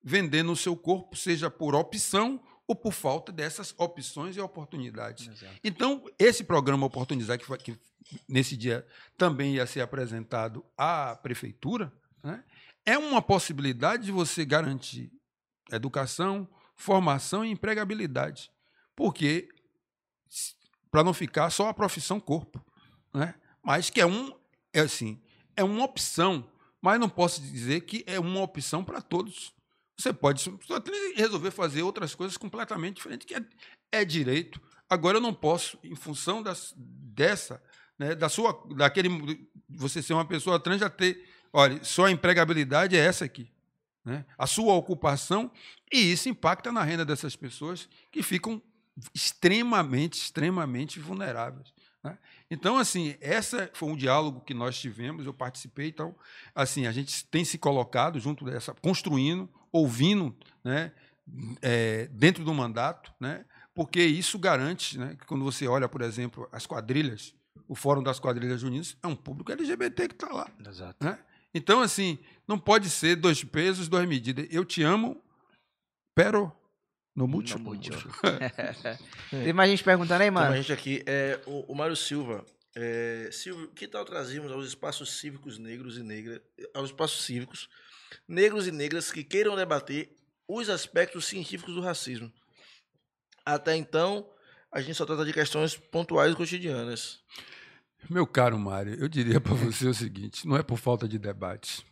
vendendo o seu corpo, seja por opção ou por falta dessas opções e oportunidades. Exato. Então, esse programa Oportunizar, que, que nesse dia também ia ser apresentado à prefeitura, né, é uma possibilidade de você garantir educação, formação e empregabilidade. Porque, para não ficar só a profissão corpo, né? mas que é um, é assim, é uma opção, mas não posso dizer que é uma opção para todos. Você pode resolver fazer outras coisas completamente diferentes, que é, é direito. Agora eu não posso, em função das, dessa né, da sua, daquele, você ser uma pessoa trans, já ter, olha, sua empregabilidade é essa aqui. Né? A sua ocupação, e isso impacta na renda dessas pessoas que ficam extremamente, extremamente vulneráveis. Né? Então, assim, essa foi um diálogo que nós tivemos, eu participei, então, assim, a gente tem se colocado junto dessa, construindo, ouvindo, né, é, dentro do mandato, né, porque isso garante, né, que quando você olha, por exemplo, as quadrilhas, o Fórum das Quadrilhas Juninas é um público LGBT que está lá. Exato. Né? Então, assim, não pode ser dois pesos, duas medidas. Eu te amo, pero no múltiplo. No múltiplo. Tem mais gente perguntando aí, mano? Tem mais gente aqui. É, o, o Mário Silva. É, Silvio, que tal trazermos aos espaços cívicos negros e negras, aos espaços cívicos negros e negras que queiram debater os aspectos científicos do racismo? Até então, a gente só trata de questões pontuais e cotidianas. Meu caro Mário, eu diria para você o seguinte: não é por falta de debate,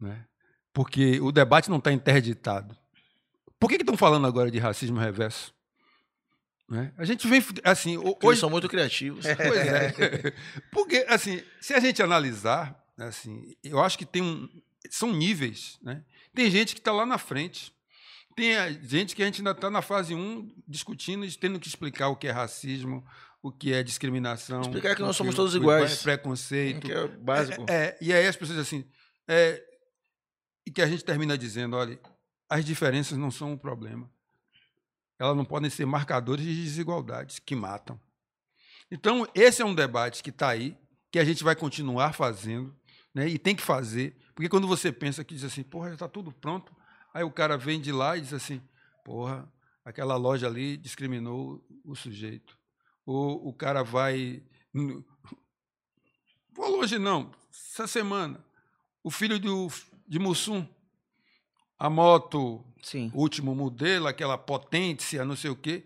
né? porque o debate não está interditado. Por que estão falando agora de racismo reverso? Né? A gente vem assim. Porque hoje são muito criativos. Pois é. Porque assim, se a gente analisar, assim, eu acho que tem um, são níveis, né? Tem gente que está lá na frente. Tem gente que a gente ainda está na fase 1 discutindo e tendo que explicar o que é racismo, o que é discriminação. Explicar que nós somos todos iguais. É preconceito. Que é básico. É, é, e aí as pessoas assim. É, e que a gente termina dizendo: olha, as diferenças não são um problema. Elas não podem ser marcadores de desigualdades que matam. Então, esse é um debate que está aí, que a gente vai continuar fazendo, né, e tem que fazer, porque quando você pensa que diz assim, porra, já está tudo pronto, aí o cara vem de lá e diz assim, porra, aquela loja ali discriminou o sujeito ou o cara vai. Vou longe, não. Essa semana, o filho do, de Mussum, a moto, Sim. último modelo, aquela potência, não sei o quê.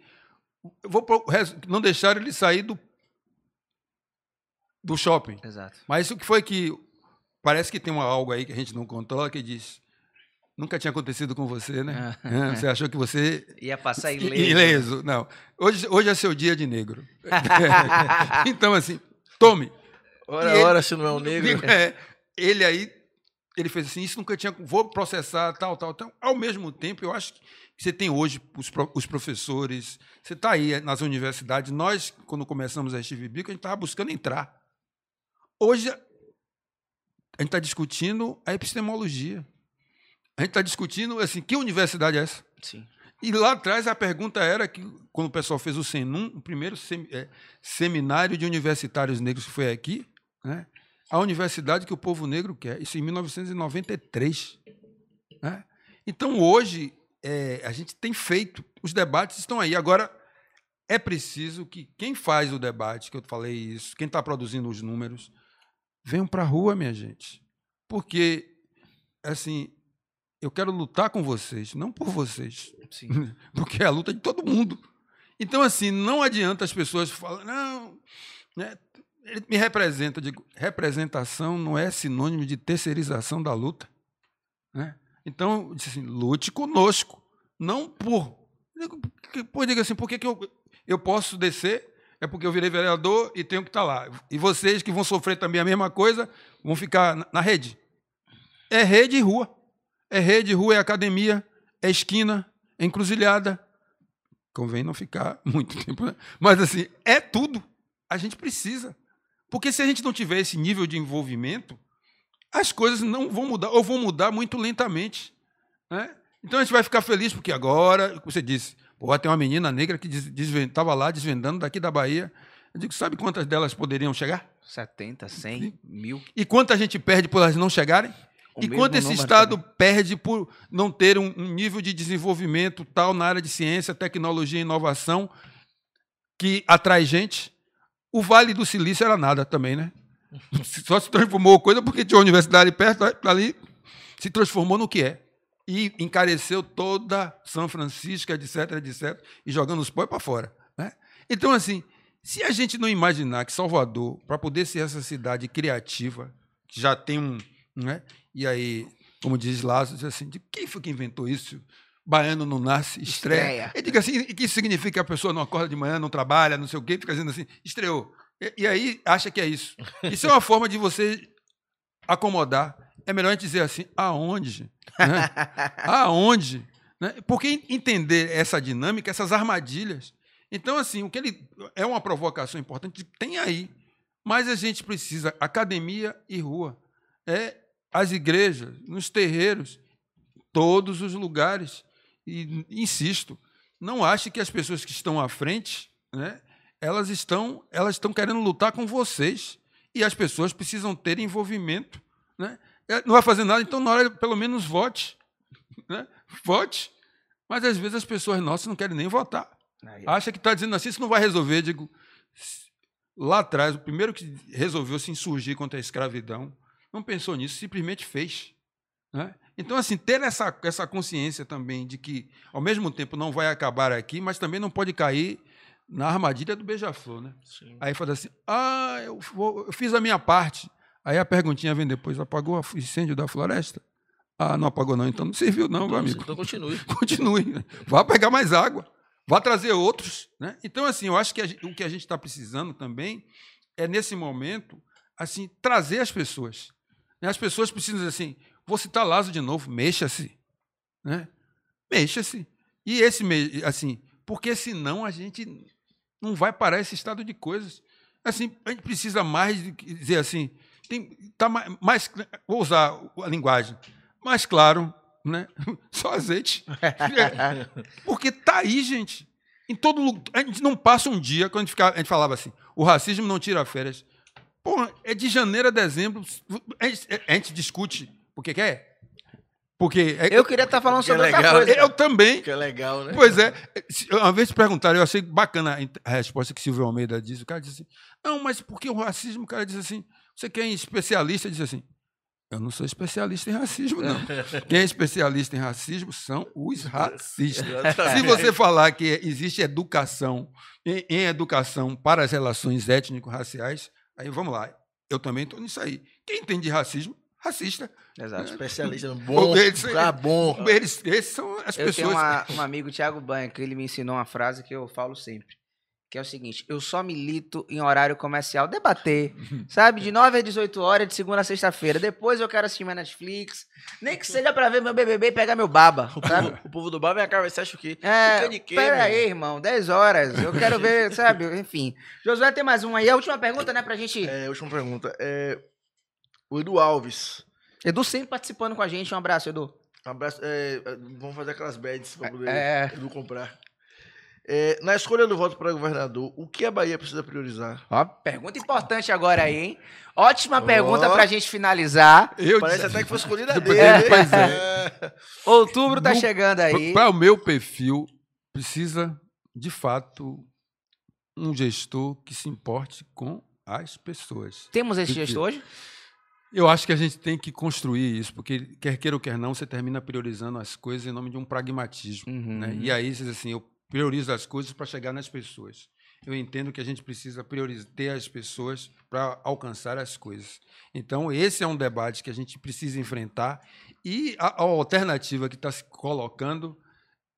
Vou não deixaram ele sair do, do shopping. Exato. Mas o que foi que. Parece que tem uma, algo aí que a gente não controla que diz. Nunca tinha acontecido com você, né? É, você achou que você. Ia passar ileso. Ileso, não. Hoje, hoje é seu dia de negro. então, assim, tome. Ora, ele, ora, se não é um negro. É, ele aí, ele fez assim: isso nunca tinha. Vou processar, tal, tal, tal. Ao mesmo tempo, eu acho que você tem hoje os, os professores, você está aí nas universidades. Nós, quando começamos a Steve Bico, a gente estava buscando entrar. Hoje, a gente está discutindo a epistemologia. A gente está discutindo assim, que universidade é essa? Sim. E lá atrás a pergunta era que, quando o pessoal fez o SENUM, o primeiro sem, é, seminário de universitários negros que foi aqui, né? A universidade que o povo negro quer. Isso em 1993. Né? Então, hoje, é, a gente tem feito, os debates estão aí. Agora, é preciso que quem faz o debate, que eu falei isso, quem está produzindo os números, venham para a rua, minha gente. Porque, assim, eu quero lutar com vocês, não por vocês. Sim. Porque é a luta de todo mundo. Então, assim, não adianta as pessoas falarem, não, né, ele me representa. Digo, representação não é sinônimo de terceirização da luta. Né? Então, disse assim, lute conosco, não por. Por diga assim, por que, que eu, eu posso descer? É porque eu virei vereador e tenho que estar lá. E vocês que vão sofrer também a mesma coisa, vão ficar na, na rede. É rede e rua. É rede, rua, é academia, é esquina, é encruzilhada. Convém não ficar muito tempo, né? Mas assim, é tudo. A gente precisa. Porque se a gente não tiver esse nível de envolvimento, as coisas não vão mudar, ou vão mudar muito lentamente. Né? Então a gente vai ficar feliz, porque agora, você disse, pô, tem uma menina negra que estava lá desvendando daqui da Bahia. Eu digo, sabe quantas delas poderiam chegar? 70, 100, Sim. mil. E quanta gente perde por elas não chegarem? O e quanto esse Estado também. perde por não ter um, um nível de desenvolvimento tal na área de ciência, tecnologia e inovação que atrai gente? O Vale do Silício era nada também, né? Só se transformou coisa porque tinha uma universidade perto, ali se transformou no que é. E encareceu toda São Francisco, etc, etc, e jogando os pós para fora. Né? Então, assim, se a gente não imaginar que Salvador, para poder ser essa cidade criativa, que já tem um. Né? E aí, como diz Lázaro, diz assim: de quem foi que inventou isso? Baiano não nasce, estreia. estreia. Ele diga assim, que isso significa que a pessoa não acorda de manhã, não trabalha, não sei o quê, fica dizendo assim, estreou. E, e aí acha que é isso. Isso é uma forma de você acomodar. É melhor a gente dizer assim, aonde? Né? aonde? Né? Porque entender essa dinâmica, essas armadilhas. Então, assim, o que ele é uma provocação importante, tem aí. Mas a gente precisa academia e rua. É as igrejas, nos terreiros, todos os lugares. E insisto, não ache que as pessoas que estão à frente, né, elas estão, elas estão querendo lutar com vocês. E as pessoas precisam ter envolvimento. Né? É, não vai fazer nada, então na hora pelo menos vote. Né? Vote. Mas às vezes as pessoas nossas não querem nem votar. Acha que está dizendo assim, isso não vai resolver. Digo, lá atrás, o primeiro que resolveu se insurgir contra a escravidão, não pensou nisso, simplesmente fez. Né? Então, assim, ter essa, essa consciência também de que, ao mesmo tempo, não vai acabar aqui, mas também não pode cair na armadilha do beija-flor, né? Sim. Aí fala assim, ah, eu, vou, eu fiz a minha parte. Aí a perguntinha vem depois, apagou o incêndio da floresta? Ah, não apagou não, então não serviu não, então, amigo. Então continue. continue. Né? Vá pegar mais água, vá trazer outros. Né? Então, assim, eu acho que a, o que a gente está precisando também é, nesse momento, assim, trazer as pessoas. As pessoas precisam assim, Vou citar Lázaro de novo, mexa-se. Né? Mexa-se. E esse, assim, porque senão a gente não vai parar esse estado de coisas. Assim, a gente precisa mais de dizer assim, tem, tá mais, mais vou usar a linguagem, mais claro, né? Só azeite. porque tá aí, gente. Em todo lugar. A gente não passa um dia, quando a gente, ficava, a gente falava assim, o racismo não tira férias. Pô, é de janeiro a dezembro. A gente, a gente discute porque quer? Porque é, eu queria estar tá falando sobre é legal, coisa. Eu também. Que é legal, né? Pois é. Uma vez perguntaram, eu achei bacana a resposta que Silvio Almeida disse. O cara disse assim: Não, mas por que o racismo? O cara disse assim: Você quer é especialista? Diz assim: Eu não sou especialista em racismo, não. Quem é especialista em racismo são os racistas. Se você falar que existe educação, em, em educação para as relações étnico-raciais, aí vamos lá. Eu também estou nisso aí. Quem entende racismo racista. Exato, né? especialista no bom, eles, tá bom. Eles, esses são as eu pessoas. Eu tenho uma, um amigo, Thiago Banha, que ele me ensinou uma frase que eu falo sempre. Que é o seguinte, eu só milito em horário comercial, debater, sabe? De 9 a 18 horas, de segunda a sexta-feira. Depois eu quero assistir minha Netflix. Nem que seja pra ver meu BBB e pegar meu baba, sabe? O povo do baba vem cá, você acha o quê? É, quê, pera aí, irmão, 10 horas. Eu quero ver, sabe? Enfim. Josué, tem mais um aí. A última pergunta, né, pra gente... É, a última pergunta. É, o Edu Alves. Edu sempre participando com a gente. Um abraço, Edu. Um abraço. É, é vamos fazer aquelas beds pra poder é... Edu comprar. É, na escolha do voto para governador, o que a Bahia precisa priorizar? Ó, pergunta importante agora aí, hein? Ótima Ó. pergunta pra gente finalizar. Eu Parece disse- até que foi escolhida a Pois dele. é, pois É. Outubro tá No- chegando aí. Para o meu perfil, precisa, de fato, um gestor que se importe com as pessoas. Temos esse Porque- gesto hoje? Eu acho que a gente tem que construir isso, porque quer queira ou quer não, você termina priorizando as coisas em nome de um pragmatismo. Uhum. né? E aí, você diz assim, eu priorizo as coisas para chegar nas pessoas. Eu entendo que a gente precisa priorizar ter as pessoas para alcançar as coisas. Então, esse é um debate que a gente precisa enfrentar. E a, a alternativa que está se colocando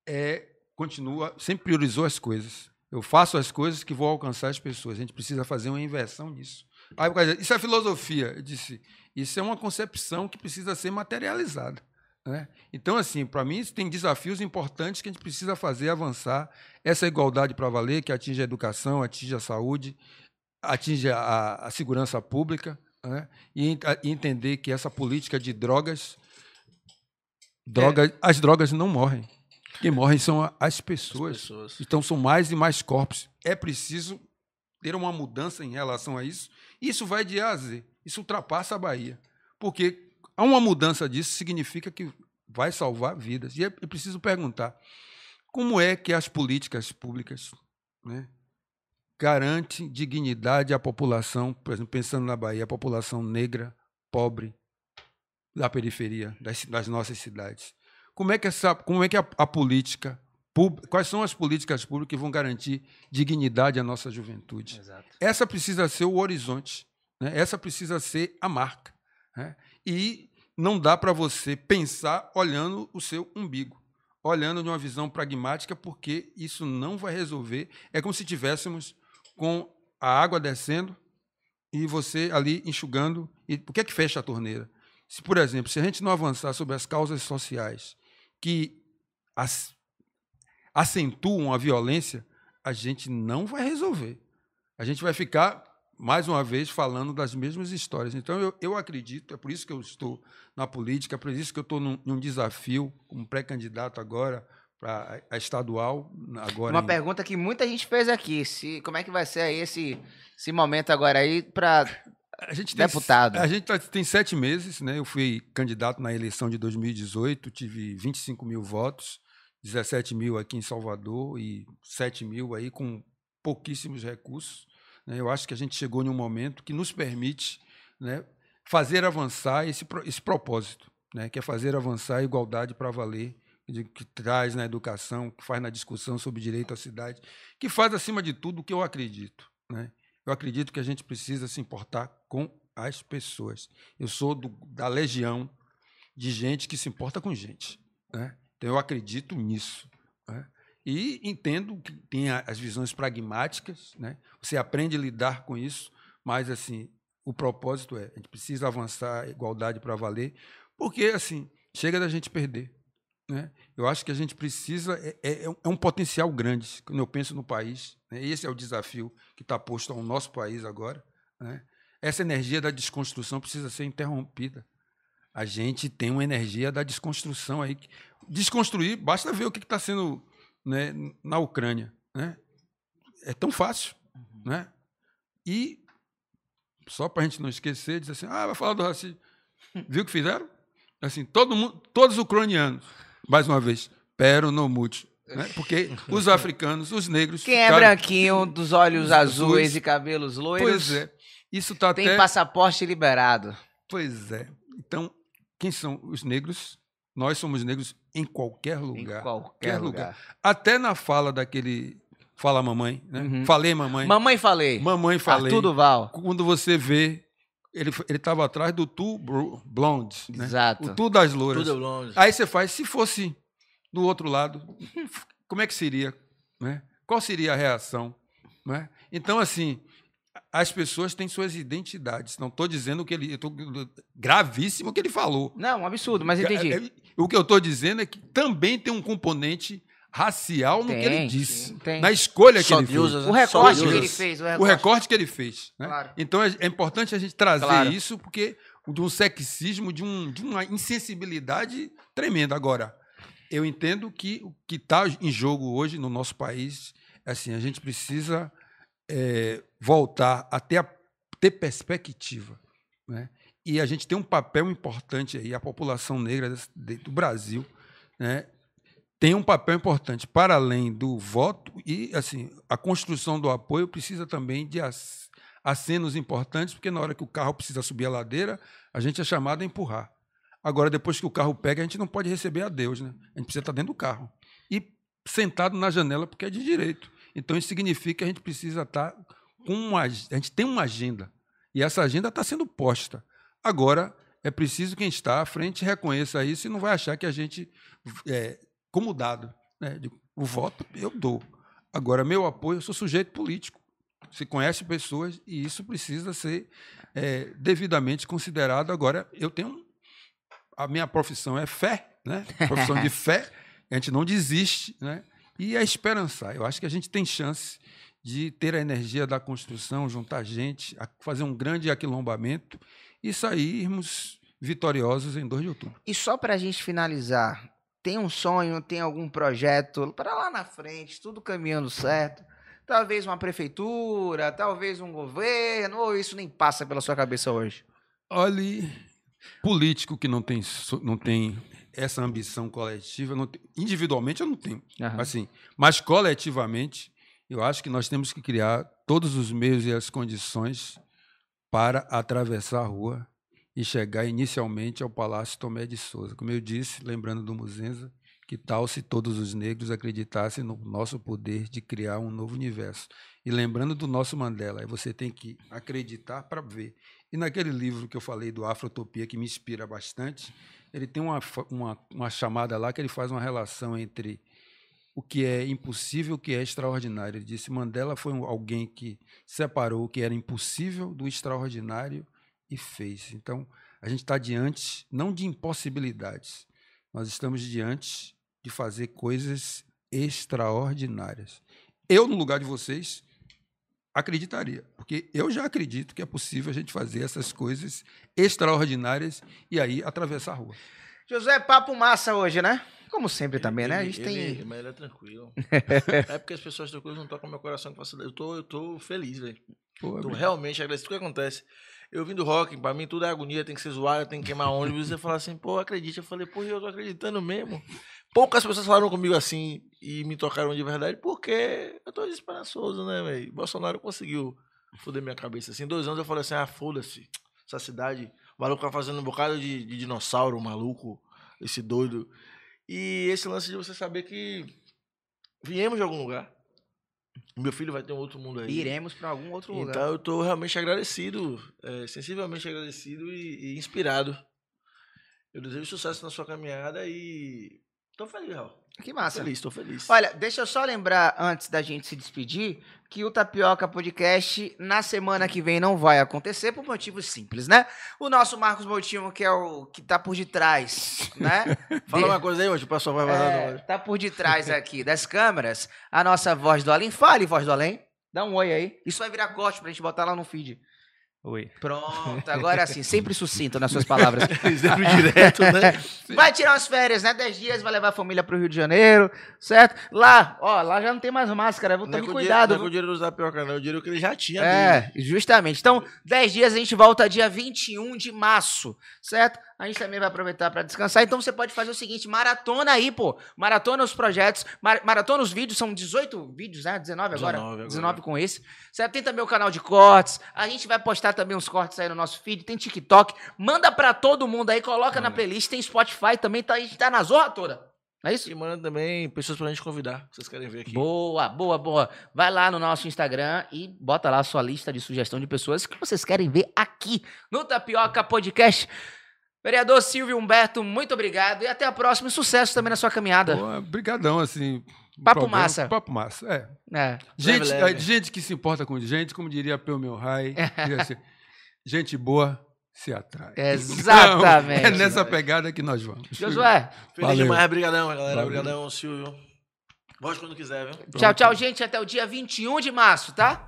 é continua, sempre priorizou as coisas. Eu faço as coisas que vou alcançar as pessoas. A gente precisa fazer uma inversão nisso. Aí, o cara diz, isso é filosofia. Eu disse, isso é uma concepção que precisa ser materializada. né? Então, assim, para mim, isso tem desafios importantes que a gente precisa fazer avançar essa igualdade para valer, que atinge a educação, atinge a saúde, atinge a, a segurança pública, né? e, ent- e entender que essa política de drogas, drogas as drogas não morrem. Quem morrem são a- as pessoas. As pessoas. Então, são mais e mais corpos. É preciso ter uma mudança em relação a isso. Isso vai de A a Z. Isso ultrapassa a Bahia. Porque há uma mudança disso significa que vai salvar vidas. E é preciso perguntar como é que as políticas públicas né, garantem dignidade à população, por exemplo, pensando na Bahia, a população negra, pobre, da periferia, das, das nossas cidades. Como é que, essa, como é que a, a política, quais são as políticas públicas que vão garantir dignidade à nossa juventude? Exato. Essa precisa ser o horizonte, né? essa precisa ser a marca. né? E não dá para você pensar olhando o seu umbigo, olhando de uma visão pragmática, porque isso não vai resolver. É como se tivéssemos com a água descendo e você ali enxugando. E por que é que fecha a torneira? Se, por exemplo, se a gente não avançar sobre as causas sociais que as- acentuam a violência, a gente não vai resolver. A gente vai ficar, mais uma vez, falando das mesmas histórias. Então, eu, eu acredito, é por isso que eu estou na política, é por isso que eu estou num, num desafio como pré-candidato agora para a estadual. Agora Uma em- pergunta que muita gente fez aqui. Se, como é que vai ser aí esse, esse momento agora aí para A gente tem, Deputado. A gente tá- tem sete meses, né? Eu fui candidato na eleição de 2018, tive 25 mil votos, 17 mil aqui em Salvador e 7 mil aí com pouquíssimos recursos. né? Eu acho que a gente chegou em um momento que nos permite né, fazer avançar esse, esse propósito, né? que é fazer avançar a igualdade para valer, que traz na educação, que faz na discussão sobre direito à cidade, que faz, acima de tudo, o que eu acredito. Né? Eu acredito que a gente precisa se importar com as pessoas. Eu sou do- da legião de gente que se importa com gente. né? Então, eu acredito nisso. né? E entendo que tem as visões pragmáticas, né? você aprende a lidar com isso, mas assim o propósito é, a gente precisa avançar a igualdade para valer, porque assim, chega da gente perder. Né? Eu acho que a gente precisa, é, é- é é um potencial grande, quando eu penso no país, né? esse é o desafio que está posto ao nosso país agora. né? Essa energia da desconstrução precisa ser interrompida. A gente tem uma energia da desconstrução aí. Desconstruir, basta ver o que está sendo né, na Ucrânia. Né? É tão fácil. Né? E, só para a gente não esquecer, diz assim: ah, vai falar do racismo. Viu o que fizeram? Assim, todo mundo, todos os ucranianos, mais uma vez, pero no mute. Né? Porque os africanos, os negros. quem é branquinho, dos olhos Os azuis azuis. e cabelos loiros, Pois é. Isso está tem até. passaporte liberado. Pois é. Então, quem são os negros? Nós somos negros em qualquer Em lugar. qualquer lugar. lugar. Até na fala daquele. Fala mamãe, né? Uhum. Falei mamãe. Mamãe falei. Mamãe falei. Arthur Duval. Quando você vê, ele ele estava atrás do Tu Blonde, né? Exato. O Tu das louras. Tudo longe. Aí você faz, se fosse do outro lado, como é que seria? Né? Qual seria a reação? Né? Então, assim, as pessoas têm suas identidades. Não estou dizendo que ele. eu tô- gravíssimo o que ele falou. Não, um absurdo, mas entendi. É, é, O que eu estou dizendo é que também tem um componente racial no que ele Tem, disse. sim, tem. Na escolha que ele fez. deuses, O né? recorte Só que ele fez. O O recorte. recorte que ele fez. né? Claro. Então é, é importante a gente trazer Claro. isso, porque de um sexismo, de, um, de uma insensibilidade tremenda. Agora, eu entendo que o que está em jogo hoje no nosso país assim, a gente precisa é, voltar a ter, a ter perspectiva. Né? E a gente tem um papel importante aí, a população negra do Brasil né, tem um papel importante para além do voto e assim a construção do apoio precisa também de acenos importantes, porque na hora que o carro precisa subir a ladeira, a gente é chamado a empurrar. Agora, depois que o carro pega, a gente não pode receber a Deus, né? A gente precisa estar dentro do carro. E sentado na janela, porque é de direito. Então, isso significa que a gente precisa estar com uma. A gente tem uma agenda. E essa agenda está sendo posta. Agora, é preciso que quem está à frente reconheça isso e não vai achar que a gente, é, como dado, né? o voto eu dou. Agora, meu apoio, eu sou sujeito político. Se conhece pessoas e isso precisa ser é, devidamente considerado. Agora, eu tenho. A minha profissão é fé, né? Profissão de fé. A gente não desiste, né? E é esperançar. Eu acho que a gente tem chance de ter a energia da construção, juntar gente, fazer um grande aquilombamento e sairmos vitoriosos em 2 de outubro. E só para a gente finalizar, tem um sonho, tem algum projeto para lá na frente, tudo caminhando certo? Talvez uma prefeitura, talvez um governo, ou isso nem passa pela sua cabeça hoje? Olhe, político que não tem, não tem essa ambição coletiva, tem, individualmente eu não tenho, uhum. assim, mas coletivamente eu acho que nós temos que criar todos os meios e as condições para atravessar a rua e chegar inicialmente ao Palácio Tomé de Souza. Como eu disse, lembrando do Muzenza, que tal se todos os negros acreditassem no nosso poder de criar um novo universo? E lembrando do nosso Mandela, você tem que acreditar para ver. E naquele livro que eu falei do Afrotopia, que me inspira bastante, ele tem uma, uma, uma chamada lá que ele faz uma relação entre o que é impossível, o que é extraordinário. Ele disse: Mandela foi alguém que separou o que era impossível do extraordinário e fez. Então, a gente está diante não de impossibilidades, nós estamos diante de fazer coisas extraordinárias. Eu, no lugar de vocês, acreditaria, porque eu já acredito que é possível a gente fazer essas coisas extraordinárias e aí atravessar a rua. José, papo massa hoje, né? Como sempre ele, também, né? A gente ele, tem. Mas ele é tranquilo. é porque as pessoas tranquilas não tocam meu coração com facilidade. Eu tô, eu tô feliz, velho. Tô realmente agradecido. O que acontece? Eu vim do rock, pra mim tudo é agonia, tem que ser zoado, tem que queimar ônibus. E você fala assim, pô, acredite. Eu falei, pô, eu tô acreditando mesmo. Poucas pessoas falaram comigo assim e me tocaram de verdade, porque eu tô desesperançoso, né, velho? Bolsonaro conseguiu foder minha cabeça. Assim, dois anos eu falei assim, ah, foda-se. Essa cidade, o maluco tá fazendo um bocado de, de dinossauro, maluco, esse doido. E esse lance de você saber que viemos de algum lugar. Meu filho vai ter um outro mundo aí. Iremos para algum outro lugar. Então eu estou realmente agradecido, é, sensivelmente agradecido e, e, inspirado. Eu desejo sucesso na sua caminhada e estou feliz, Raul. Que massa. Tô feliz, estou feliz. Olha, deixa eu só lembrar, antes da gente se despedir, que o Tapioca Podcast na semana que vem não vai acontecer por motivos simples, né? O nosso Marcos Moutinho, que é o que tá por detrás, né? Fala uma coisa aí, hoje o pessoal vai vazar. É, tá por detrás aqui das câmeras, a nossa voz do além. Fale, voz do além. Dá um oi aí. Isso vai virar corte pra gente botar lá no feed. Oi. Pronto, agora sim, sempre sucinto nas suas palavras. sempre direto, né? Vai tirar umas férias, né? Dez dias, vai levar a família pro Rio de Janeiro, certo? Lá, ó, lá já não tem mais máscara, vou tomar cuidado. Não é o dinheiro do Zapioca, não, é o dinheiro que ele já tinha. É, dele. justamente. Então, dez dias a gente volta dia 21 de março, certo? A gente também vai aproveitar para descansar. Então você pode fazer o seguinte: maratona aí, pô. Maratona os projetos, mar maratona os vídeos, são 18 vídeos, né? 19 agora. 19, agora. 19 com esse. Você tem também o canal de cortes. A gente vai postar também uns cortes aí no nosso feed. Tem TikTok. Manda para todo mundo aí, coloca na playlist. Tem Spotify também, tá, a gente tá na zorra toda. É isso? E manda também pessoas pra gente convidar, vocês querem ver aqui. Boa, boa, boa. Vai lá no nosso Instagram e bota lá a sua lista de sugestão de pessoas que vocês querem ver aqui no Tapioca Podcast. Vereador Silvio Humberto, muito obrigado e até a próxima. E sucesso também na sua caminhada. Obrigadão, assim. Papo programa, massa. Papo massa, é. é. Gente, leve, leve. gente que se importa com gente, como diria Peu Meu Rai. assim, gente boa se atrai. Exatamente. Então, é nessa pegada que nós vamos. Josué. Feliz Valeu. demais, brigadão, galera. Obrigadão, Silvio. Volte quando quiser, viu? Tchau, tchau, gente. Até o dia 21 de março, tá?